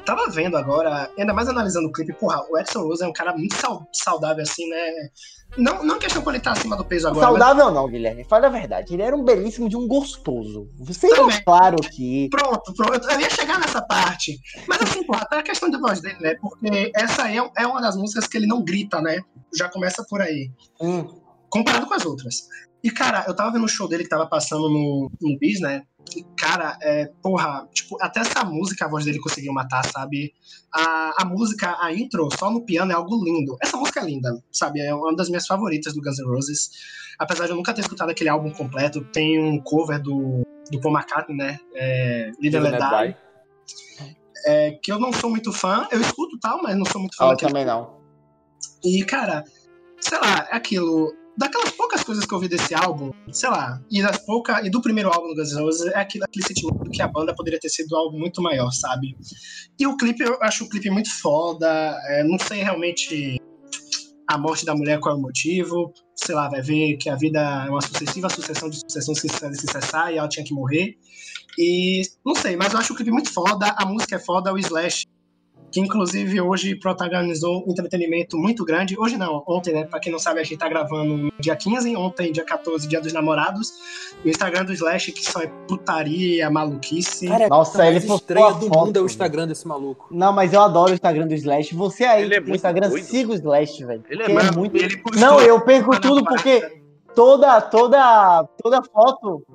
tava vendo agora, ainda mais analisando o clipe, porra, o Edson Rose é um cara muito sau- saudável, assim, né? Não, não questão quando ele tá acima do peso agora, mas Saudável não, Guilherme. Fala a verdade. Ele era um belíssimo de um gostoso. Você é claro que. Pronto, pronto. Eu ia chegar nessa parte. Mas assim, porra, até a questão de voz dele, né? Porque essa aí é, é uma das músicas que ele não grita, né? Já começa por aí. Hum, Comparado com as outras. E, cara, eu tava vendo o show dele que tava passando no, no Bis, né? E, cara, é, porra, tipo, até essa música a voz dele conseguiu matar, sabe? A, a música, a intro, só no piano, é algo lindo. Essa música é linda, sabe? É uma das minhas favoritas do Guns N' Roses. Apesar de eu nunca ter escutado aquele álbum completo, tem um cover do, do Paul McCartney, né? É, and Let Die. é, que eu não sou muito fã. Eu escuto tal, mas não sou muito fã eu daquele também não. e, cara, sei lá, é aquilo. Daquelas poucas coisas que eu vi desse álbum, sei lá, e das poucas. E do primeiro álbum do Guns N' Roses, é aquilo, aquele sentimento que a banda poderia ter sido algo muito maior, sabe? E o clipe, eu acho o clipe muito foda. é, não sei realmente a morte da mulher qual é o motivo. Sei lá, vai ver que a vida é uma sucessiva sucessão de sucessões que se cessar e ela tinha que morrer. E não sei, mas eu acho o clipe muito foda, a música é foda, o Slash que inclusive hoje protagonizou um entretenimento muito grande. Hoje não, ontem, né? Pra quem não sabe, a gente tá gravando dia 15, ontem, dia 14, dia dos namorados. O Instagram do Slash, que só é putaria, maluquice. Cara, Nossa, ele estranha a do foto, mundo é o. Instagram desse maluco. Não, mas eu adoro o Instagram do Slash. Você aí, Ele é Instagram, doido. siga o Slash, velho. Ele é porque muito ele Não, eu perco tudo porque toda, toda, toda foto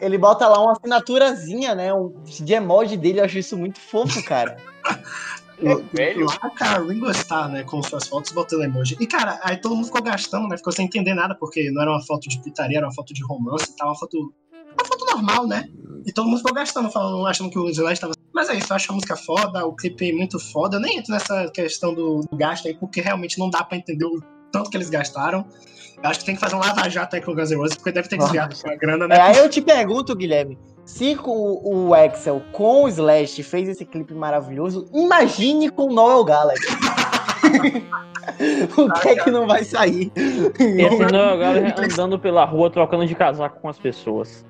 ele bota lá uma assinaturazinha, né? Um, de emoji dele, eu acho isso muito fofo, cara. É velho. Lá, cara, o Ringo Starr, né, com suas fotos, botando emoji. E, cara, aí todo mundo ficou gastando, né, ficou sem entender nada, porque não era uma foto de putaria, era uma foto de romance e tal, uma foto, uma foto normal, né? E todo mundo ficou gastando, falando, achando que o Slash tava... Mas é isso, eu acho a música foda, o clipe muito foda. Eu nem entro nessa questão do, do gasto aí, porque realmente não dá pra entender o tanto que eles gastaram. Eu acho que tem que fazer um lava-jato aí com o Guns N' Roses, porque deve ter desviado com a grana, né? É, aí eu te pergunto, Guilherme, se com o o Axel com o Slash fez esse clipe maravilhoso, imagine com o Noel Gallagher. o que é que não vai sair? Esse Noel Gallagher andando pela rua trocando de casaco com as pessoas.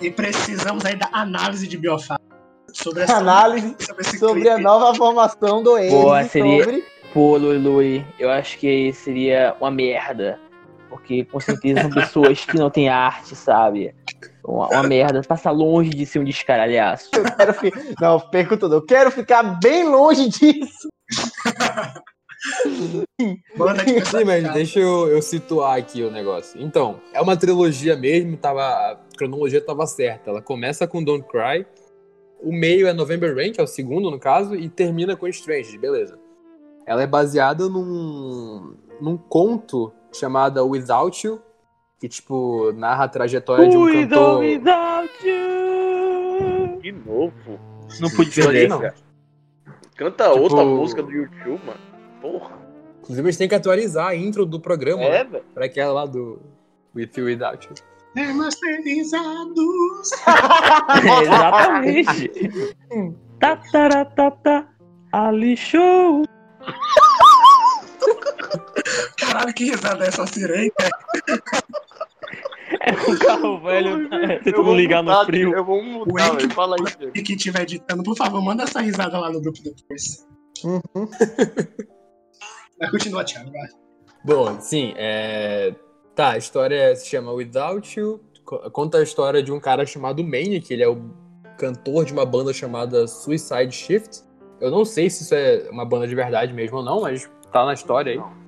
E precisamos aí da análise de biofá sobre essa Análise sobre esse sobre clipe. a nova formação do Ace, Boa, seria- sobre... Pô, Lui Lui, eu acho que seria uma merda. Porque com certeza são pessoas que não têm arte, sabe? Uma, uma merda. Passa longe de ser um descaralhaço. Eu quero fi... Não, perco tudo. Eu quero ficar bem longe disso. Banda de pessoas Sim, mas deixa eu, eu situar aqui o negócio. Então, é uma trilogia mesmo, tava, a cronologia tava certa. Ela começa com Don't Cry, o meio é November Rain, que é o segundo no caso, e termina com Strange, beleza. Ela é baseada num, num conto chamado Without You, que, tipo, narra a trajetória de um cantor... without you. De novo. Não pude Isso aí perder, não. Canta Tipo- outra música do YouTube, mano. Porra. Inclusive, a gente tem que atualizar a intro do programa, né? É, velho. Pra aquela lá do With You Without You. Remasterizados. Exatamente. Tataratata, Ali Show. Caralho, que risada é essa sirene? É um carro velho Eu tentando vou ligar no mutar, frio. Eu vou O mudar, Henrique- velho. Fala aí. E quem estiver editando, por favor, manda essa risada lá no grupo depois. Uhum. Mas continua, Thiago. vai. Bom, sim, é... Tá, a história se chama Without You. co- Conta a história de um cara chamado Manny, que ele é o cantor de uma banda chamada Suicide Shift. Eu não sei se isso é uma banda de verdade mesmo ou não, mas tá na história aí.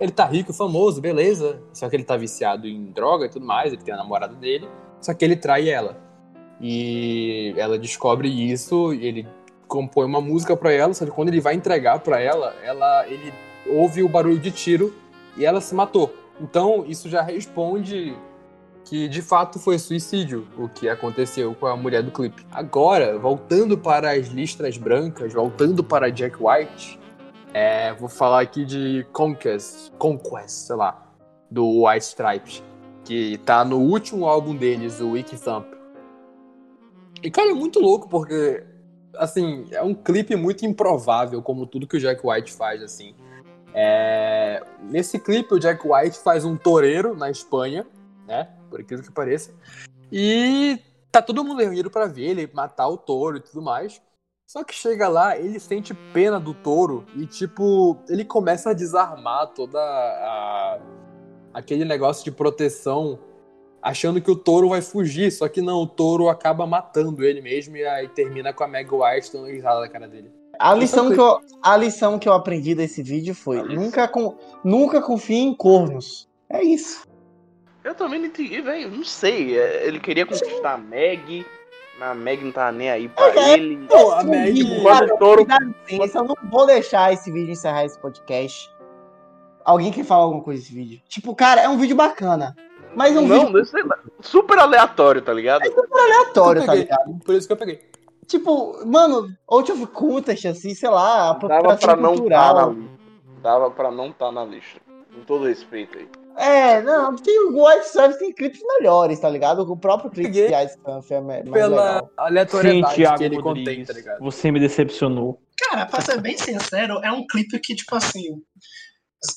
Ele tá rico, famoso, beleza. Só que ele tá viciado em droga e tudo mais, ele tem a namorada dele. Só que ele trai ela. E ela descobre isso, ele compõe uma música pra ela, só que quando ele vai entregar pra ela, ela ele ouve o barulho de tiro e ela se matou. Então, isso já responde que de fato foi suicídio o que aconteceu com a mulher do clipe. Agora, voltando para as listras brancas, voltando para Jack White, é, vou falar aqui de Conquest, Conquest, sei lá, do White Stripes, que tá no último álbum deles, o Wiki Thump. E cara, é muito louco porque assim, é um clipe muito improvável, como tudo que o Jack White faz, assim. É, Nesse clipe, o Jack White faz um toureiro na Espanha, né? Por aquilo que pareça. E tá todo mundo reunido pra ver ele matar o touro e tudo mais. Só que chega lá, ele sente pena do touro e, tipo, ele começa a desarmar toda a... aquele negócio de proteção, achando que o touro vai fugir. Só que não, o touro acaba matando ele mesmo e aí termina com a Meg White dando risada na cara dele. A lição, que eu, a lição que eu aprendi desse vídeo foi: nunca, com, nunca confie em cornos. É isso. Eu também não entendi, velho. Não sei. é, Ele queria conquistar a Meg, mas a Meg não tava nem aí pra É, ele. Pô, a Esse Meg- Quando touro- eu não vou deixar esse vídeo encerrar esse podcast. Alguém quer falar alguma coisa desse vídeo? Tipo, cara, é um vídeo bacana. Mas é um Não, vídeo não super aleatório, tá ligado? aleatório, Eu tá peguei. ligado? Por isso que eu peguei. Tipo, mano, out of context, assim, sei lá, Dava apropriação pra não estar na cultural. lista. Dava pra não estar na lista. Com todo respeito aí. É, não, tem o White Stripes tem clipes melhores, tá ligado? O próprio clipe de Ice Stuff é mais Pela legal. Sim, aleatoriedade Thiago que ele Rodrigues, contém, tá ligado? você me decepcionou. Cara, pra ser bem sincero, é um clipe que, tipo assim.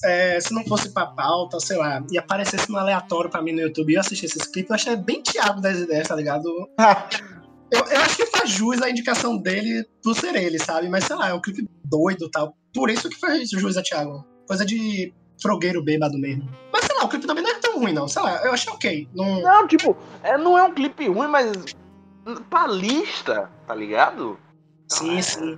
é, se não fosse pra pauta, sei lá, e aparecesse no aleatório pra mim no YouTube e eu assistisse esse clipe, eu achei bem Thiago das ideias, tá ligado? Eu, eu acho que faz jus a indicação dele por ser ele, sabe? Mas sei lá, é um clipe doido e tal. Por isso que faz jus a Thiago. Coisa de frogueiro bêbado mesmo. Mas o clipe também não é tão ruim, não. Sei lá, eu achei ok. Não... Não, tipo, é, não é um clipe ruim, mas pra lista, tá ligado? Sim, sim.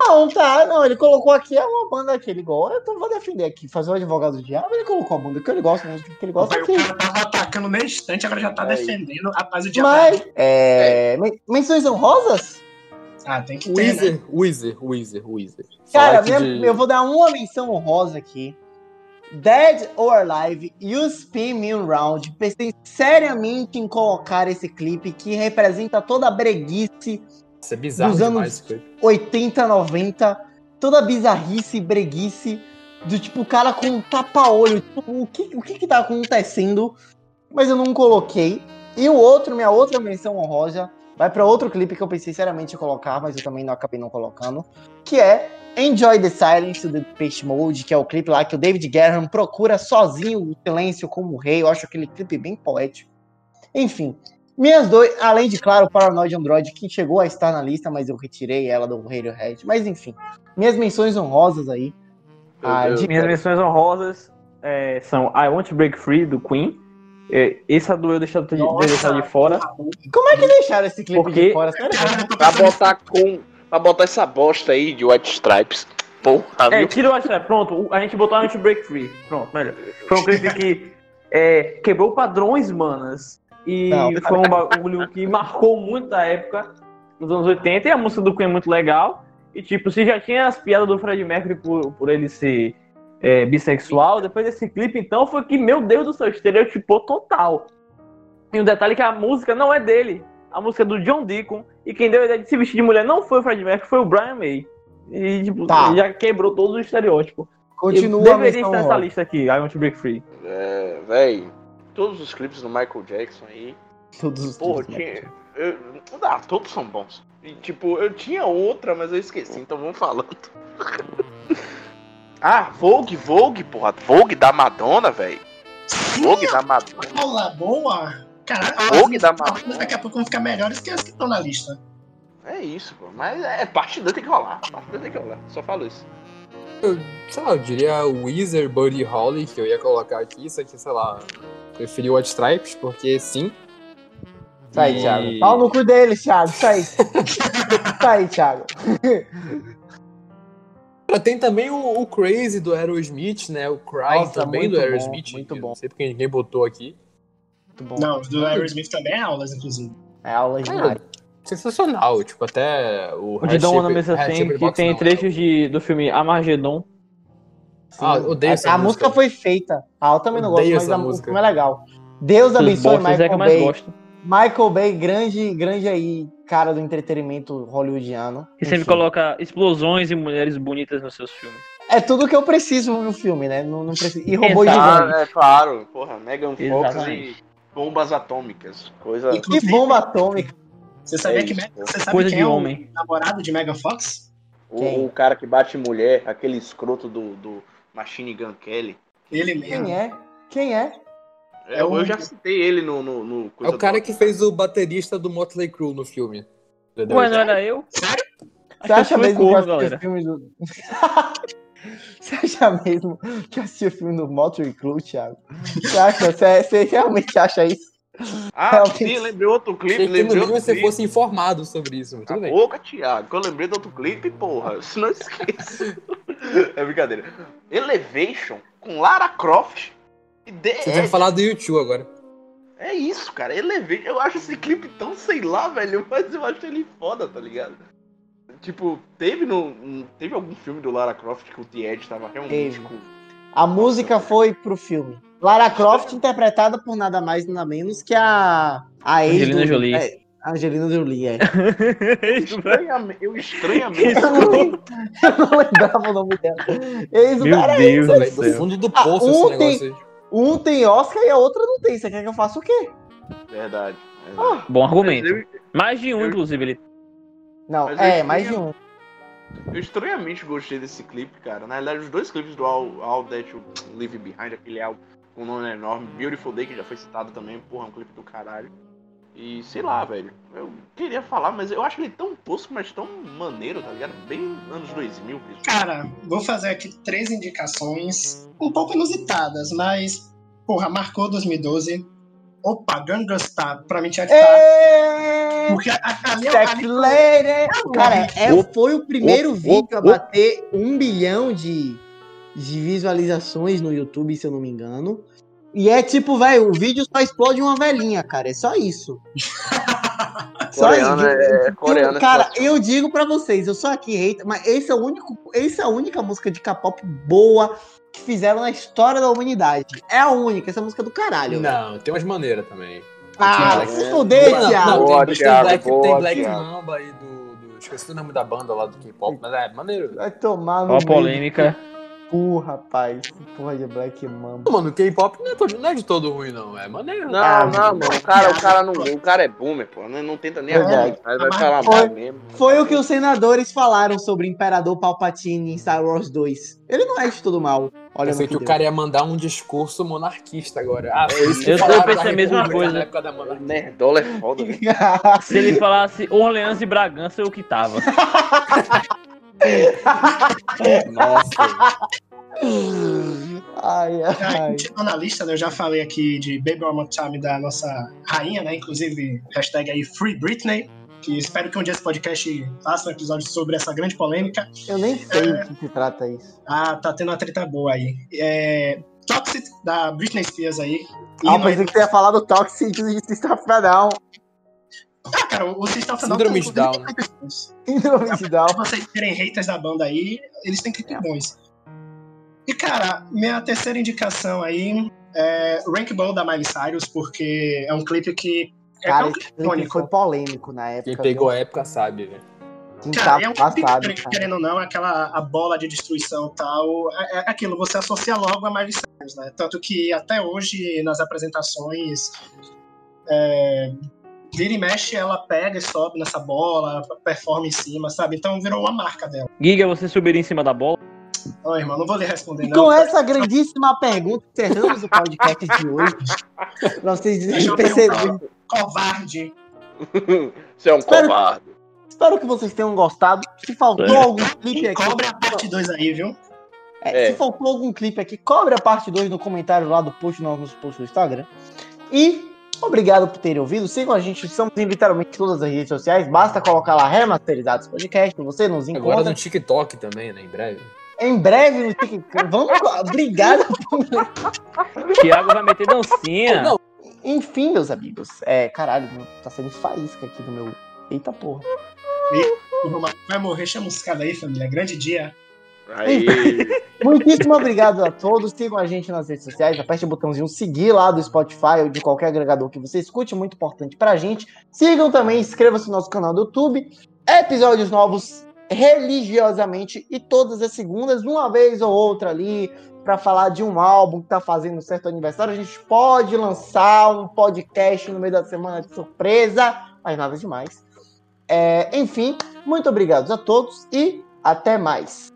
Não, tá, não, ele colocou aqui é uma banda que ele gosta, então eu vou defender aqui, fazer o advogado do diabo, ele colocou a banda que ele gosta, música que ele gosta aqui. o cara tava atacando meio instante, agora já tá É. defendendo a paz do diabo. Mas, é, men- menções honrosas? Ah, tem que ter, né? Weezer, Weezer, Weezer, Weezer. Cara, minha- de- eu vou dar uma menção honrosa aqui. Dead or Alive, You Spin Me Around. Pensei seriamente em colocar esse clipe que representa toda a breguice Isso é bizarro dos anos- demais esse clipe. 80, 90, toda a bizarrice e breguice do tipo o cara com um tapa-olho. tipo, O que, o que que tá acontecendo? Mas eu não coloquei. E o outro, minha outra menção honrosa, vai pra outro clipe que eu pensei seriamente em colocar, mas eu também não acabei não colocando, que é Enjoy the Silence do Peixe Mode, que é o clipe lá que o David Guerra procura sozinho o silêncio como rei. Eu acho aquele clipe bem poético. Enfim, minhas dois, além de, claro, Paranoid Android, que chegou a estar na lista, mas eu retirei ela do Radiohead. Mas enfim, minhas menções honrosas aí. Ah, de- Minhas menções honrosas é, são I Want to Break Free, do Queen. É, essa do eu deixar de, de deixar de fora. Como é que deixaram esse clipe Porque- de fora? Sério? Pra botar com. Pra botar essa bosta aí de White Stripes. Porra, É, viu? tira o WhatsApp. Pronto, o- a gente botou Want to Break Free. Pronto, melhor. Foi um clipe que é, quebrou padrões, manas. E Não. foi um bagulho que marcou muito a época dos anos 80. E a música do Queen é muito legal. E tipo, se já tinha as piadas do Fred Mercury por, por ele ser é, bissexual, depois desse clipe, então, foi que, meu Deus do céu, estereotipou total. E um detalhe é que a música não é dele. A música é do John Deacon. E quem deu a ideia de se vestir de mulher não foi o Fred Mercury, foi o Brian May. E, tipo, Tá. já quebrou todos os estereótipos. Continua Eu deveria estar nessa lista aqui, I Want to Break Free. É, véi. Todos os clipes do Michael Jackson aí. Todos os Porra, tinha. Eu, ah, todos são bons. E, tipo, eu tinha outra, mas eu esqueci, então vamos falando. ah, Vogue, Vogue, porra. Vogue da Madonna, velho. Vogue da Madonna. Olá, boa! Caralho, Vogue da as- Madonna. daqui a pouco vão ficar melhores que as que estão na lista. É isso, pô. Mas é parte da tem que rolar. Parte da tem que rolar. Só falo isso. Eu, sei lá, eu diria Weezer, Buddy Holly, que eu ia colocar aqui, isso aqui, sei lá, preferi White Stripes, porque sim. Aí, E- Thiago. Pau no cu deles, Thiago. Isso aí, Thiago. Tem também o, o Crazy do Aerosmith, né? O Cry Nossa, também muito do bom, Aerosmith. muito que bom. Não sei porque ninguém botou aqui. Muito bom. Não, do Aerosmith também é aulas, inclusive. É aula de Cara, sensacional. Tipo, até o. O Ana Heart Mesa tem, que tem não, trechos de, do filme Amargedon. Ah, odeio a, essa a música. música foi feita. Ah, eu também não gosto, mas a música. é legal. Deus abençoe é que Michael eu mais Bay. gosto. Michael Bay, grande, grande aí, cara do entretenimento hollywoodiano. Que sempre coloca explosões e mulheres bonitas nos seus filmes. É tudo que eu preciso no filme, né? Não, não preciso. E robô Exato. gigante. Ah, é claro. Porra, Megan Fox Exatamente. e bombas atômicas. Coisa. Que bomba atômica. Você sabia É que isso, você sabe Coisa quem de é o homem. namorado de Megan Fox? O, o cara que bate mulher, aquele escroto do, do Machine Gun Kelly. Ele mesmo. Quem é? Quem é? É, É o- eu já citei ele no. no, no É o cara do- que fez o baterista do Motley Crue no filme. Entendeu? Ué, não era eu? Sério? Você acha eu mesmo que eu assisti o filme do. Você acha mesmo que eu assisti o filme do Motley Crue, Thiago? Você acha? Você, você realmente acha isso? Ah, Realmente. sim, lembrei outro clipe. Achei que no lembrei outro você clipe. fosse informado sobre isso, mas tudo bem. boca, Thiago, que eu lembrei do outro clipe, porra. Se não esqueça. é brincadeira. Elevation com Lara Croft e The Você vai falar do YouTube agora. É isso, cara. Elevation. Eu acho esse clipe tão sei lá, velho, mas eu acho ele foda, tá ligado? Tipo, teve no. Teve algum filme do Lara Croft que o The Edge tava realmente Teve. com. A música foi pro filme. Lara Croft, interpretada por nada mais nada menos que a. a Angelina do- Jolie. É, Angelina Jolie, é. Estranhamente, eu estranhamente. Eu não, lem- eu não lembrava o nome dela. Ex Meu cara Deus Nossa, do fundo do Ah, poço esse ontem- negócio aí. Um tem Oscar e a outra não tem. Você quer que eu faça o quê? Verdade. verdade. Bom argumento. Eu- Mais de um, eu- inclusive. Ele... Não, Mas é, mais de um. Eu estranhamente gostei desse clipe, cara. Na realidade, os dois clipes do All, All That You Leave Behind, aquele álbum com um nome enorme, Beautiful Day, que já foi citado também, porra, é um clipe do caralho. E sei lá, velho. Eu queria falar, mas eu acho ele tão tosco, mas tão maneiro, tá ligado? Bem anos 2000, isso. Cara, vou fazer aqui três indicações um pouco inusitadas, mas, porra, marcou 2012. Opa, Gangnam Style, pra mim tinha que estar. É... Porque a, a, a minha. Lady. Cara, é, foi o primeiro vídeo a bater um bilhão de, de visualizações no YouTube, se eu não me engano. E é tipo, velho, o vídeo só explode uma velhinha, cara. É só isso. Só Coreano isso. é- coreano é cara, fácil. eu digo pra vocês, eu sou aqui hater, mas esse é o único, essa é a única música de K-pop boa que fizeram na história da humanidade. É a única, essa música é do caralho. velho. Não, tem umas maneiras também. Ah, se fuder, Thiago. tem, Black, boa, tem Black Thiago. Mamba aí do, do. Esqueci o nome da banda lá do K-pop, mas é maneiro. Vai tomar no Ó polêmica. Porra, rapaz. Porra de Black Mamba. Mano, K-pop não, é não é de todo ruim, não. É maneiro. Não, Ah, não, mano. O cara, o cara não. O cara é boomer, pô. Não, não tenta nem Verdade. argumentar, ele vai falar Foi. mal mesmo. Foi o que os senadores falaram sobre o Imperador Palpatine em Star Wars 2. Ele não é de todo mal. Olha no que o cara ia mandar um discurso monarquista agora. Ah, foi isso que Eu- eu pensei a mesma coisa. Na época da monarquia. Nerdola é foda, velho. Se ele falasse Orleans e Bragança, eu que tava. Nossa. ai, ai. continuando na lista, né, eu já falei aqui de Baby One More Time da nossa rainha, né? Inclusive, hashtag aí Free Britney. Que espero que um dia esse podcast faça um episódio sobre essa grande polêmica. Eu nem sei o que se trata isso. Ah, tá tendo uma treta boa aí. É, Toxic, da Britney Spears aí. E Ah, não- pensei que você ia falar do Toxic de System Down. Ah, cara, o System of a Down Síndrome de Down, bons. Síndrome de Down. Se vocês terem haters da banda aí, eles têm clipes bons. E, cara, minha terceira indicação aí é Rankball da Miley Cyrus, porque é um clipe que é Cara, esse clipe clipe icônico. foi polêmico na época. Quem pegou viu? a época sabe, né? Sim, Cara, é um passado, querendo ou não, aquela a bola de destruição e tal. É, é aquilo, você associa logo a Miley Cyrus, né? Tanto que até hoje, nas apresentações, é, vira e mexe, ela pega e sobe nessa bola, performa em cima, sabe? Então virou uma marca dela. Giga, você subiria em cima da bola? Ô, irmão, não vou lhe responder, E não. com essa grandíssima pergunta, encerramos o podcast de hoje. Pra vocês perceberem. Covarde. Você é um Espero- covarde. Espero que vocês tenham gostado. Se faltou É. algum clipe aqui. cobre a parte 2 aí, viu? É, É. Se faltou algum clipe aqui, cobre a parte 2 no comentário lá do post, no nosso post do Instagram. E obrigado por terem ouvido. Sigam a gente, estamos em literalmente todas as redes sociais. Basta colocar lá remasterizados podcast, você nos Agora encontra. no TikTok também, né? Em breve. Em breve no TikTok. Vamos. Obrigado. Thiago vai meter dancinha. Não. Enfim, meus amigos. É, caralho, tá saindo faísca aqui no meu. Eita porra. O Romário vai morrer chamuscado aí, família. Grande dia. Aí. Muitíssimo obrigado a todos. Sigam a gente nas redes sociais. Aperte o botãozinho seguir lá do Spotify ou de qualquer agregador que você escute. É muito importante pra gente. Sigam também, inscreva-se no nosso canal do YouTube. Episódios novos religiosamente e todas as segundas, uma vez ou outra ali, pra falar de um álbum que tá fazendo certo aniversário. A gente pode lançar um podcast no meio da semana de surpresa, mas nada demais. É, enfim, muito obrigado a todos e Até mais.